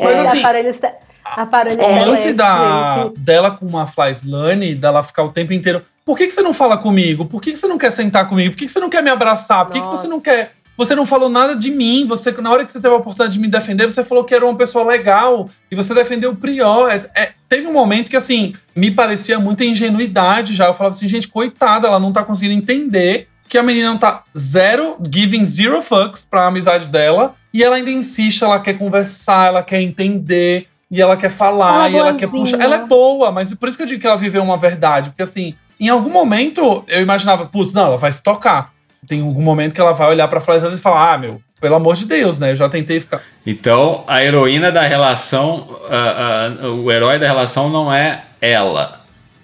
Mas É, assim, aparelho, este- aparelho o lance da, dela com uma Fly Slane, dela ficar o tempo inteiro. Por que, que você não fala comigo? Por que, que você não quer sentar comigo? Por que, que você não quer me abraçar? Por que, que você não quer. Você não falou nada de mim. Você, na hora que você teve a oportunidade de me defender, você falou que era uma pessoa legal. E você defendeu o Prior. É- é- teve um momento que, assim, me parecia muita ingenuidade já. Eu falava assim, gente, coitada, ela não tá conseguindo entender que a menina não tá zero, giving zero fucks pra amizade dela. E ela ainda insiste, ela quer conversar, ela quer entender. E ela quer falar, Ela é e ela quer puxar. Ela é boa, mas por isso que eu digo que ela viveu uma verdade. Porque assim, em algum momento eu imaginava, putz, não, ela vai se tocar. Tem algum momento que ela vai olhar pra Flávia e falar, ah, meu, pelo amor de Deus, né? Eu já tentei ficar. Então, a heroína da relação, ah, ah, o herói da relação não é ela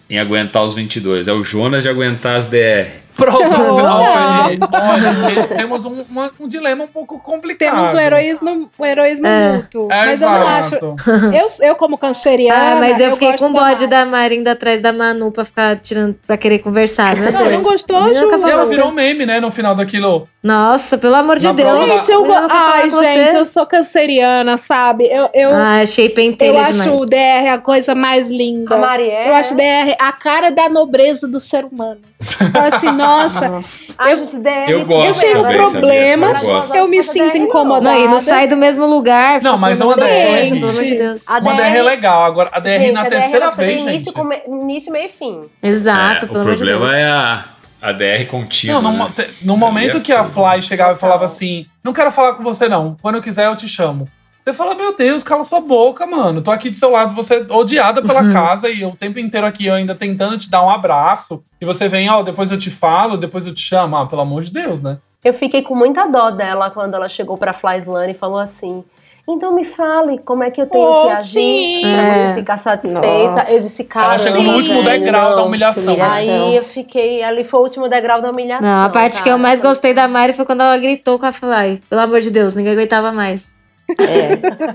em aguentar os 22, é o Jonas de aguentar as DR. Provavelmente. Olha, te- temos um, uma- um dilema um pouco complicado. Temos o heroísmo, o heroísmo É. mútuo. É, mas eu não acho. exato. Eu, eu como canceriana. Ah, mas eu fiquei gosto com da bode da Mari indo atrás da Manu pra ficar tirando, pra querer conversar. Meu Não, não gostou, Ju? E ela virou meme, né, no final daquilo. Nossa, pelo amor de Na Deus. prova Gente, eu falou Ai, com você. gente, eu sou canceriana, sabe? Eu, eu, Ah, achei eu pentelha acho demais. o DR a coisa mais linda. A Marielle. Eu acho o DR a cara da nobreza do ser humano. Então, assim, nossa, gente, DR. Eu gosto eu tenho também, problemas, sabia? Eu eu me sinto incomodada. Não, e não sai do mesmo lugar. Não, mas falando uma DR. Pelo amor de Deus. A Uma DR é legal. Agora, a DR gente, na a DR terceira vez, início, gente. come- início, meio e fim. Exato, É, o pelo de Deus. problema é a, a DR contínua. Não, no, né? no momento é que a. Fly chegava e falava assim: Não quero falar com você, não. Quando eu quiser, eu te chamo. Você fala, meu Deus, cala sua boca, mano. Tô aqui do seu lado, você é odiada pela Uhum. casa e eu o tempo inteiro aqui eu ainda tentando te dar um abraço. E você vem, ó, depois eu te falo, depois eu te chamo. Ah, pelo amor de Deus, né? Eu fiquei com muita dó dela quando ela chegou pra Fly Slane e falou assim: Então me fale como é que eu tenho Oh, que agir sim. pra É. você ficar satisfeita. Nossa. Eu disse, cara. Ela chegou no não, último degrau não. da humilhação. humilhação. Aí eu fiquei. Ali foi o último degrau da humilhação. Não, a parte que eu cara. mais gostei da Mari foi quando ela gritou com a Fly. Pelo amor de Deus, ninguém aguentava mais. É.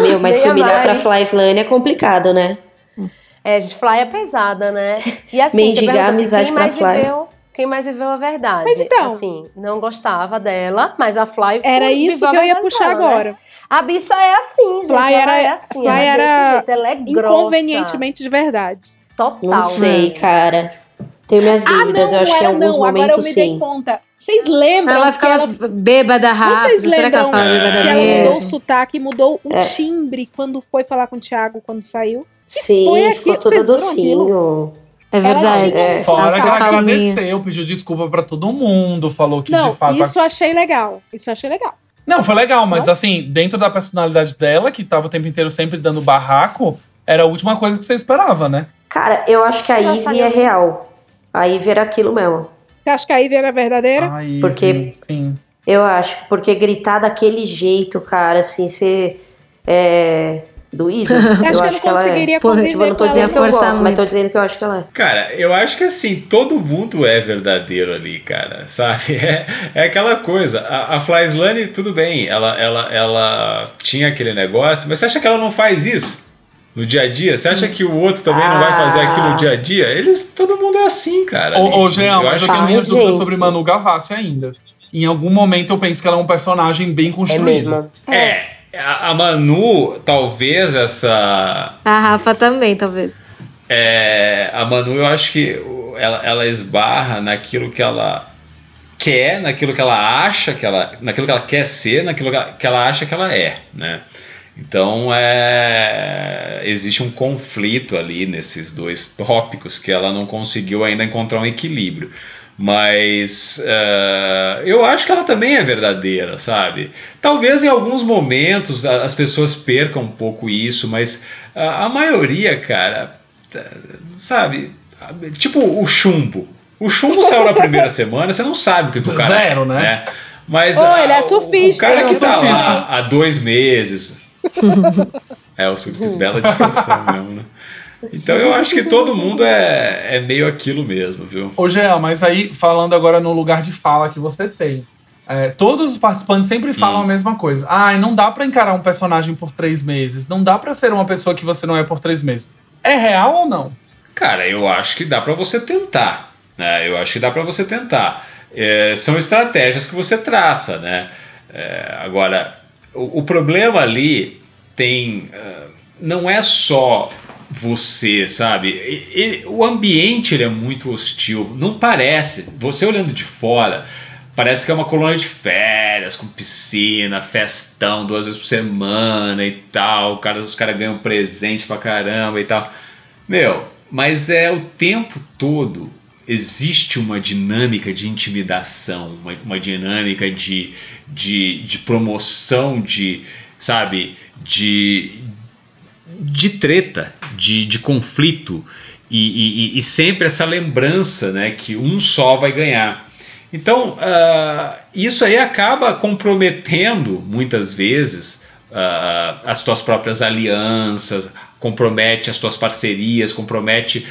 Meu, mas se humilhar pra Mari. Fly Slane é complicado, né? É, gente, Fly é pesada, né? E assim, Mendigar assim, amizade quem pra mais Fly. viveu, quem mais viveu a verdade? Mas então- Assim, não gostava dela, mas a Fly foi, Era isso viveu que eu ia puxar dela, né? agora. A bicha é assim, gente. Fly ela era, é assim, Fly ela é era desse jeito, ela é grossa. inconvenientemente de verdade. Total. Não sei, cara. Tenho minhas Ah, dúvidas, não, eu acho não que em era alguns não. Agora eu momentos me dei sim. conta. Vocês lembram Ela que ficava ela... bêbada rápido. Vocês Será que ela lembram que ela mudou o sotaque, mudou o É. timbre quando foi falar com o Thiago quando saiu? Sim, foi ficou aquilo? toda docinho. É verdade. É. Fora que ela agradeceu, pediu desculpa pra todo mundo, falou que Não, de fato. isso eu achei legal. Isso eu achei legal. Não, foi legal, mas Não? assim, dentro da personalidade dela, que tava o tempo inteiro sempre dando barraco, era a última coisa que você esperava, né? Cara, eu acho que a Ivy é real. A Ivy era aquilo mesmo. Você acha que a Ivy era verdadeira? Ai, Porque- Sim. Eu acho, porque gritar daquele jeito, cara, assim, ser é, doído. acho que eu não que ela é. conseguiria conviver Tipo, eu não tô dizendo que eu gosto, mas muito. tô dizendo que eu acho que ela é. Cara, eu acho que assim, todo mundo é verdadeiro ali, cara, sabe? É, é aquela coisa. A, a Flyslane, tudo bem, ela, ela, ela tinha aquele negócio, mas você acha que ela não faz isso? No dia a dia? Você acha que o outro também não vai fazer aquilo no dia a dia? Eles, todo mundo é assim, cara. Ô, Jean, mas acho eu tenho que- minhas dúvidas sobre Manu Gavassi ainda. Em algum momento eu penso que ela é um personagem bem construído. É, a, a Manu, talvez essa. A Rafa também, talvez. É, a Manu, eu acho que ela, ela esbarra naquilo que ela quer, naquilo que ela acha que ela, naquilo que ela quer ser, naquilo que ela, que ela acha que ela é, né? Então é, existe um conflito ali nesses dois tópicos que ela não conseguiu ainda encontrar um equilíbrio. Mas é, eu acho que ela também é verdadeira, sabe? Talvez em alguns momentos as pessoas percam um pouco isso, mas a, a maioria, cara, sabe? Tipo o chumbo. O chumbo saiu na primeira semana, você não sabe o que, que o cara Zero, né? Mas Ô, ah, ele é o- surfista, O cara que é tá surfista. lá há dois meses. é, o surfista, bela descrição mesmo, né? Então eu acho que todo mundo é, é meio aquilo mesmo, viu? Ô, Jean, mas aí, falando agora no lugar de fala que você tem. é, todos os participantes sempre falam Hum. a mesma coisa. Ai, não dá pra encarar um personagem por três meses. Não dá pra ser uma pessoa que você não é por três meses. É real ou não? Cara, eu acho que dá pra você tentar. Né? Eu acho que dá pra você tentar. É, são estratégias que você traça, né? É, agora, o, problema ali tem. ah, não é só você, sabe? O ambiente ele é muito hostil. Não parece. Você olhando de fora, parece que é uma colônia de férias, com piscina, festão duas vezes por semana e tal. Cara, os caras ganham presente pra caramba e tal. Meu, mas é o tempo todo existe uma dinâmica de intimidação, uma, uma dinâmica de, de, de promoção, de, sabe, de, de treta, de, de conflito e, e- e sempre essa lembrança, né, que um só vai ganhar. Então, ah, isso aí acaba comprometendo muitas vezes ah, as tuas próprias alianças, compromete as tuas parcerias, compromete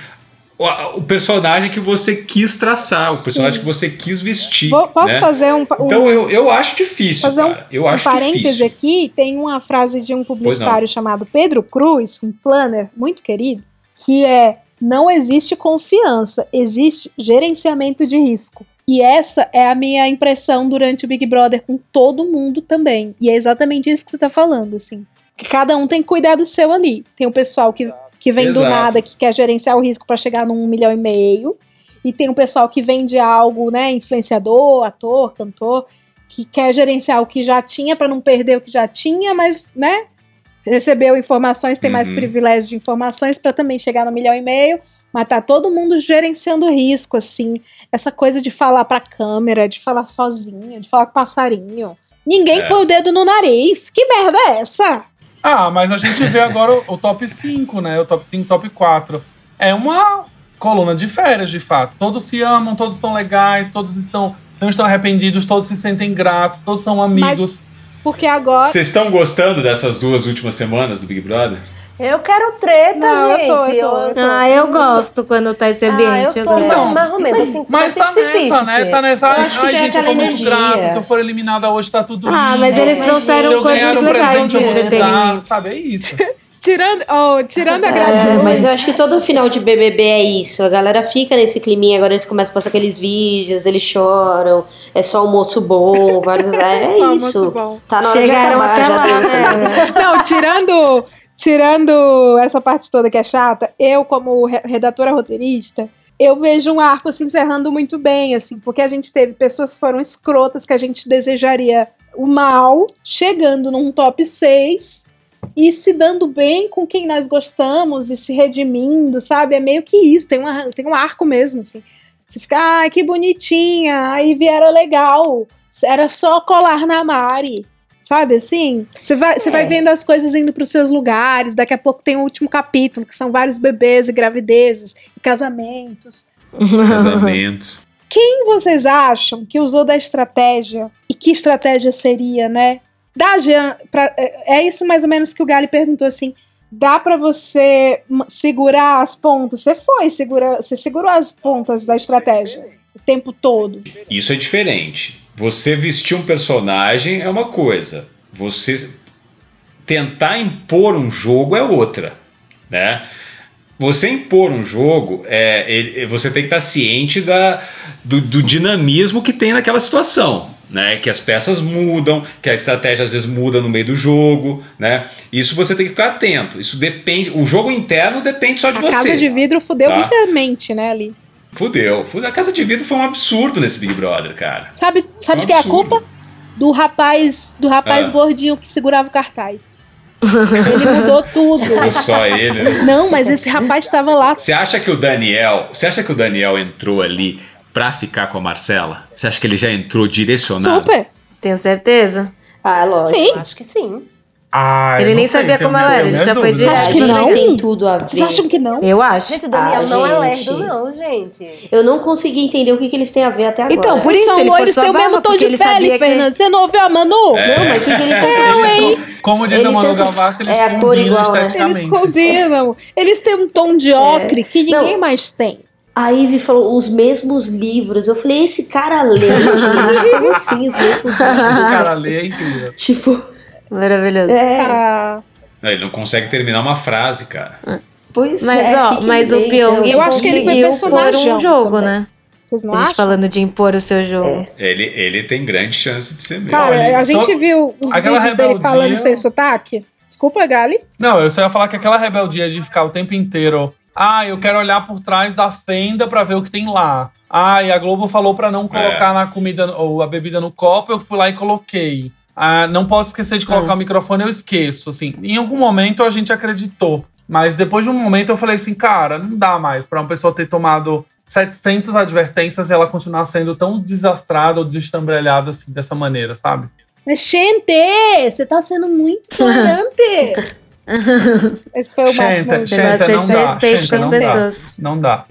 o, o personagem que você quis traçar, o personagem que você quis vestir. Vou- posso né? fazer um, um- Então eu, eu acho difícil, fazer um. Eu um acho parêntese difícil. aqui, tem uma frase de um publicitário chamado Pedro Cruz, um planner muito querido, que é não existe confiança, existe gerenciamento de risco. E essa é a minha impressão durante o Big Brother com todo mundo também. E é exatamente isso que você tá falando, assim. Que cada um tem que cuidar do seu ali. Tem o pessoal que, que vem do Exato. nada, que quer gerenciar o risco para chegar num milhão e meio. E tem o pessoal que vem de algo, né, influenciador, ator, cantor, que quer gerenciar o que já tinha para não perder o que já tinha, mas, né, recebeu informações, tem mais Uhum. privilégio de informações para também chegar no milhão e meio, mas tá todo mundo gerenciando risco, assim, essa coisa de falar pra câmera, de falar sozinho, de falar com passarinho. Ninguém É. põe o dedo no nariz. Que merda é essa? Ah, mas a gente vê agora o, o top 5, né? O top 5, top 4. É uma coluna de férias, de fato. Todos se amam, todos estão legais, todos estão não estão arrependidos, todos se sentem gratos, todos são amigos. Porque agora. Vocês estão gostando dessas duas últimas semanas do Big Brother? Eu quero treta, Não, eu gente. tô, eu tô, eu tô. Ah, eu gosto quando tá esse Ah, ambiente. eu eu tô gosto. mais, mais ou menos, assim, Mas tá 50-50. nessa, né? Tá nessa. Eu acho que Ai, já é gente, eu energia. grato. Se eu for eliminada hoje, tá tudo Ah, lindo. mas eles trouxeram Se eu coisas ganhar um legais presente, eu vou de te dar, entretenimento. sabe? É isso. Tirando, oh, tirando a É, gratidão. mas eu acho que todo final de BBB é isso. A galera fica nesse climinha, agora eles começam a passar aqueles vídeos, eles choram, é só almoço bom, vários. É Só isso. almoço bom. Tá na hora Chegaram de acabar, já lá, deu. né? Não, tirando, tirando essa parte toda que é chata, eu, como re- redatora roteirista, eu vejo um arco se encerrando muito bem, assim, porque a gente teve pessoas que foram escrotas que a gente desejaria o mal, chegando num top 6 e se dando bem com quem nós gostamos e se redimindo, sabe? É meio que isso, tem, uma, tem um arco mesmo, assim. Você fica, ai, que bonitinha, aí era legal, era só colar na Mari. Sabe assim? Você vai, você vai vendo as coisas indo para os seus lugares. Daqui a pouco tem o último capítulo, que são vários bebês e gravidezes e casamentos. Casamento. Quem vocês acham que usou da estratégia? E que estratégia seria, né? Dá, Jean, pra- é é isso mais ou menos que o Gali perguntou assim. Dá pra você segurar as pontas? Você foi, segura, você segurou as pontas da estratégia o tempo todo. Isso é diferente. Você vestir um personagem é uma coisa. Você tentar impor um jogo é outra, né? Você impor um jogo, é, ele- você tem que estar ciente da, do, do dinamismo que tem naquela situação, né? Que as peças mudam, que a estratégia às vezes muda no meio do jogo, né? Isso você tem que ficar atento. Isso depende. O jogo interno depende só de A você. casa de vidro fudeu tá? muita mente, né, ali. Fudeu. Fudeu. A casa de vidro foi um absurdo nesse Big Brother, cara. Sabe, sabe de que é a culpa? Do rapaz, do rapaz Ah. gordinho que segurava o cartaz. Ele mudou tudo. Foi só ele. né? Não, mas esse rapaz estava lá. Você acha que o Daniel, você acha que o Daniel entrou ali pra ficar com a Marcela? Você acha que ele já entrou direcionado? Super. Tenho certeza. Ah, lógico. Sim. Acho que sim. Ah, Ele nem sei, sabia como ela era, ele já foi direto. Acho que não Tem. tem tudo a ver. Vocês acham que não? Eu acho. Gente, o Daniel Ah, não é gente. lerdo, não, gente. Eu não consegui entender o que, que eles têm a ver até agora. Então, por Eles isso são ele loiros, forçou têm o mesmo tom de ele pele, sabia que- Fernando. Você não ouviu a Manu? É. Não, mas o que, que ele tá Eu, hein? Como diz Ele a Manu tanto- Gavassi, eles é a cor igual, né? Eles combinam. Eles têm um tom de ocre que ninguém Não. mais tem. A Ivy falou os mesmos livros. Eu falei, esse cara lê, gente. Como assim os mesmos O livros? cara lê é incrível. Tipo, Maravilhoso. é. Ah, Não, ele não consegue terminar uma frase, cara. Pois Mas, é. ó, que que mas o Pyong? Eu acho que ele foi conseguiu pôr um jogo, também. né? vocês não A gente acham? falando de impor o seu jogo. Ele, ele tem grande chance de ser mesmo. Cara, Olha, a gente então, viu os aquela vídeos dele rebeldia- falando sem sotaque. Desculpa, Gali. Não, eu só ia falar que aquela rebeldia de ficar o tempo inteiro. Ah, eu quero olhar por trás da fenda pra ver o que tem lá. Ah, e a Globo falou pra não colocar na comida ou a bebida no copo, eu fui lá e coloquei. Ah, não posso esquecer de colocar o microfone, eu esqueço. Assim, em algum momento a gente acreditou. Mas depois de um momento eu falei assim, cara, não dá mais pra uma pessoa ter tomado 700 advertências e ela continuar sendo tão desastrada ou destrambelhada assim, dessa maneira, sabe? Mas, gente, você tá sendo muito tolerante. Esse foi o máximo. Xenta, Xenta, não dá. respeito Xenta, com as não dá. pessoas. Não dá.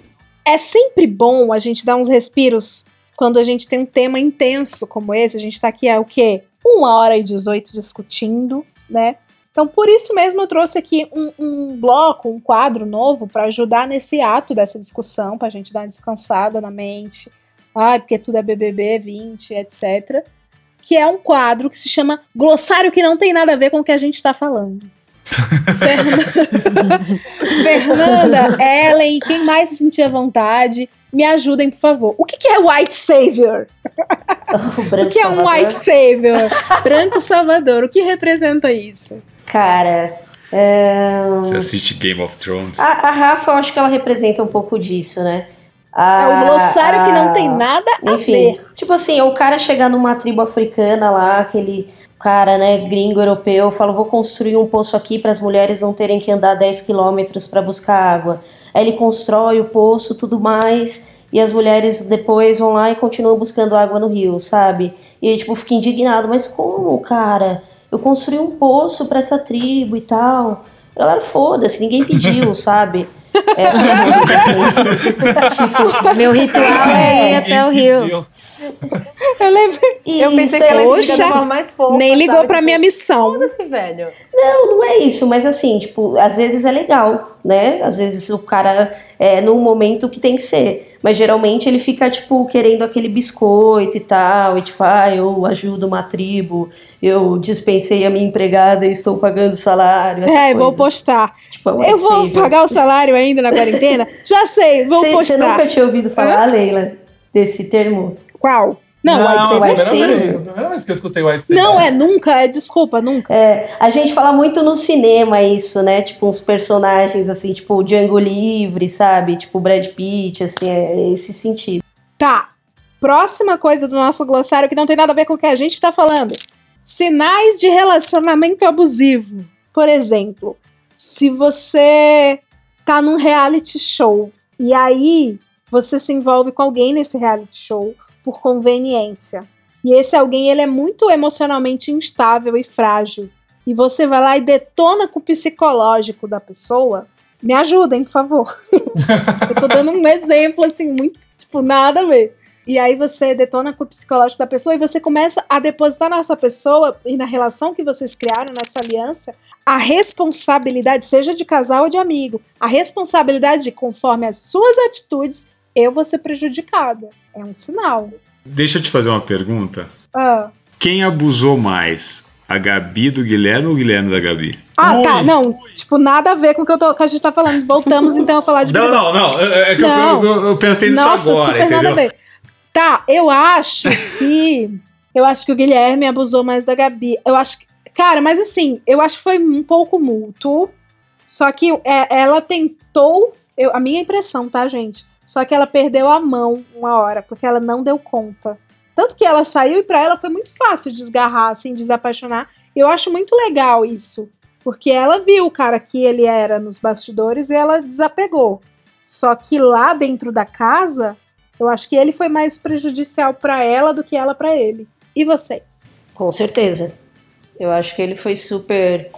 É sempre bom a gente dar uns respiros quando a gente tem um tema intenso como esse. A gente tá aqui há o quê? Uma hora e 18 discutindo, né? Então, por isso mesmo, eu trouxe aqui um, um bloco, um quadro novo para ajudar nesse ato dessa discussão, pra gente dar uma descansada na mente. Ai, porque tudo é BBB 20, etc. Que é um quadro que se chama Glossário que não tem nada a ver com o que a gente tá falando. Fernanda, Fernanda, Ellen, quem mais se sentir à vontade, me ajudem, por favor. O que, que é White Savior? O O que é um salvador. White Savior? Branco Salvador. O que representa isso? Cara, é... Você assiste Game of Thrones. a, a Rafa, eu acho que ela representa um pouco disso, né? A- É o glossário que a- não tem nada a Enfim, ver. tipo assim, o cara chegar numa tribo africana lá, aquele cara, né, gringo europeu, fala, vou construir um poço aqui para as mulheres não terem que andar 10 quilômetros para buscar água. Aí ele constrói o poço, tudo mais, e as mulheres depois vão lá e continuam buscando água no rio, sabe? E aí, tipo, fica indignado, mas como, cara? Eu construí um poço para essa tribo e tal. Galera, foda-se, ninguém pediu, sabe? Essa é assim. Meu ritual é ir até o rio. Eu levei. Eu pensei Isso que ela é- ia Poxa, ficar da forma mais fofa. Nem ligou sabe? pra Tipo, minha missão. Foda-se, velho. Não, não é isso, mas assim, tipo, às vezes é legal, né? Às vezes o cara é num momento que tem que ser. Mas geralmente ele fica, tipo, querendo aquele biscoito e tal, e tipo, ah, eu ajudo uma tribo, eu dispensei a minha empregada e estou pagando salário. É, vou coisa. postar. Tipo, é Eu vou pagar o salário ainda na quarentena? Já sei, vou Você- Você postar. nunca tinha ouvido falar, Leila, desse termo? Qual? Não, White a Saber primeira sim. vez, a primeira vez que eu escutei White Saber. Não, é nunca, é desculpa, nunca. É, a gente fala muito no cinema isso, né? Tipo, uns personagens assim, tipo o Django Livre, sabe? Tipo o Brad Pitt, assim, é esse sentido. Tá. Próxima coisa do nosso glossário que não tem nada a ver com o que a gente tá falando. Sinais de relacionamento abusivo. Por exemplo, se você tá num reality show e aí você se envolve com alguém nesse reality show por conveniência. E esse alguém ele é muito emocionalmente instável e frágil. E você vai lá e detona com o psicológico da pessoa. Me ajudem, por favor. Eu tô dando um exemplo assim muito, tipo, nada a ver. E aí você detona com o psicológico da pessoa e você começa a depositar nessa pessoa e na relação que vocês criaram, nessa aliança, a responsabilidade, seja de casal ou de amigo, a responsabilidade de, conforme as suas atitudes, eu vou ser prejudicada. É um sinal. Deixa eu te fazer uma pergunta. Ah, Quem abusou mais? A Gabi do Guilherme ou o Guilherme da Gabi? Ah, tá. Não, tipo, nada a ver com o que, eu tô, que a gente tá falando. Voltamos então a falar de Não, não, não. É é que eu- Não. eu, eu pensei nisso Nossa, agora, super nada a entendeu? ver. Tá, eu acho que. Eu acho que o Guilherme abusou mais da Gabi. Eu acho que. Cara, mas assim, eu acho que foi um pouco mútuo. Só que é, ela tentou. eu- a minha impressão, tá, gente? Só que ela perdeu a mão uma hora, porque ela não deu conta. Tanto que ela saiu e pra ela foi muito fácil desgarrar, assim, desapaixonar. Eu acho muito legal isso. Porque ela viu o cara que ele era nos bastidores e ela desapegou. Só que lá dentro da casa, eu acho que ele foi mais prejudicial pra ela do que ela pra ele. E vocês? Com certeza. Eu acho que ele foi super.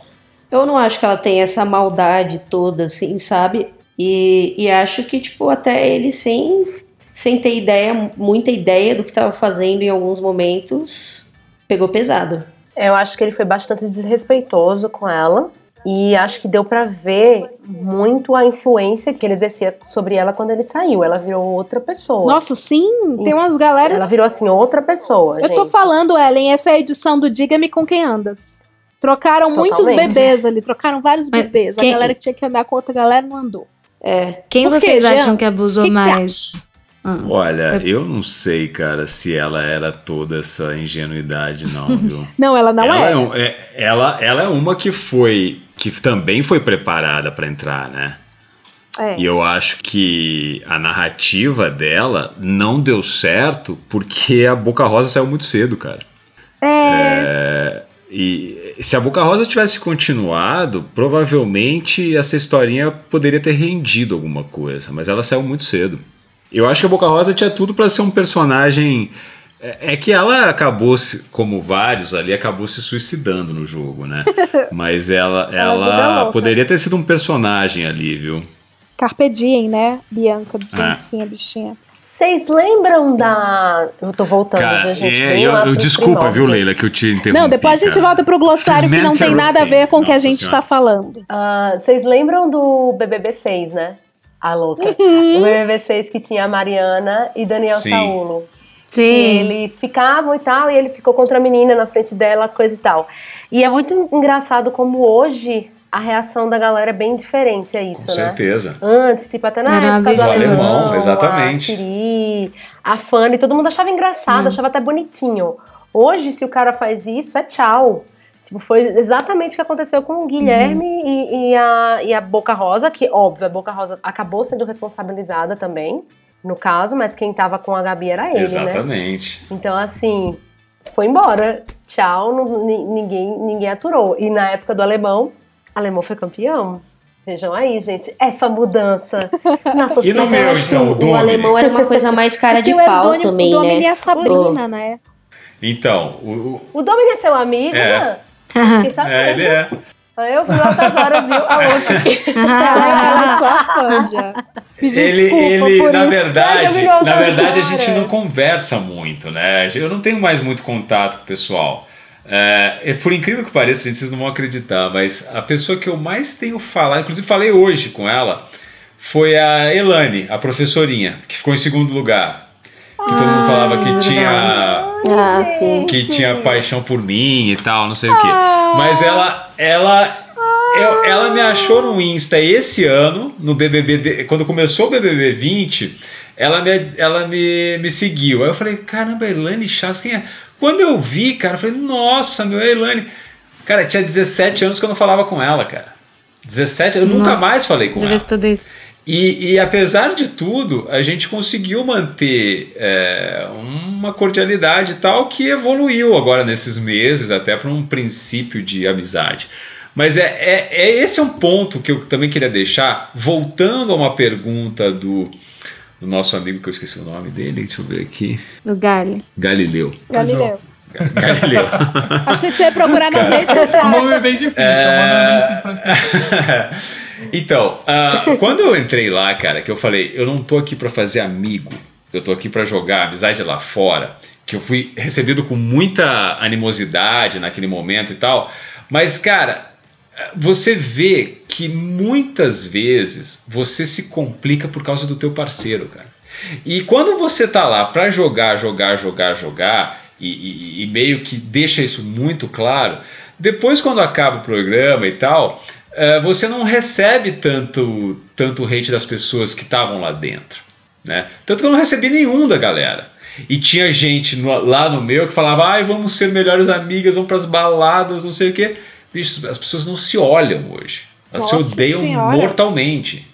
Eu não acho que ela tem essa maldade toda, assim, sabe? E, e acho que, tipo, até ele sem, sem ter ideia, muita ideia do que tava fazendo em alguns momentos, pegou pesado. Eu acho que ele foi bastante desrespeitoso com ela. E acho que deu pra ver muito a influência que ele exercia sobre ela quando ele saiu. Ela virou outra pessoa. Nossa, sim, tem umas galeras. Ela virou assim outra pessoa. Eu tô gente. falando, Ellen, essa é a edição do Diga-me com quem andas. Trocaram muitos Totalmente. bebês ali, trocaram vários Mas bebês. quem- A galera que tinha que andar com outra galera não andou. É. Quem Por quê, vocês Jean? acham que abusou Que que mais? Ah. Olha, eu não sei, cara, se ela era toda essa ingenuidade, não, viu? Não, ela não ela é. um- é, ela, ela é uma que foi. que também foi preparada pra entrar, né? É. E eu acho que a narrativa dela não deu certo porque a Boca Rosa saiu muito cedo, cara. É, e se a Boca Rosa tivesse continuado, provavelmente essa historinha poderia ter rendido alguma coisa, mas ela saiu muito cedo. Eu acho que a Boca Rosa tinha tudo pra ser um personagem. É é que ela acabou, se, como vários ali, acabou se suicidando no jogo, né? Mas ela, Ela é ela poderia ter sido um personagem ali, viu? Carpe diem, né? Bianca, Ah. Bianquinha, bichinha. Vocês lembram da. Eu tô voltando, Cara, viu, gente? é, eu, eu- desculpa, viu, primórdios. Leila, que eu te interrompi. Não, depois a gente volta pro glossário que não tem nada a ver com o que a gente Senhora. tá falando. Ah, Vocês lembram do BBB 6, né? A louca. Uhum. O BBB 6 que tinha a Mariana e Daniel Sim. Saulo. Sim. E eles ficavam e tal, e ele ficou contra a menina na frente dela, coisa e tal. E é muito engraçado como hoje a reação da galera é bem diferente a isso, Com né? certeza. Antes, tipo, até na Era época do alemão, alemão, exatamente. a Siri, a Fanny, todo mundo achava engraçado, Hum. achava até bonitinho. Hoje, se o cara faz isso, é tchau. Tipo, foi exatamente o que aconteceu com o Guilherme Uhum. e, e a, e a Boca Rosa, que, óbvio, a Boca Rosa acabou sendo responsabilizada também, no caso, mas quem tava com a Gabi era ele, né? Exatamente. Então, assim, foi embora. Tchau, não- ni- ninguém, ninguém aturou. E na época do alemão, alemão foi campeão. Vejam aí, gente, essa mudança na Mas sociedade. eu acho que então, o o, o alemão era uma coisa mais cara de pau também, o Domini né? e a Sabrina, né? Então, o, o- O Domini é seu amigo, É. né? É, ele é. Eu vi altas horas, viu? A louca. Ela, é fã já. Pedi Ele, desculpa ele por na isso. verdade, na verdade a gente não conversa muito, né? Eu não tenho mais muito contato com o pessoal. É, é, por incrível que pareça, gente, vocês não vão acreditar, mas a pessoa que eu mais tenho falado, inclusive falei hoje com ela, foi a Elane, a professorinha, que ficou em segundo lugar. Que todo mundo falava que tinha Ah, sim. que tinha paixão por mim e tal, não sei o quê. Mas ela, ela, eu- ela me achou no Insta esse ano, no BBB, quando começou o BBB 20, ela me, ela me, me seguiu. Aí eu falei, caramba, Elaine Chaves, quem é? Quando eu vi, cara, eu falei, nossa, meu, é Elaine. Cara, tinha 17 anos que eu não falava com ela, cara. 17, eu nunca Nossa, mais falei com ela. tudo isso. E, e apesar de tudo, a gente conseguiu manter é, uma cordialidade tal que evoluiu agora nesses meses, até para um princípio de amizade. Mas é, é, é esse é um ponto que eu também queria deixar, voltando a uma pergunta do, do nosso amigo, que eu esqueci o nome dele, deixa eu ver aqui. Do Galho. Galileu. Galileu. Galileu. Achei que você ia procurar nas redes sociais. O nome é bem difícil, é um nome bem difícil pra escrever. Então, ah, quando eu entrei lá, cara, que eu falei, eu não tô aqui pra fazer amigo, eu tô aqui pra jogar amizade lá fora, que eu fui recebido com muita animosidade naquele momento e tal, mas, cara, você vê que muitas vezes você se complica por causa do teu parceiro, cara. E quando você tá lá pra jogar, jogar, jogar, jogar, e, e- e meio que deixa isso muito claro, depois quando acaba o programa e tal, eh, você não recebe tanto, tanto hate das pessoas que estavam lá dentro. Né? Tanto que eu não recebi nenhum da galera. E tinha gente no- lá no meu que falava, ai, vamos ser melhores amigas, vamos pras baladas, não sei o quê. Bicho, as pessoas não se olham hoje. Elas se Nossa odeiam Senhora. mortalmente.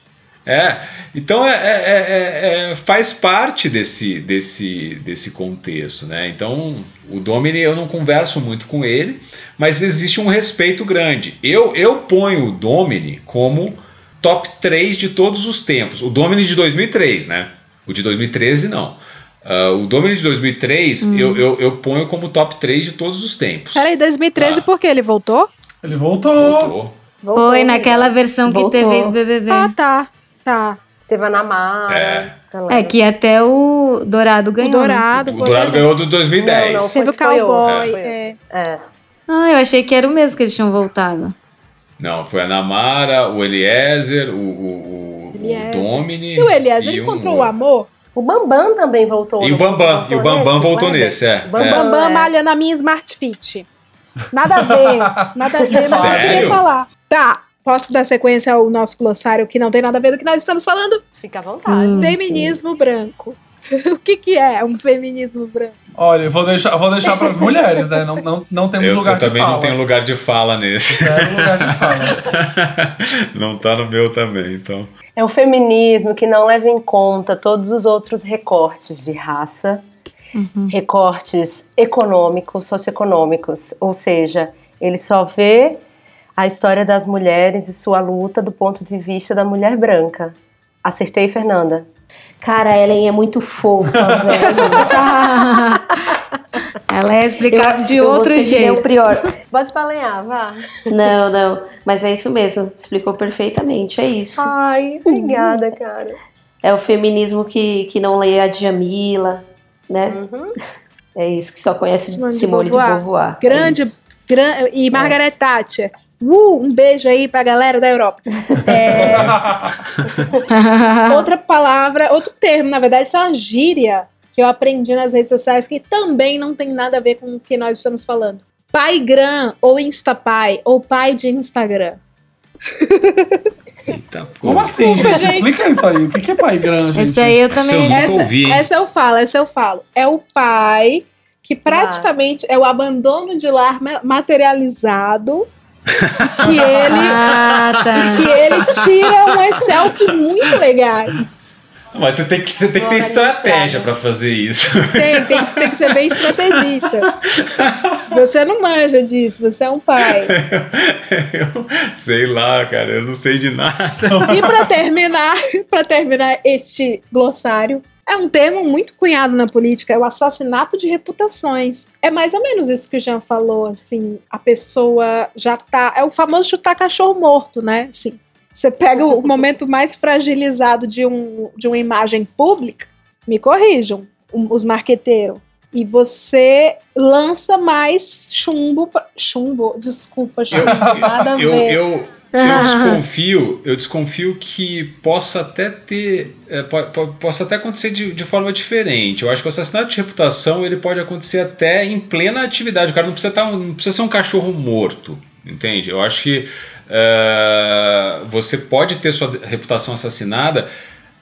É, então é, é- é- é- faz parte desse, desse, desse contexto, né? Então o Domini eu não converso muito com ele, mas existe um respeito grande. Eu, eu ponho o Domini como top 3 de todos os tempos. O Domini de 2003, né? O de 2013 não. Ah, o Domini de 2003 Hum. eu, eu, eu ponho como top 3 de todos os tempos. Peraí, 2013, por que ele voltou? Ele voltou. Voltou. Foi naquela versão que Voltou. teve ex-BBB. Ah, tá. Tá. Teve a Namara. É. É que até o Dourado ganhou. né? Dourado, O Dourado ganhou do 2010. Não, não, Teve o foi- foi cowboy. é. É. Ah, eu achei que era o mesmo que eles tinham voltado. Não, foi a Namara, o Eliezer, o, o, o, Eliezer. o Domini. E o Eliezer e encontrou um- o amor? O Bambam também voltou. E o não Bambam, e o Bambam voltou nesse, é. Bambam é. Bam É. malha na minha Smart Fit. Nada a ver, nada a ver, mas eu queria falar. Tá, posso dar sequência ao nosso glossário que não tem nada a ver do que nós estamos falando? Fica à vontade. Feminismo branco. o que, que é um feminismo branco? Olha, eu vou deixar, eu vou deixar para as mulheres, né? Não, não, não temos Eu, lugar eu de também fala. não tenho lugar de fala nesse. Zero lugar de fala. não tá no meu também, então. É o feminismo que não leva em conta todos os outros recortes de raça, recortes econômicos, socioeconômicos. Ou seja, ele só vê a história das mulheres e sua luta do ponto de vista da mulher branca. Acertei, Fernanda? Cara, a Ellen é muito fofa. Ela é explicada de outro nem jeito. o Prior. Pode palenhar, vá. Não, não. Mas é isso mesmo. Explicou perfeitamente. É isso. Ai, obrigada, cara. É o feminismo que, que não lê a Djamila, né? Uhum. É isso, que só conhece Simone Simone, de de Beauvoir. Beauvoir. Grande, É gran- e Margaret Thatcher. Uh, um beijo aí pra galera da Europa. É, outra palavra, outro termo, na verdade, isso é uma gíria que eu aprendi nas redes sociais que também não tem nada a ver com o que nós estamos falando. Paigram ou Instapai ou pai de Instagram. Eita, Como assim, Desculpa, gente? gente. Explica isso aí. O que é pai grande, gente? Esse aí eu Essa eu também. Essa, ouvi, hein? essa eu falo, essa eu falo. É o pai que praticamente é o abandono de lar ma- materializado e que ele Ah, tá. e que ele tira umas selfies muito legais. Mas você tem que, você tem que ter estratégia pra fazer isso. Tem, tem, tem que ser bem estrategista. Você não manja disso, você é um pai. Eu sei lá, cara, eu não sei de nada. E para terminar, para terminar este glossário, é um termo muito cunhado na política, é o assassinato de reputações. É mais ou menos isso que o Jean falou, assim, a pessoa já tá, é o famoso chutar cachorro morto, né? Assim, você pega o momento mais fragilizado de, um, de uma imagem pública, me corrijam, os marqueteiros, e você lança mais chumbo, pra- chumbo, desculpa, chumbo, nada a eu, ver. eu, eu desconfio, eu desconfio que possa até ter, é, po- po- possa até acontecer de, de forma diferente. Eu acho que o assassinato de reputação ele pode acontecer até em plena atividade. O cara não precisa, tá, não precisa ser um cachorro morto, entende? Eu acho que é, você pode ter sua reputação assassinada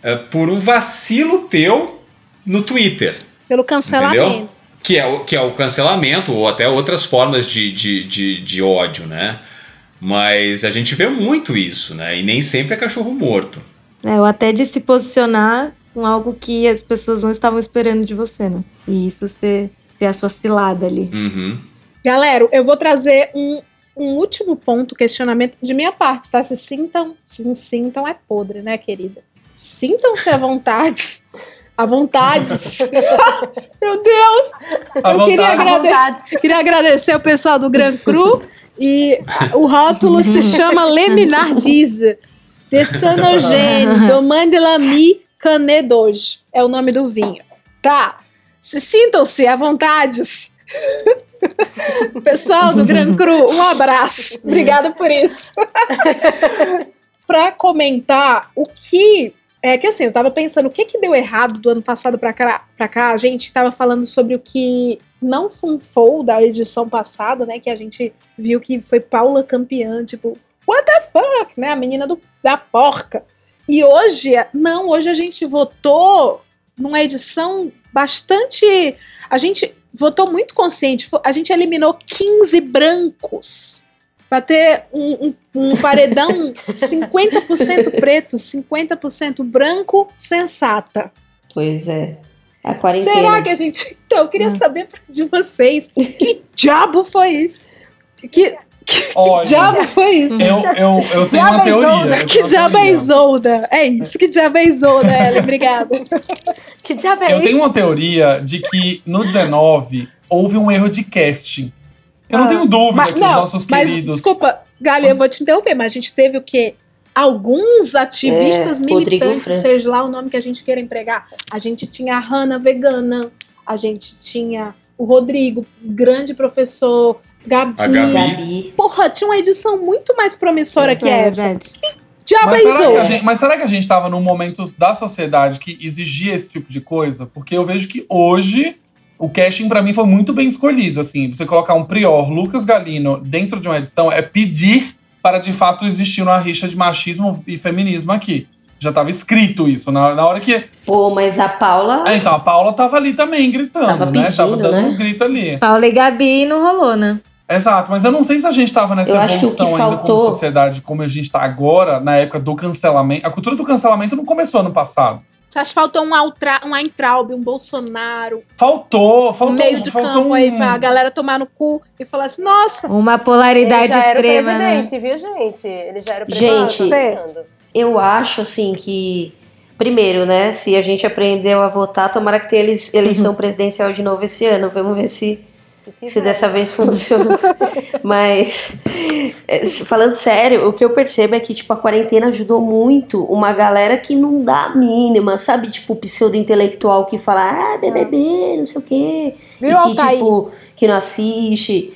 é, por um vacilo teu no Twitter. Pelo cancelamento. Entendeu? Que é, o, que é o cancelamento, ou até outras formas de, de, de, de ódio, né? Mas a gente vê muito isso, né? E nem sempre é cachorro morto. É, ou até de se posicionar com algo que as pessoas não estavam esperando de você, né? E isso ser, ser a sua cilada ali. Uhum. Galera, eu vou trazer um, um último ponto, questionamento de minha parte, tá? Se sintam, se sintam é podre, né, querida? Sintam-se à vontade. À vontade. Meu Deus! À eu queria, vontade. agrade- queria agradecer o pessoal do Gran Cru e o rótulo se chama Leminardize de Sanogênio, Domaine de Lamy Canet d'Auge. É o nome do vinho. Tá. Se sintam-se à vontade. Pessoal do Gran Cru, um abraço. Obrigada por isso. Para comentar o que é que assim, eu tava pensando o que que deu errado do ano passado pra cá, pra cá. A gente tava falando sobre o que não funfou da edição passada, né? Que a gente viu que foi Paula campeã, tipo, what the fuck, né? A menina do, da porca. E hoje, não, hoje a gente votou numa edição bastante. A gente votou muito consciente. A gente eliminou 15 brancos para ter um, um- um paredão 50% preto, 50% branco, sensata. Pois é. É a quarentena. Será que a gente. Então, eu queria saber de vocês que diabo foi isso? Que, que, que Olha, diabo foi isso? Eu, eu, eu tenho uma teoria. eu Que diabo é. Isolda? É isso, que diabo é Isolda, Ellen? Obrigada. Que diabo Eu tenho uma teoria de que no 19 houve um erro de casting. Eu não tenho dúvida Mas, que não, os nossos mas queridos. desculpa, Galia, eu vou te interromper, mas a gente teve o quê? Alguns ativistas É, militantes, seja lá o nome que a gente queira empregar. A gente tinha a Hanna vegana, a gente tinha o Rodrigo, grande professor, Gabi. A Gabi. Porra, tinha uma edição muito mais promissora que É essa. verdade. Que diabo Mas é será, que gente, mas será que a gente estava num momento da sociedade que exigia esse tipo de coisa? Porque eu vejo que hoje o casting pra mim foi muito bem escolhido. Assim, você colocar um prior, Lucas Galino, dentro de uma edição é pedir para de fato existir uma rixa de machismo e feminismo aqui. Já estava escrito isso. Na, na hora que. Pô, mas a Paula. Ah, então, a Paula tava ali também gritando, Tava né? Tava dando né? uns gritos ali. Paula e Gabi não rolou, né? Exato, mas eu não sei se a gente estava nessa Eu acho que o que evolução ainda faltou- como sociedade como a gente está agora, na época do cancelamento. A cultura do cancelamento não começou ano passado. Você acha que faltou um, Altra, um Eintraub, um Bolsonaro, Faltou, um faltou meio de faltou campo um... aí pra galera tomar no cu e falar assim, nossa, Uma Ele polaridade já era o extrema, né? presidente, viu, gente? Ele já era o Gente, presidente. Eu acho, assim, que. Primeiro, né? Se a gente aprendeu a votar, tomara que tenha eleição presidencial de novo esse ano. Vamos ver se, se dessa vez funciona. Mas, é, falando sério, o que eu percebo é que, tipo, a quarentena ajudou muito uma galera que não dá a mínima, sabe? Tipo, pseudo-intelectual que fala, ah, BBB, não sei o quê. Viu, e que, Altair? tipo, que não assiste,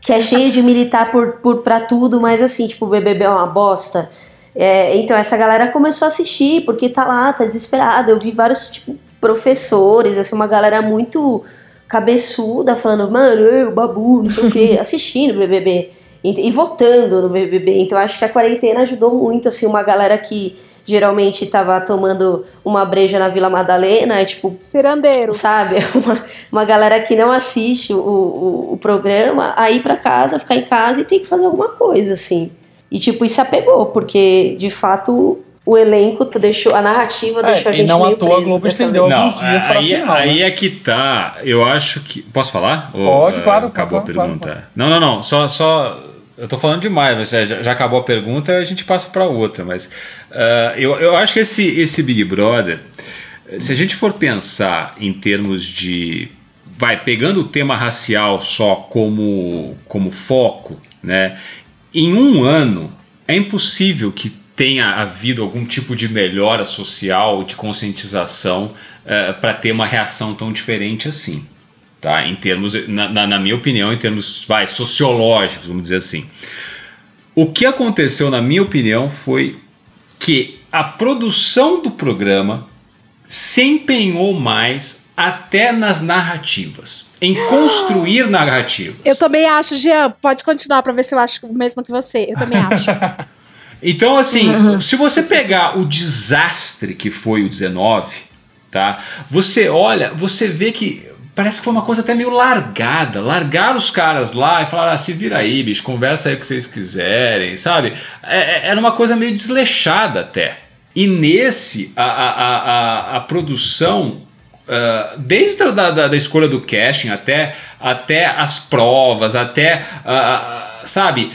que é cheio de militar por, por, pra tudo, mas assim, tipo, o BBB é uma bosta. É, então essa galera começou a assistir, porque tá lá, tá desesperada. Eu vi vários, tipo, professores, assim, uma galera muito cabeçuda, falando, mano, eu, babu, não sei o quê, assistindo o BBB. E, e votando no BBB. Então acho que a quarentena ajudou muito, assim, uma galera que geralmente tava tomando uma breja na Vila Madalena, tipo... Cirandeiros. Sabe? Uma, uma galera que não assiste o, o, o programa, a ir pra casa, ficar em casa e tem que fazer alguma coisa, assim. E, tipo, isso apegou, porque, de fato, o elenco deixou, a narrativa deixou a É, gente não meio preso Globo estendeu alguns dias pra aí, final, aí né? é que tá. Eu acho que. Posso falar? Ou, Pode, eh, claro, Acabou claro, a claro, pergunta. Não, não, não. Só. só eu tô falando demais, mas eh, já, já acabou a pergunta, a gente passa para outra. Mas ah, eu, eu acho que esse, esse Big Brother, se a gente for pensar em termos de. Vai, pegando o tema racial só como, como foco, né? Em um ano, é impossível que tenha havido algum tipo de melhora social, de conscientização, para ter uma reação tão diferente assim. Tá? Em termos, na, na- na minha opinião, em termos vai, sociológicos, vamos dizer assim. O que aconteceu, na minha opinião, foi que a produção do programa se empenhou mais até nas narrativas, em construir narrativas. Eu também acho, Jean, pode continuar pra ver se eu acho o mesmo que você. Eu também acho. Então, assim, se você pegar o desastre que foi o 19, tá? Você olha, você vê que parece que foi uma coisa até meio largada. Largaram os caras lá e falaram: ah, se vira aí, bicho, conversa aí o que vocês quiserem, sabe? É- é- era uma coisa meio desleixada até. E nesse, a, a, a, a, produção, ah, desde a da, da, da escolha do casting até, até as provas, até, ah, sabe,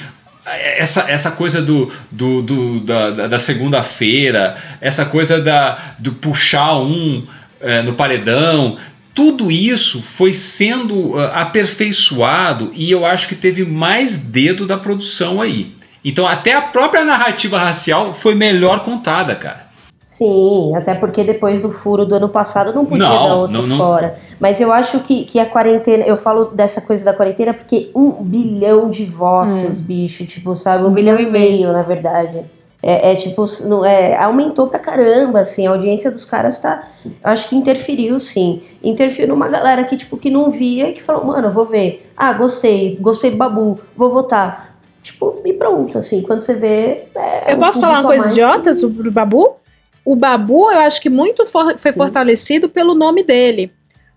essa, essa coisa do, do, do- da, da- da segunda-feira, essa coisa da, do puxar um eh, no paredão, tudo isso foi sendo ah, aperfeiçoado e eu acho que teve mais dedo da produção aí. Então até a própria narrativa racial foi melhor contada, cara. Sim, até porque depois do furo do ano passado não podia Não, dar outro não, não. fora. Mas eu acho que, que a quarentena, eu falo dessa coisa da quarentena porque um bilhão de votos, bicho, tipo, sabe? Um, bilhão e meio, na verdade. É, é tipo, não, é, aumentou pra caramba, assim, a audiência dos caras tá. Eu acho que interferiu, sim. Interferiu numa galera que, tipo, que não via e que falou, mano, eu vou ver. Ah, gostei, gostei do Babu, vou votar. Tipo, e pronto, assim, quando você vê. é, Eu um posso falar uma coisa idiota sobre o Babu? O Babu, eu acho que muito for- foi fortalecido pelo nome dele.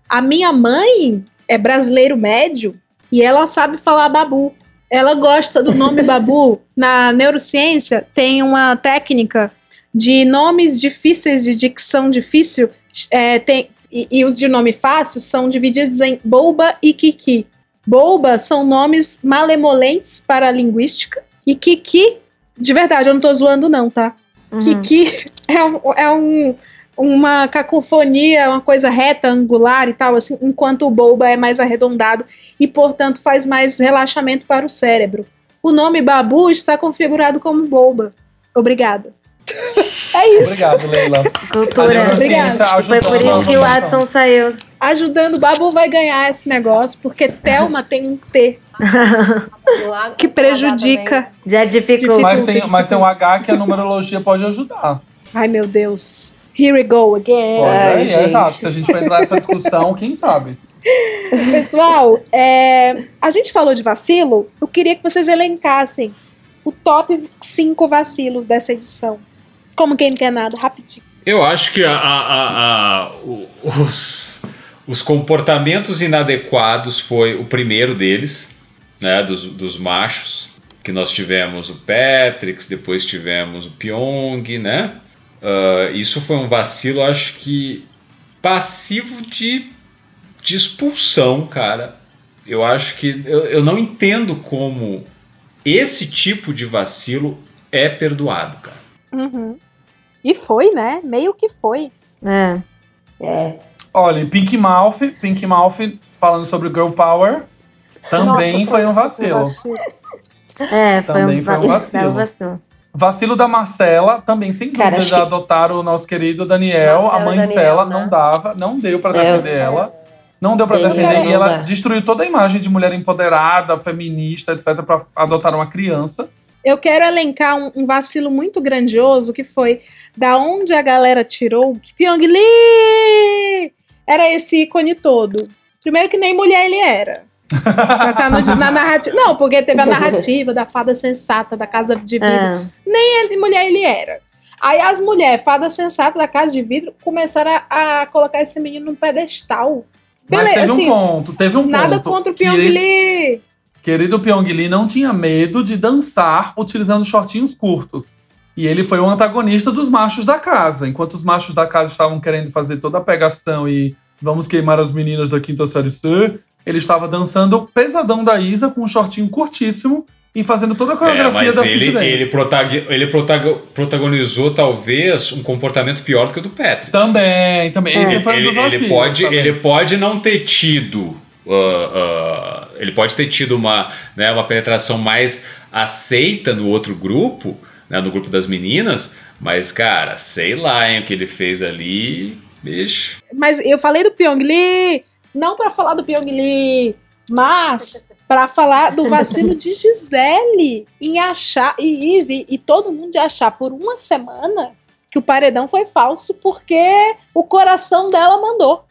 A minha mãe é brasileiro médio e ela sabe falar Babu. Ela gosta do nome Babu. Na neurociência, tem uma técnica de nomes difíceis, de dicção difícil, é, tem, e, e os de nome fácil são divididos em Boba e Kiki. Boba são nomes malemolentes para a linguística, e Kiki, de verdade, eu não tô zoando, não, tá? Kiki é, um, é um- uma cacofonia, uma coisa reta, angular e tal, assim, enquanto o Boba é mais arredondado e, portanto, faz mais relaxamento para o cérebro. O nome Babu está configurado como Boba. Obrigada. É isso. Obrigado, Leila. Doutora, A Obrigada. Foi por a isso que o Watson saiu. Ajudando, o Babu vai ganhar esse negócio, porque Thelma tem um T que prejudica. Já dificulta. Mas tem, mas tem um H que a numerologia pode ajudar. Ai, meu Deus. Here we go again. Pode Ai, aí, gente. é exato. Se a gente for entrar nessa discussão, quem sabe? Pessoal, é, a gente falou de vacilo. Eu queria que vocês elencassem o top 5 vacilos dessa edição. Como quem não quer nada, rapidinho. Eu acho que a- a- a- os, os comportamentos inadequados foi o primeiro deles, né, dos, dos machos, que nós tivemos o Patrick, depois tivemos o Pyong, né? Ah, isso foi um vacilo, acho que passivo de, de expulsão, cara. Eu acho que eu, eu não entendo como esse tipo de vacilo é perdoado, cara. Uhum. E foi, né? Meio que foi. É. É. Olha, Pink Mouth, Pink Mouth falando sobre Girl Power, também Nossa, foi um super vacilo. É, foi Também um, foi um vacilo. vacilo. Vacilo da Marcela, também sem Cara, dúvida, já que- adotaram o nosso querido Daniel. Marcelo a mãe Daniel, dela né? não dava, não deu pra É, defender o- ela. Não deu pra Daniel defender e ela dá. destruiu toda a imagem de mulher empoderada, feminista, etc, pra adotar uma criança. Eu quero elencar um, um vacilo muito grandioso que foi da onde a galera tirou que Pyong Lee era esse ícone todo. Primeiro que nem mulher ele era. Pra tá no- na narrativa. Não, porque teve a narrativa da fada sensata da casa de vidro. É. Nem ele, mulher ele era. Aí as mulheres, fada sensata da casa de vidro, começaram a, a colocar esse menino num pedestal. Mas Beleza, teve assim, um ponto, teve um Nada ponto. contra o Pyong Lee. Querido Pyong Lee não tinha medo de dançar utilizando shortinhos curtos. E ele foi o antagonista dos machos da casa. Enquanto os machos da casa estavam querendo fazer toda a pegação e vamos queimar as meninas da quinta série C, ele estava dançando o pesadão da Isa com um shortinho curtíssimo e fazendo toda a É, coreografia mas da ele, ele, protag- ele protago- protagonizou talvez um comportamento pior do que o do Patrick. Também, também. Ele, um ele- dos ele vacilos pode, também. ele pode não ter tido. ah, ah, ele pode ter tido uma, né, uma penetração mais aceita no outro grupo, né, no grupo das meninas, mas, cara, sei lá, hein, o que ele fez ali, bicho. Mas eu falei do Pyong Lee, não pra falar do Pyong Lee, mas pra falar do vacilo de Gisele em achar e Ive e todo mundo de achar por uma semana que o paredão foi falso porque o coração dela mandou.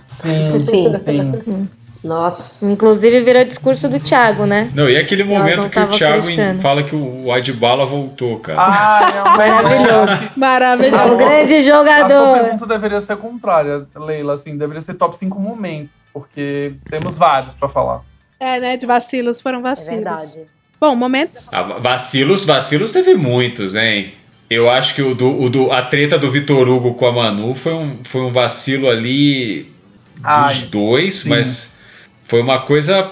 Sim, Sim. sim. Nossa. Inclusive virou discurso do Thiago, né? Não, e aquele momento que o Thiago acreditando. fala que o Adbala voltou, cara. Ah, é um Maravilhoso. Maravilhoso. É um grande A sua jogador. pergunta deveria ser contrária, Leila, assim, deveria ser top 5 momentos, porque temos vários pra falar. É, né? De vacilos foram vacilos. verdade. Bom, momentos. Ah, vacilos, vacilos teve muitos, hein? Eu acho que o do, o do- a treta do Vitor Hugo com a Manu foi um, foi um vacilo ali dos Ai, dois, sim. mas foi uma coisa.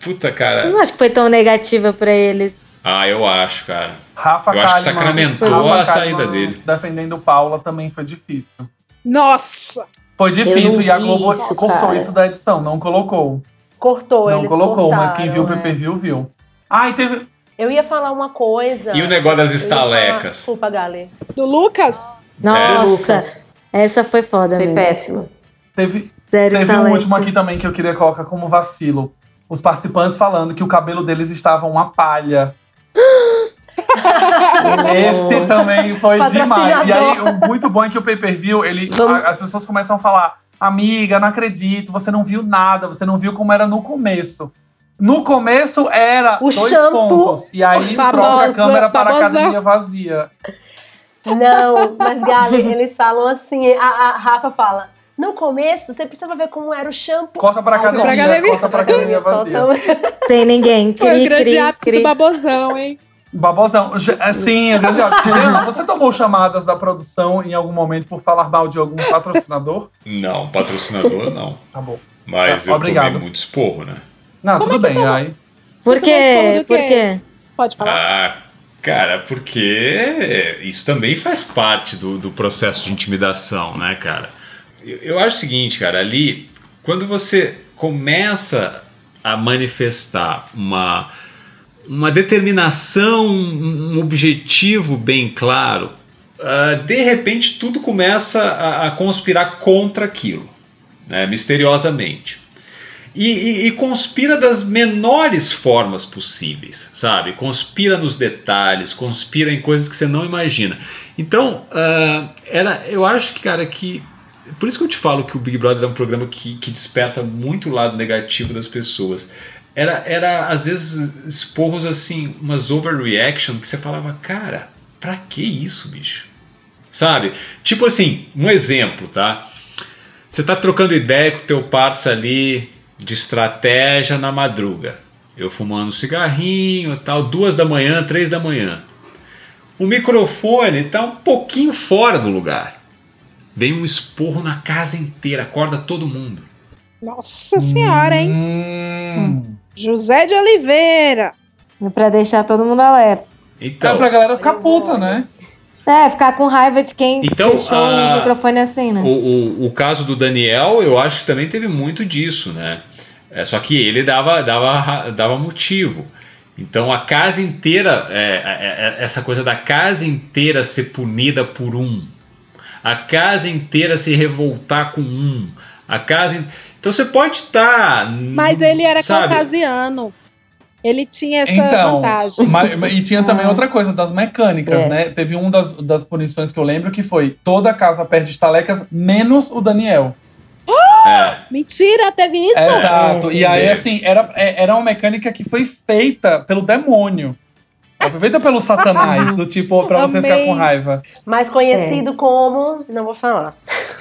Puta, Eu cara. não acho que foi tão negativa pra eles. Ah, eu acho, cara. Rafa Eu acho que sacramentou Rafa a saída Kalimann dele. Defendendo Paula também foi difícil. Nossa! Foi difícil e a Globo isso, cortou cara. isso da edição, não colocou. Cortou, não eles colocou, mas quem viu o cortaram, PP é. viu, viu. Ah, e teve. Eu ia falar uma coisa. E o negócio das ia falar- estalecas? Desculpa, Gali. Do Lucas? Nossa, Lucas. essa foi foda Foi mesmo. péssimo. Teve, Sério, teve um último aqui também que eu queria colocar como vacilo. Os participantes falando que o cabelo deles estava uma palha. Esse também foi demais. E aí, o muito bom é que o pay-per-view, ele, a- as pessoas começam a falar: Amiga, não acredito, você não viu nada, você não viu como era no começo. No começo era O dois shampoo. pontos. E aí troca a câmera para a academia vazia. Não, mas Gali, eles falam assim, a, a Rafa fala. No começo, você precisava ver como era o shampoo. Corta pra academia, Pra academia. corta pra academia vazia. Sem ninguém. Foi Cri, o grande cri, ápice cri. do babosão, hein? Babosão. Ge- Sim, é grande ápice. Jean, você tomou chamadas da produção em algum momento por falar mal de algum patrocinador? Não, patrocinador não. Tá bom. Mas É, eu obrigado. tomei muito esporro, né? Não, tudo bem, aí. Por Tomou quê? do Por quê? quê? Pode falar. Ah, cara, porque isso também faz parte do, do processo de intimidação, né, cara? Eu, acho o seguinte, cara, ali, quando você começa a manifestar uma, uma determinação, um objetivo bem claro, ah, de repente tudo começa a, a conspirar contra aquilo, né, misteriosamente. E, e- e conspira das menores formas possíveis, sabe? Conspira nos detalhes, conspira em coisas que você não imagina. Então, ah, era, eu acho que, cara, que. Por isso que eu te falo que o Big Brother é um programa que, que desperta muito o lado negativo das pessoas. Era, era, às vezes, esporros assim, umas overreaction que você falava, cara, pra que isso, bicho? Sabe? Tipo assim, um exemplo, tá? Você tá trocando ideia com o teu parça ali de estratégia na madruga. Eu fumando cigarrinho e tal, duas da manhã, três da manhã. O microfone tá um pouquinho fora do lugar. Vem um esporro na casa inteira, acorda todo mundo. Nossa senhora, hein? Hum. José de Oliveira. Pra deixar todo mundo alerta. Então, É pra galera ficar puta, né? É, ficar com raiva de quem Então, fechou a- o microfone assim, né? O, o, o caso do Daniel, eu acho que também teve muito disso, né? É, só que ele dava, dava, dava motivo. Então a casa inteira, é, é, é, essa coisa da casa inteira ser punida por um, a casa inteira se revoltar com um, a casa. in- Então você pode estar. Mas ele era sabe? caucasiano. Ele tinha essa Então, vantagem. mas- e tinha também Ah. outra coisa das mecânicas, É. né? Teve um das, das punições que eu lembro que foi toda a casa perde estalecas, menos o Daniel. É. Mentira, teve isso? Exato. E aí, É. assim, era, é- era uma mecânica que foi feita pelo demônio. Feita pelo satanás, do tipo, pra você ficar com raiva. Mais conhecido como. Não vou falar.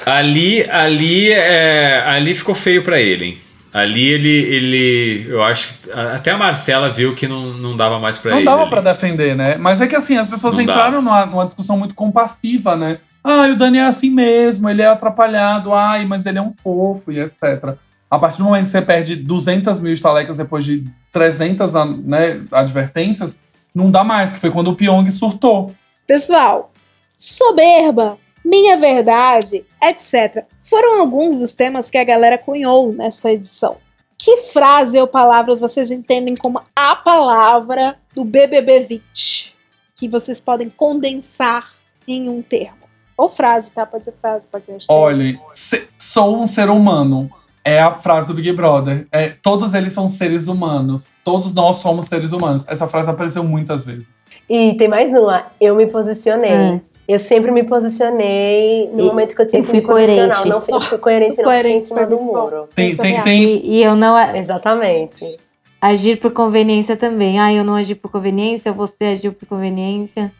Ali, ali, é, ali ficou feio pra ele. hein? Ali ele, ele, eu acho que até a Marcela viu que não, não dava mais pra Não ele. dava ali. pra defender, né? Mas é que assim, as pessoas Não entraram numa, numa discussão muito compassiva, né? Ah, o Dani é assim mesmo, ele é atrapalhado, ai, mas ele é um fofo e etc. A partir do momento que você perde 200 mil estalecas depois de 300 né, advertências, não dá mais, que foi quando o Pyong surtou. Pessoal, soberba, minha verdade, etc. Foram alguns dos temas que a galera cunhou nessa edição. Que frase ou palavras vocês entendem como a palavra do BBB 20? Que vocês podem condensar em um termo. Ou frase, tá? Pode ser frase, pode ser hashtag. Olha, se- sou um ser humano. É a frase do Big Brother. É, todos eles são seres humanos. Todos nós somos seres humanos. Essa frase apareceu muitas vezes. E tem mais uma. Eu me posicionei. É. Eu sempre me posicionei no E momento que eu tinha eu que me fui posicionar. coerente. Eu não fui, eu fui coerente, não fiquei em cima do muro. Tem- tem- tem- E, e eu não. Exatamente. Agir por conveniência também. Ah, eu não agi por conveniência, você agiu por conveniência.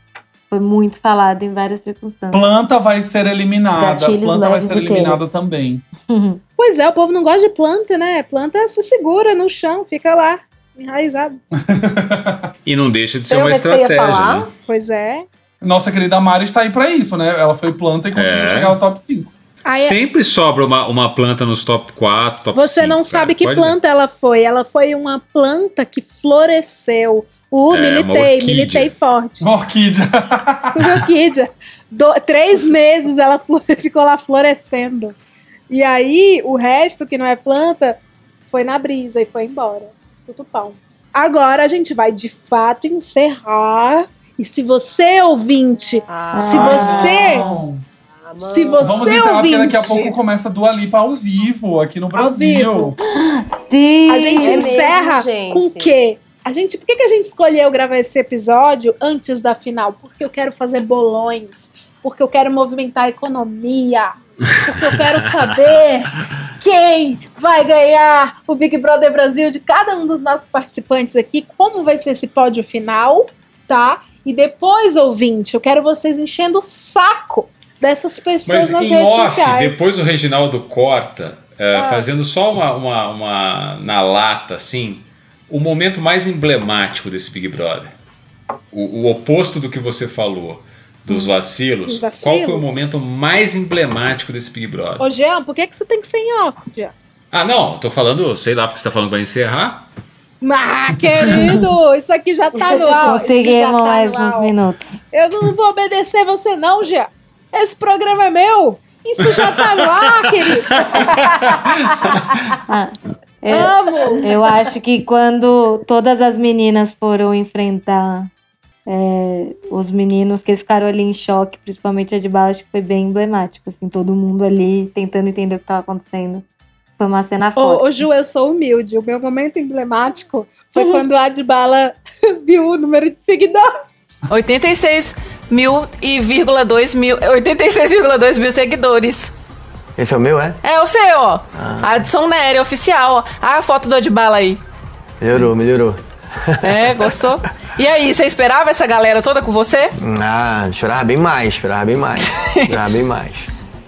Foi muito falado em várias circunstâncias. Planta vai ser eliminada. Gatilhos Planta vai ser eliminada também. Pois é, o povo não gosta de planta, né? Planta se segura no chão, fica lá, enraizado. E não deixa de ser Tem uma estratégia, falar? né? Pois é. Nossa querida Mari está aí pra isso, né? Ela foi planta e conseguiu É. chegar ao top 5. Aí é- Sempre sobra uma, uma planta nos top 4, top Você 5, não cara. sabe que Pode ver. planta ela foi. Ela foi uma planta que floresceu. Uh, É, militei, militei forte. Uma orquídea. Uma orquídea. Do- três meses ela ficou lá florescendo. E aí, o resto que não é planta foi na brisa e foi embora. Tudo pão. Agora a gente vai de fato encerrar. E se você, ouvinte, se você. Se Vamos você, encerrar porque ouvinte. daqui a pouco começa a Dua Lipa ao vivo aqui no Brasil. vivo. Sim! A gente É mesmo, encerra gente. com o quê? A gente, por que, que a gente escolheu gravar esse episódio antes da final? Porque eu quero fazer bolões, porque eu quero movimentar a economia, porque eu quero saber quem vai ganhar o Big Brother Brasil de cada um dos nossos participantes aqui, como vai ser esse pódio final, tá? E depois, ouvinte, eu quero vocês enchendo o saco dessas pessoas Mas nas redes off, sociais. depois o Reginaldo corta, é, Ah. fazendo só uma, uma, uma- na lata, assim, o momento mais emblemático desse Big Brother. O, o oposto do que você falou, dos vacilos. Dos vacilos? Qual foi o momento mais emblemático desse Big Brother? Ô, Jean, por que, que isso tem que ser em off, Jean? Ah, não, tô falando, sei lá, porque você tá falando que vai encerrar. Ah, querido, isso aqui já tá no ar. Conseguimos tá mais uns minutos. Eu não vou obedecer você, não, Jean. Esse programa é meu. Isso já tá no ar, querido. Eu, Amo! eu acho que quando todas as meninas foram enfrentar é, os meninos que eles ficaram ali em choque, principalmente a de bala, acho que foi bem emblemático. Assim, todo mundo ali tentando entender o que estava acontecendo. Foi uma cena forte. Ô, ô, Ju, eu sou humilde. O meu momento emblemático foi Uhum. quando a Adbala viu o número de seguidores. 86 mil e vírgula 2 mil. 86,2 mil seguidores. Esse é o meu, é? É o seu, ó. Ah. Adson Nery, oficial, ó. Ah, a foto do Adbala aí. Melhorou, melhorou. É, gostou? E aí, você esperava essa galera toda com você? Ah, chorava bem mais, chorava bem mais. Chorava bem mais.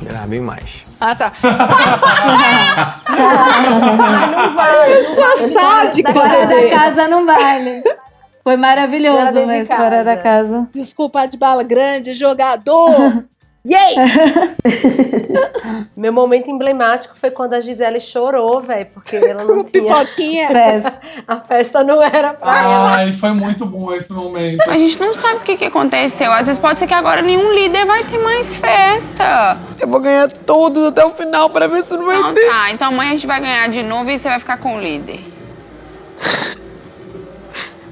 Chorava bem mais. Ah, tá. não vale. Eu sou sádica, Fora da casa não vale. Foi maravilhoso, de mas fora da casa. Desculpa, Adbala, grande jogador. Yay! Meu momento emblemático foi quando a Gisele chorou, velho, porque ela não tinha. Pipoquinha. a festa não era pra ela. Ai, foi muito bom esse momento. A gente não sabe o que, que aconteceu. Às vezes pode ser que agora nenhum líder vai ter mais festa. Eu vou ganhar todos até o final pra ver se não vai Então ter. tá, então amanhã a gente vai ganhar de novo e você vai ficar com o líder.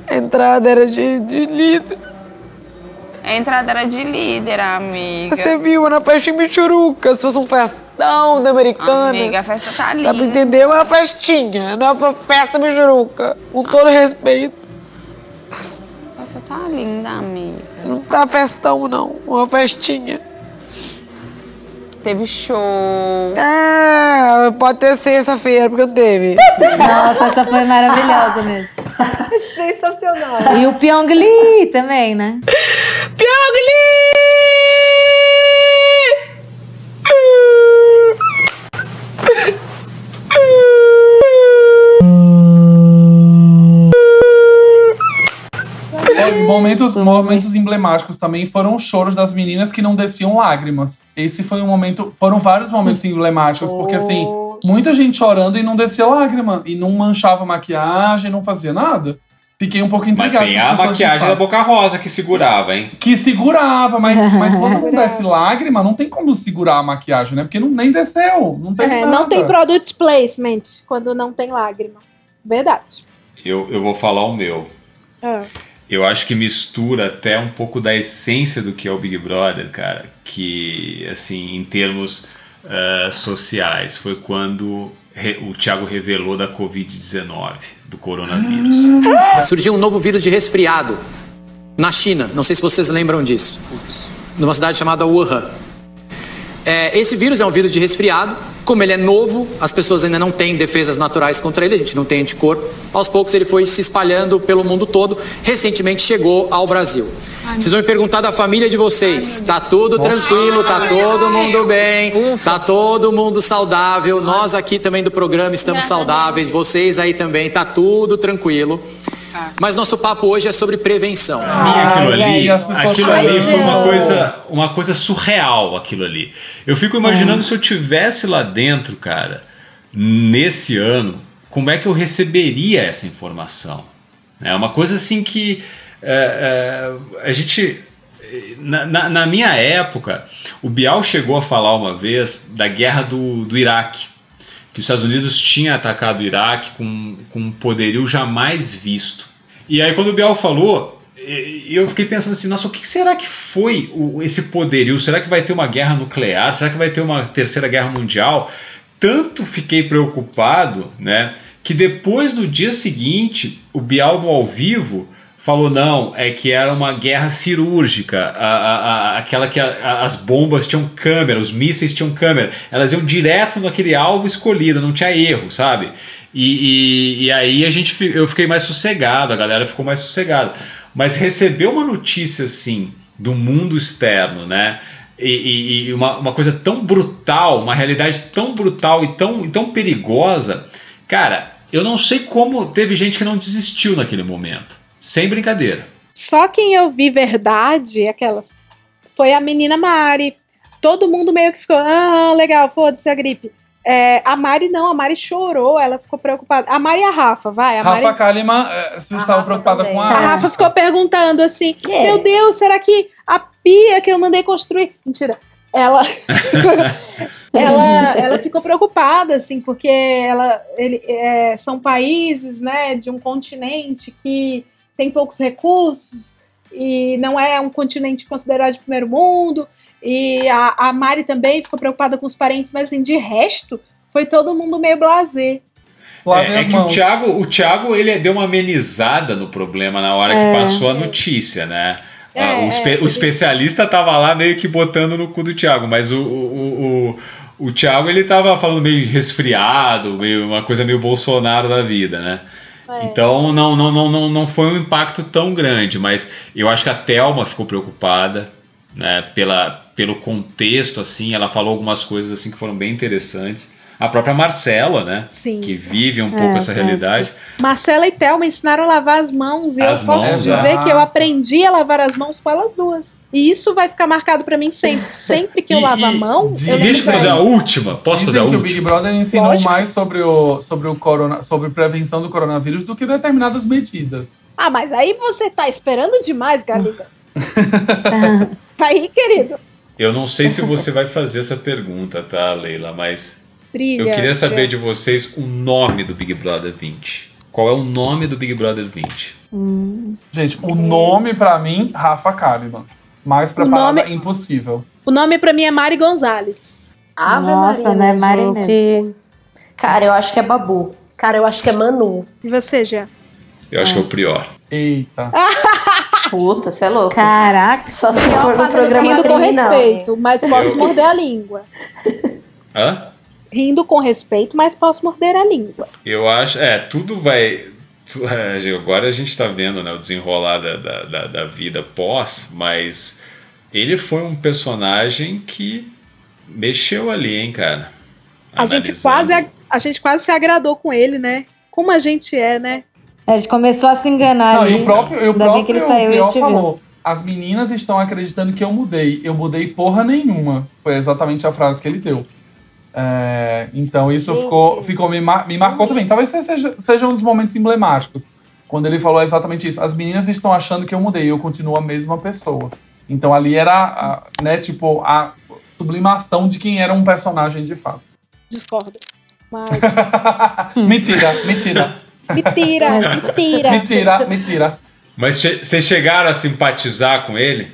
A entrada era de, de líder. A entrada era de líder, amiga. Você viu, na festa em Michuruca, se fosse um festão da americana. Amiga, a festa tá Dá linda. pra entender? É uma festinha, não é uma festa Michuruca. Com todo respeito. A festa tá linda, amiga. Não tá festão, não. Uma festinha. Teve show. É, pode ter sexta-feira, porque não teve. Nossa, essa foi maravilhosa mesmo. Sensacional. E o Pyongli também, né? É, momentos, momentos emblemáticos também foram os choros das meninas que não desciam lágrimas. Esse foi um momento. Foram vários momentos emblemáticos, porque assim, muita gente chorando e não descia lágrima. E não manchava maquiagem, não fazia nada. Fiquei um pouco Mas intrigado. tem se as a maquiagem da fato- Boca Rosa que segurava, hein? Que segurava, mas, mas quando não desce lágrima, não tem como segurar a maquiagem, né? Porque não, nem desceu. Não tem É, não tem product placement quando não tem lágrima. Verdade. Eu, eu vou falar o meu. Ah. Eu acho que mistura até um pouco da essência do que é o Big Brother, cara. Que, assim, em termos ah, sociais, foi quando o Thiago revelou da Covid-19, do coronavírus. Surgiu um novo vírus de resfriado na China. Não sei se vocês lembram disso. numa cidade chamada Wuhan. É, esse vírus é um vírus de resfriado. Como ele é novo, as pessoas ainda não têm defesas naturais contra ele, a gente não tem anticorpo. Aos poucos ele foi se espalhando pelo mundo todo. Recentemente chegou ao Brasil. Vocês vão me perguntar da família de vocês. Tá tudo tranquilo, tá todo mundo bem, tá todo mundo saudável. Nós aqui também do programa estamos saudáveis, vocês aí também, tá tudo tranquilo. Mas nosso papo hoje é sobre prevenção. aquilo ali, aquilo ali foi uma coisa, uma coisa surreal, aquilo ali. Eu fico imaginando se eu tivesse lá dentro, cara, nesse ano, como é que eu receberia essa informação? É uma coisa assim que é, é, a gente na, na- na minha época, o Bial chegou a falar uma vez da guerra do, do Iraque, que os Estados Unidos tinha atacado o Iraque com, com um poderio jamais visto. E aí quando o Bial falou, eu fiquei pensando assim, nossa, o que será que foi esse poderio? Será que vai ter uma guerra nuclear? Será que vai ter uma terceira guerra mundial? Tanto fiquei preocupado, né, que depois no dia seguinte, o Bial no ao vivo falou não, é que era uma guerra cirúrgica, a- a- a- aquela que as bombas tinham câmera, os mísseis tinham câmera, elas iam direto naquele alvo escolhido, não tinha erro, sabe? E, e- e aí a gente, eu fiquei mais sossegado, a galera ficou mais sossegada. Mas receber uma notícia assim do mundo externo, né? E, e- e uma, uma coisa tão brutal, uma realidade tão brutal e tão, e tão perigosa, cara, eu não sei como teve gente que não desistiu naquele momento. Sem brincadeira. Só quem eu vi verdade, aquelas, foi a menina Mari. Todo mundo meio que ficou, ah, legal, foda-se a gripe. É, a Mari não, a Mari chorou, ela ficou preocupada. A Mari e a Rafa, vai. A Rafa Mari, eh, você estava preocupada com a. a Rafa ficou perguntando assim: Meu Deus, será que a pia que eu mandei construir. Mentira. Ela. ela, ela ficou preocupada, assim, porque ela, ele, é, são países né, de um continente que tem poucos recursos e não é um continente considerado de primeiro mundo. E a, a Mari também ficou preocupada com os parentes, mas assim, de resto, foi todo mundo meio blasé. É, é que o Thiago, o Thiago ele deu uma amenizada no problema na hora É. que passou a notícia, né? É, Ah, o, espe- é, o especialista tava lá meio que botando no cu do Thiago, mas o, o, o, o Thiago ele tava falando meio resfriado, meio uma coisa meio Bolsonaro da vida, né? É. Então não, não, não, não, não foi um impacto tão grande, mas eu acho que a Thelma ficou preocupada, né? Pela, pelo contexto, assim, ela falou algumas coisas assim que foram bem interessantes. A própria Marcela, né? Sim. Que vive um É, pouco essa é, realidade. Marcela e Thelma ensinaram a lavar as mãos e As eu posso mãos, dizer ah. que eu aprendi a lavar as mãos com elas duas. E isso vai ficar marcado pra mim sempre. Sempre que eu lavo a mão, eu lembro Deixa eu fazer a última. Posso Dizem fazer a que última? o Big Brother ensinou Lógico. mais sobre o sobre o corona, sobre prevenção do coronavírus do que determinadas medidas. Ah, mas aí você tá esperando demais, Galiga. tá aí, querido. Eu não sei se você vai fazer essa pergunta, tá, Leila? Mas Brilha. eu queria saber de vocês o nome do Big Brother 20. Qual é o nome do Big Brother 20? Gente, o nome pra mim, Rafa Kalimann. Mais preparada, nome- impossível. O nome pra mim é Mari Gonzalez. Ave Nossa, Maria, né, Mari gente. Cara, eu acho que é Babu. Cara, eu acho que é Manu. E você, Jean? Eu acho que é o Prior. Eita. Puta, você é louco. Caraca. Só se for no programa Rindo com respeito, mas posso Eu- morder a língua. Hã? Rindo com respeito, mas posso morder a língua. Eu acho. É, tudo vai. tu- é, agora a gente tá vendo né, o desenrolar da, da, da- da vida pós, mas ele foi um personagem que mexeu ali, hein, cara? A gente, quase, a, a gente quase se agradou com ele, né? Como a gente é, né? A gente começou a se enganar Não, ali. e o próprio, e o bem que próprio ele saiu e gente falou. As meninas estão acreditando que eu mudei. Eu mudei porra nenhuma. Foi exatamente a frase que ele deu. É, então isso Gente. ficou, ficou me, mar- me marcou também. Talvez seja, seja um dos momentos emblemáticos. Quando ele falou exatamente isso. As meninas estão achando que eu mudei, eu continuo a mesma pessoa. Então ali era, a, né, tipo, a sublimação de quem era um personagem de fato. Discordo. Mas. mentira, mentira. Mentira, mentira. mentira, mentira. Mas che- vocês chegaram a simpatizar com ele?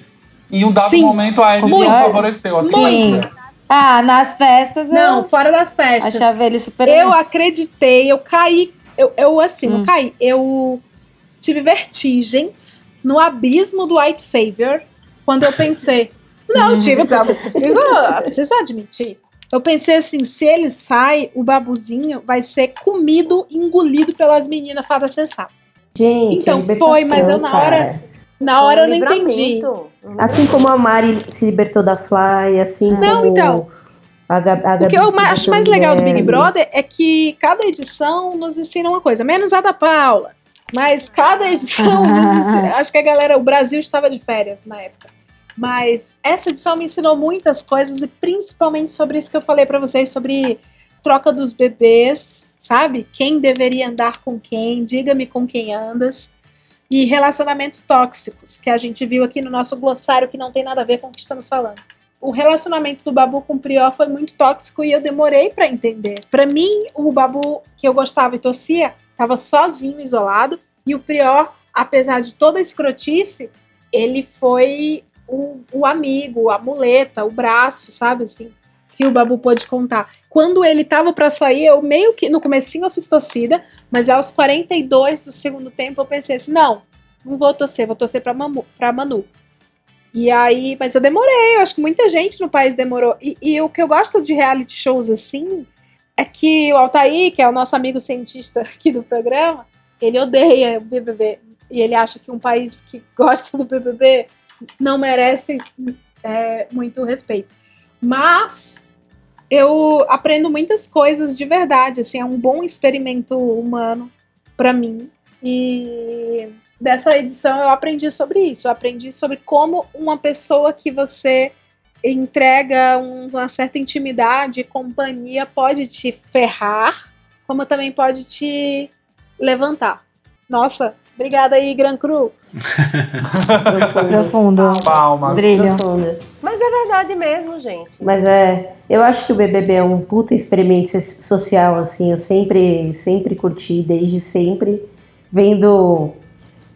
Em um dado Sim. momento a Muito. favoreceu. Assim, Sim. Ah, nas festas eu Não, fora das festas. achava ele super Eu acreditei, eu caí. Eu, eu assim, Hum. não caí. Eu tive vertigens no abismo do White Savior quando eu pensei. Não, tive, eu preciso, eu preciso admitir. Eu pensei assim, se ele sai, o babuzinho vai ser comido, engolido pelas meninas fada sensata. Gente, Então foi, mas eu na hora, na hora eu não um entendi. Assim como a Mari se libertou da Fly, assim Não, como então. a, Ga- a O que Gabi eu acho mais legal do Big. Brother é que cada edição nos ensina uma coisa, menos a da Paula. Mas cada edição nos ensina. Acho que a galera, o Brasil estava de férias na época. Mas essa edição me ensinou muitas coisas e principalmente sobre isso que eu falei pra vocês sobre troca dos bebês, sabe? Quem deveria andar com quem, diga-me com quem andas. E relacionamentos tóxicos, que a gente viu aqui no nosso glossário que não tem nada a ver com o que estamos falando. O relacionamento do Babu com o Prior foi muito tóxico e eu demorei pra entender. Pra mim, o Babu que eu gostava e torcia tava sozinho, isolado, e o Prior, apesar de toda a escrotice, ele foi o, o amigo, a muleta, o braço, sabe assim, que o Babu pôde contar. Quando ele tava pra sair, eu meio que no comecinho eu fiz torcida, mas aos 42 do segundo tempo eu pensei assim, não, não vou torcer, vou torcer pra, Mamu, pra Manu. E aí, mas eu demorei, eu acho que muita gente no país demorou. E, e o que eu gosto de reality shows assim é que o Altair, que é o nosso amigo cientista aqui do programa, ele odeia o BBB. E ele acha que um país que gosta do BBB não merece é, muito respeito. Mas eu aprendo muitas coisas de verdade, assim, é um bom experimento humano para mim. E dessa edição eu aprendi sobre isso. Eu aprendi sobre como uma pessoa que você entrega um- uma certa intimidade companhia pode te ferrar, como também pode te levantar. Nossa, obrigada aí, Gran Cru. Profundo. Palmas. Brilho. Profunda. Mas é verdade mesmo, gente. Mas é, eu acho que o BBB é um puta experimento so- social, assim. Eu sempre, sempre curti, desde sempre, vendo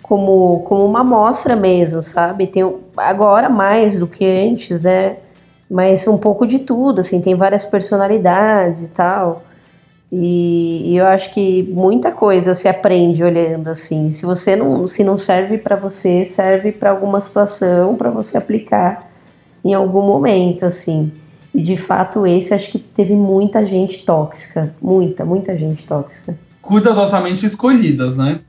como, como uma amostra mesmo, sabe? Tem agora mais do que antes, né? Mas um pouco de tudo, assim. Tem várias personalidades e tal. E, e eu acho que muita coisa se aprende olhando assim. Se você não, se não serve para você, serve para alguma situação para você aplicar em algum momento, assim. E de fato esse acho que teve muita gente tóxica, muita, muita gente tóxica. Cuidadosamente escolhidas, né?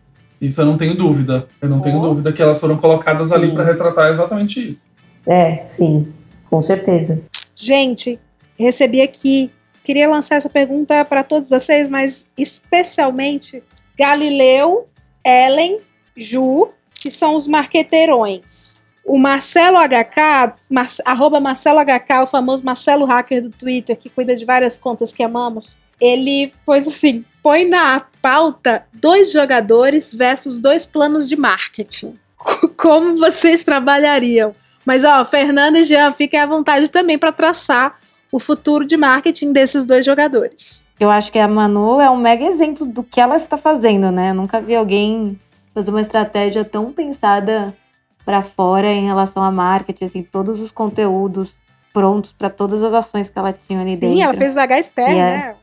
Isso eu não tenho dúvida. Eu não tenho dúvida que elas foram colocadas ali Sim. para retratar exatamente isso. É, sim, com certeza. Gente, recebi aqui. Queria lançar essa pergunta para todos vocês, mas especialmente Galileu, Ellen, Ju, que são os marqueteirões. O Marcelo HK, Mar, arroba Marcelo HK, o famoso Marcelo Hacker do Twitter, que cuida de várias contas que amamos, ele pôs assim: põe na pauta dois jogadores versus dois planos de marketing. Como vocês trabalhariam? Mas ó, Fernanda e Jean, fiquem à vontade também para traçar o futuro de marketing desses dois jogadores. Eu acho que a Manu é um mega exemplo do que ela está fazendo, né? Eu nunca vi alguém fazer uma estratégia tão pensada para fora em relação a marketing, assim, todos os conteúdos prontos para todas as ações que ela tinha ali dentro. Sim, ela fez o H-Ster, E é- né?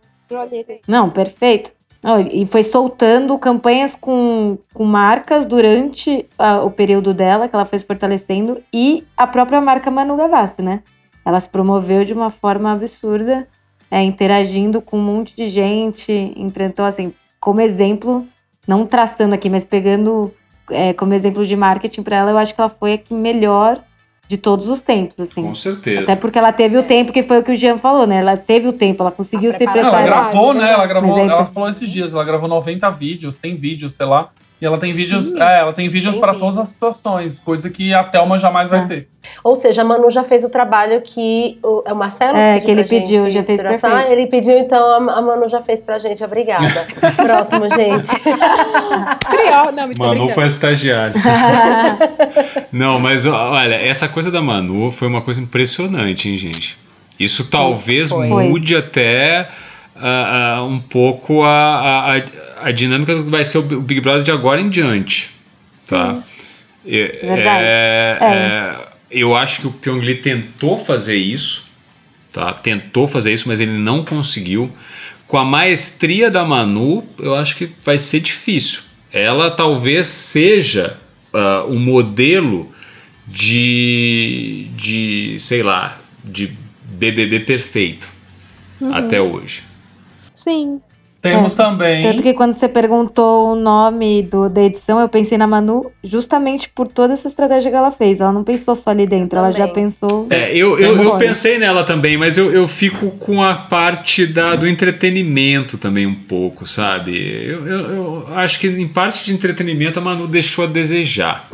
Não, perfeito. Não, e foi soltando campanhas com, com marcas durante a- o período dela, que ela foi se fortalecendo, e a própria marca Manu Gavassi, né? Ela se promoveu de uma forma absurda, é, interagindo com um monte de gente, enfrentou, assim, como exemplo, não traçando aqui, mas pegando é, como exemplo de marketing para ela, eu acho que ela foi a que melhor de todos os tempos, assim. Com certeza. Até porque ela teve o tempo, que foi o que o Jean falou, né? Ela teve o tempo, ela conseguiu se Não, preparar. ela gravou, né? Ela gravou, Mas aí- ela falou esses dias, ela gravou 90 vídeos, 100 vídeos, sei lá. E ela tem Sim, vídeos, é, ela tem vídeos 100 para todas as situações, coisa que a Thelma jamais vai ter. Ou seja, a Manu já fez o trabalho que o, é o Marcelo É, que ele pediu, já fez traçar. perfeito. Ele pediu, então a, a Manu já fez pra gente. Obrigada. Próximo, gente. Criou, não, me Manu foi estagiária. Não, mas olha, essa coisa da Manu foi uma coisa impressionante, hein, gente? Isso talvez foi. mude até ah, ah, um pouco a, a, a- a dinâmica do que vai ser o Bi- o Big Brother de agora em diante. Tá? É, Verdade. é, É. é, eu acho que o Pyong Lee tentou fazer isso, tá? Tentou fazer isso, mas ele não conseguiu. Com a maestria da Manu, eu acho que vai ser difícil. Ela talvez seja ah, um modelo de, de sei lá, de BBB perfeito Uhum. até hoje. Sim. Temos É, também. Tanto que quando você perguntou o nome do, da edição, eu pensei na Manu justamente por toda essa estratégia que ela fez. Ela não pensou só ali dentro, ela já pensou. É, eu, eu, eu pensei nela também, mas eu, eu fico com a parte da, do entretenimento também um pouco, sabe? Eu, eu, eu acho que em parte de entretenimento a Manu deixou a desejar.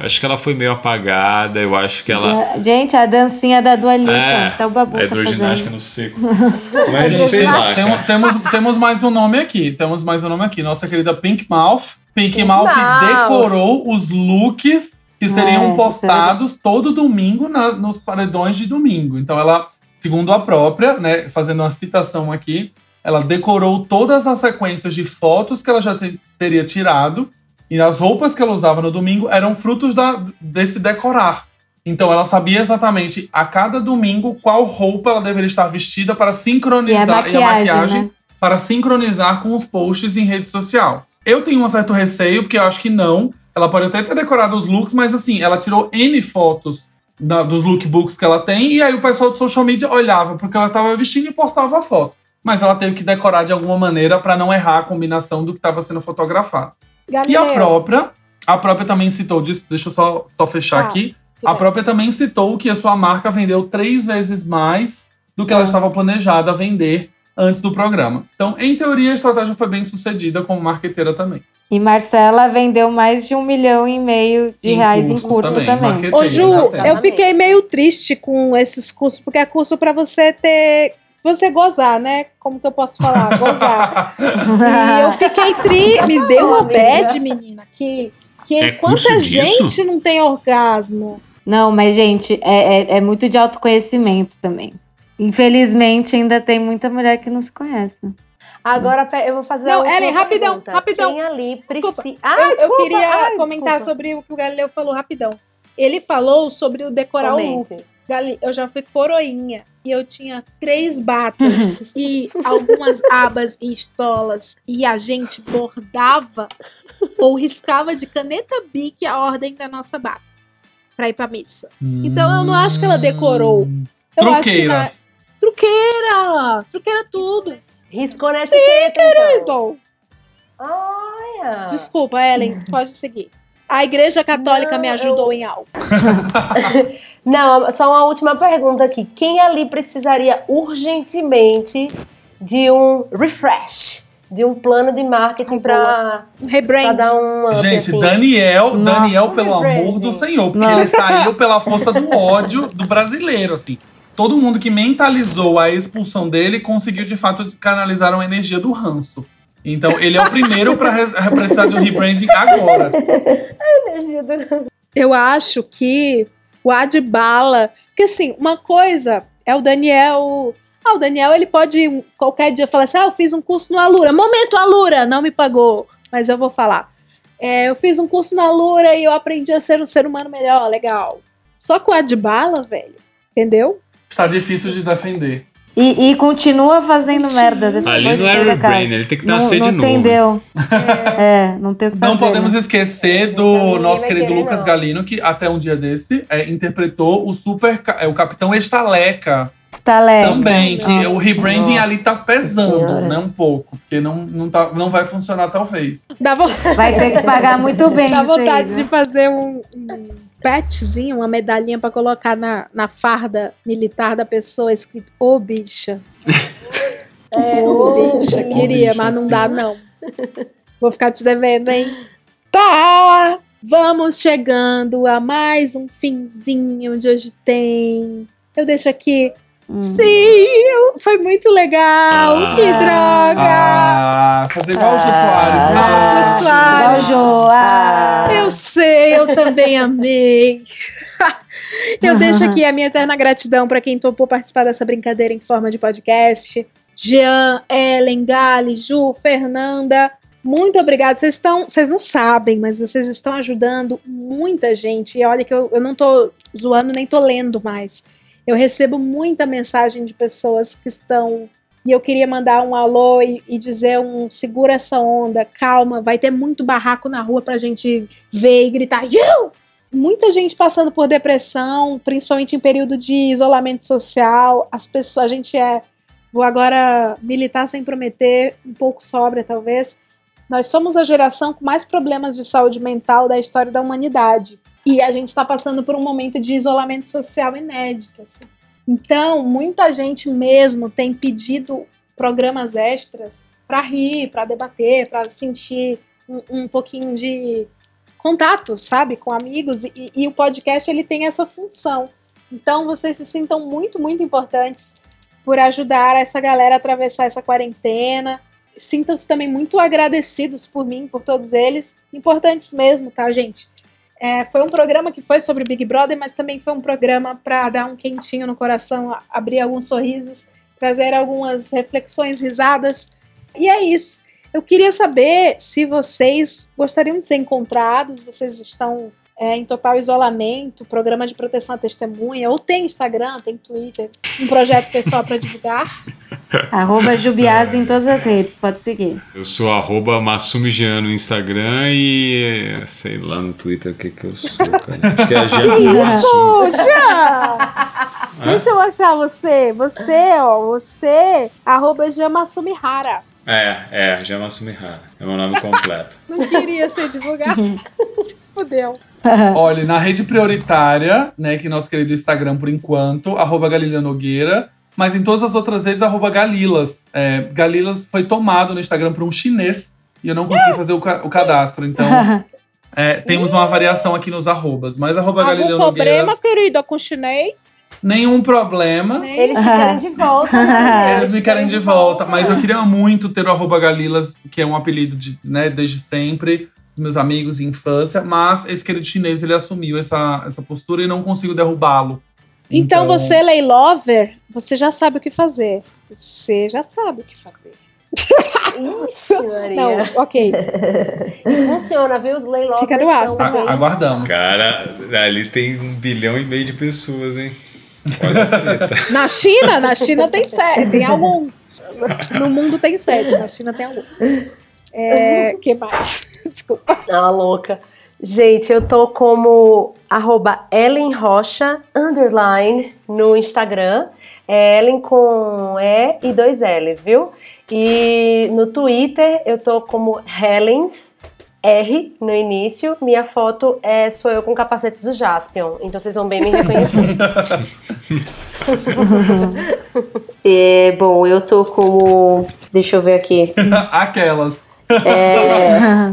Acho que ela foi meio apagada, eu acho que ela. Gente, a dancinha da Dua Lipa, É, até o Babu tá hidroginástica fazendo. no seco. Mas sei lá. Temos, temos, temos mais um nome aqui. Temos mais um nome aqui. Nossa querida Pink Mouth. Pink, Pink Mouth Mouth. decorou os looks que seriam É, postados todo domingo na- nos paredões de domingo. Então ela, segundo a própria, né, fazendo uma citação aqui, ela decorou todas as sequências de fotos que ela já te- teria tirado e as roupas que ela usava no domingo eram frutos da- desse decorar. Então ela sabia exatamente a cada domingo qual roupa ela deveria estar vestida para sincronizar E a maquiagem, né? para sincronizar com os posts em rede social. Eu tenho um certo receio, porque eu acho que não. Ela pode até ter decorado os looks, mas assim, ela tirou N fotos da- dos lookbooks que ela tem, e aí o pessoal do social media olhava porque ela estava vestindo e postava a foto. Mas ela teve que decorar de alguma maneira para não errar a combinação do que estava sendo fotografado. E a Galileu. própria, a própria também citou, disso, deixa eu só, só fechar Ah, aqui. A bem. própria também citou que a sua marca vendeu três vezes mais do que ela estava planejada a vender antes do programa. Então, em teoria, a estratégia foi bem sucedida como marqueteira também. E Marcela vendeu mais de um milhão e meio de Em reais em cursos curso também, também. Ô, Ju, Exatamente. eu fiquei meio triste com esses cursos, porque é curso pra você ter. Você gozar, né? Como que eu posso falar? Gozar. e eu fiquei tri. Me deu uma bad, menina. Que, que É quanta disso? gente não tem orgasmo? Não, mas, gente, é, é, é muito de autoconhecimento também. Infelizmente, ainda tem muita mulher que não se conhece. Agora eu vou fazer Não, Ellen, rapidão, pergunta. rapidão. Quem ali precisa. Ah, eu, eu queria ai, comentar desculpa. sobre o que o Galileu falou rapidão. Ele falou sobre o decorar o Comente. look. Gali, eu já fui coroinha e eu tinha três batas e algumas abas e estolas e a gente bordava ou riscava de caneta bic a ordem da nossa bata pra ir pra missa. Então eu não acho que ela decorou. Eu acho que na... Truqueira! Truqueira tudo. Riscou nessa etiqueta, então. Querido. Olha. Desculpa, Ellen, pode seguir. A igreja católica Não, me ajudou em algo. Não, só uma última pergunta aqui. Quem ali precisaria urgentemente de um refresh? De um plano de marketing pra, Um rebrand. pra dar um Gente, assim? Daniel, Nossa. Daniel, pelo amor do Senhor, porque Nossa. ele saiu pela força do ódio do brasileiro, assim. Todo mundo que mentalizou a expulsão dele conseguiu, de fato, canalizar uma energia do ranço. Então, ele é o primeiro para precisar de um rebranding agora. Energia do- Eu acho que o Adbala. Porque assim, uma coisa é o Daniel. Ah, o Daniel ele pode qualquer dia falar assim: ah, eu fiz um curso no Alura. Momento, Alura, não me pagou, mas eu vou falar. É, eu fiz um curso na Alura e eu aprendi a ser um ser humano melhor, legal. Só com o Adbala, velho. Entendeu? Está difícil de defender. E, e continua fazendo merda. depois Ali não de é rebrain, ele tem que Não, nascer não de novo. entendeu. É, não tem o que Não fazer, podemos né? esquecer do nosso querido Lucas não. Galino, que até um dia desse é, interpretou o super é, o Capitão Estaleca Estaleca. também, que Nossa. o rebranding ali tá Nossa pesando, Senhora. né, um pouco, porque não, não, tá, não vai funcionar talvez. Dá, vo- Vai ter que pagar muito bem. dá isso aí, vontade viu? de fazer um, petzinho, uma medalhinha pra colocar na, na farda militar da pessoa escrito Ô bicha. É, Ô, ô, bicha, queria, bicha, mas não dá, não. Vou ficar te devendo, hein? Tá! Vamos chegando a mais um finzinho de hoje tem. Eu deixo aqui. Hum. Sim! Foi muito legal! Ah. que droga! Ah, fazer igual o Jô Soares, né? Jô Soares. Jô. Ah. Eu sei, eu também amei. eu deixo aqui a minha eterna gratidão para quem topou participar dessa brincadeira em forma de podcast. Jean, Ellen, Gali, Ju, Fernanda, muito obrigada. Vocês estão, vocês não sabem, mas vocês estão ajudando muita gente. E olha que eu, eu não tô zoando nem tô lendo mais. Eu recebo muita mensagem de pessoas que estão e eu queria mandar um alô e, e dizer um segura essa onda, calma, vai ter muito barraco na rua pra gente ver e gritar, you! muita gente passando por depressão, principalmente em período de isolamento social. As pessoas, a gente é, vou agora militar sem prometer, um pouco sóbria talvez. Nós somos a geração com mais problemas de saúde mental da história da humanidade. E a gente está passando por um momento de isolamento social inédito. Assim. Então, muita gente mesmo tem pedido programas extras para rir, para debater, para sentir um, um pouquinho de contato, sabe, com amigos. E, e o podcast ele tem essa função. Então, vocês se sintam muito, muito importantes por ajudar essa galera a atravessar essa quarentena. Sintam-se também muito agradecidos por mim, por todos eles. Importantes mesmo, tá, gente? É, foi um programa que foi sobre Big Brother, mas também foi um programa para dar um quentinho no coração, abrir alguns sorrisos, trazer algumas reflexões, risadas. E é isso. Eu queria saber se vocês gostariam de ser encontrados, vocês estão é, em total isolamento, programa de proteção à testemunha, ou tem Instagram, tem Twitter, um projeto pessoal para divulgar? Arroba Jubiase em todas as redes, pode seguir. Eu sou arroba Massumigiano no Instagram e sei lá no Twitter o que, que eu sou, cara. Acho que é Jean Isso, Jean! Deixa eu achar você. Você, ó, você, arroba Jamassumihara. É, é, Jean Massumihara. É meu nome completo. Não queria ser divulgado. Se fudeu. Olha, na rede prioritária, né, que nosso querido Instagram por enquanto, arroba Galilha Nogueira, mas em todas as outras redes, arroba Galilas. É, Galilas foi tomado no Instagram por um chinês e eu não consegui fazer o, ca- o cadastro, então é, temos uma variação aqui nos arrobas, mas arroba Algum Nogueira, problema, querida, com chinês? nenhum problema. Eles te querem de volta, né? Eles me querem de volta, mas eu queria muito ter o arroba Galilas, que é um apelido de, né, desde sempre, dos meus amigos de infância, mas esse querido chinês, ele assumiu essa, essa postura e não consigo derrubá-lo. Então, você, Leilover, você já sabe o que fazer. Você já sabe o que fazer. Ixi, Maria. Não, ok. E funciona, viu? Os laylovers Fica no ar, são tá bem- Aguardamos. Cara, ali tem um bilhão e meio de pessoas, hein? Na China, na China tem sete, tem alguns. No mundo tem sete, na China tem alguns. É, que mais? Desculpa. Ah, louca. Gente, eu tô como arroba Ellen Rocha, underline, no Instagram. É Ellen com E e dois L's, viu? E no Twitter eu tô como Helens, R no início. Minha foto é sou eu com capacete do Jaspion, então vocês vão bem me reconhecer. É, bom, eu tô como. Deixa eu ver aqui. Aquelas. É,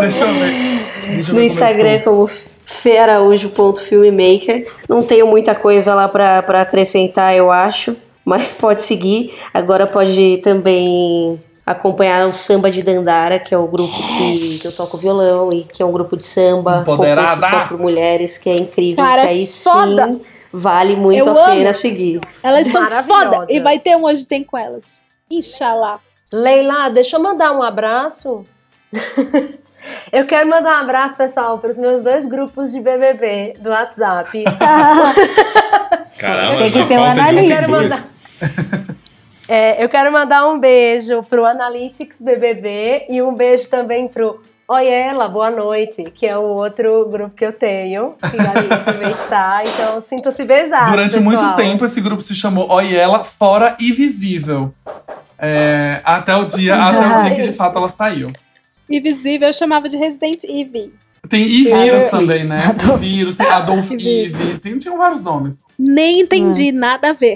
Deixa eu ver. Deixa eu no ver Instagram como fearaújo.filmmaker. Não tenho muita coisa lá pra, pra acrescentar, eu acho. Mas pode seguir. Agora pode também acompanhar o Samba de Dandara, que é o grupo que, que eu toco violão e que é um grupo de samba Empoderada. composto só por mulheres, que é incrível. Cara, que aí foda. sim vale muito Eu a pena amo. seguir. Elas são foda. E vai ter um Hoje Tem com elas. Inshallah. Leila, deixa eu mandar um abraço. Eu quero mandar um abraço, pessoal, para os meus dois grupos de BBB do WhatsApp. Caramba, Tem que ter um cultura. mandar. É, eu quero mandar um beijo pro Analytics BBB e um beijo também pro Oiela, boa noite, que é o outro grupo que eu tenho, que também está. Então, sinto-se beijado. Durante pessoal. muito tempo, esse grupo se chamou Oiela Fora e Visível. É, até o dia, até o dia que de fato ela saiu. Invisível eu chamava de Resident Evil. Tem E-vírus É. também, né? E-vírus, tem Adolf Eve, tem, tinham vários nomes. Nem entendi nada a ver.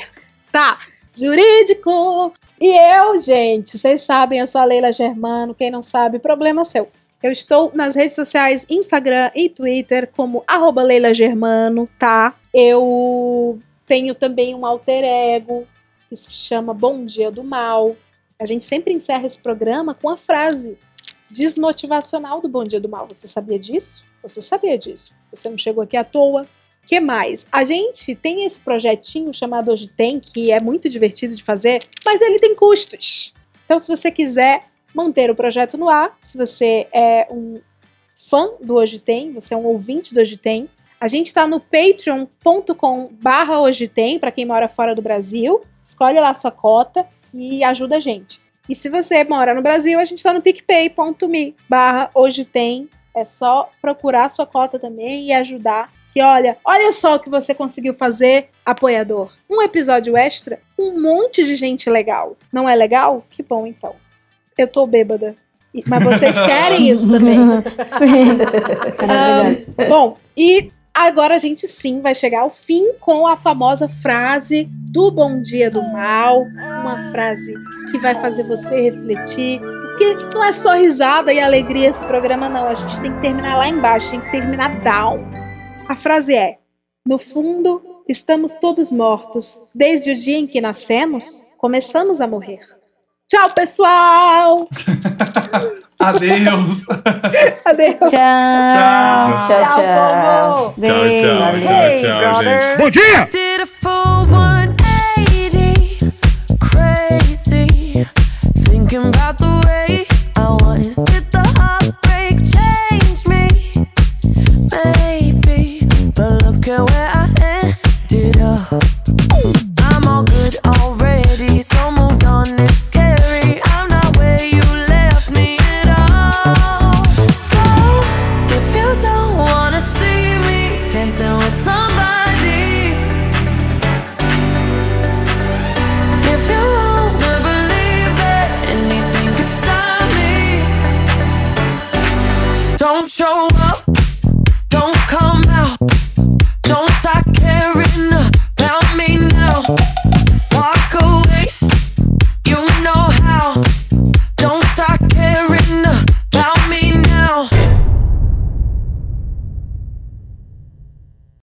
Tá, jurídico. E eu, gente, vocês sabem, eu sou a Leila Germano. Quem não sabe, problema seu. Eu estou nas redes sociais Instagram e Twitter como arroba Leila Germano, tá? Eu tenho também um alter ego que se chama Bom Dia do Mal. A gente sempre encerra esse programa com a frase desmotivacional do Bom Dia do Mal. Você sabia disso? Você sabia disso? Você não chegou aqui à toa? que mais? A gente tem esse projetinho chamado Hoje Tem, que é muito divertido de fazer, mas ele tem custos. Então, se você quiser manter o projeto no ar, se você é um fã do Hoje Tem, você é um ouvinte do Hoje Tem, a gente está no patreon.com barra Hoje Tem, para quem mora fora do Brasil, escolhe lá sua cota e ajuda a gente. E se você mora no Brasil, a gente está no picpay.me barra Hoje Tem, É só procurar sua cota também e ajudar. Que olha, olha só o que você conseguiu fazer, apoiador. Um episódio extra, um monte de gente legal. Não é legal? Que bom então. Eu tô bêbada. Mas vocês querem isso também. Ahn, bom, e agora a gente sim vai chegar ao fim com a famosa frase do Bom Dia do Mal. Uma frase que vai fazer você refletir. Porque não é só risada e alegria esse programa, não. A gente tem que terminar lá embaixo, tem que terminar down. A frase é: No fundo, estamos todos mortos. Desde o dia em que nascemos, começamos a morrer. Tchau, pessoal! Adeus! Adeus! Tchau! Tchau, tchau! Tchau, tchau! Tchau, tchau, tchau, tchau gente! Bom dia! Did a full 180 Crazy Thinking about the way I was Did the heartbreak change me? Maybe But look at where I ended up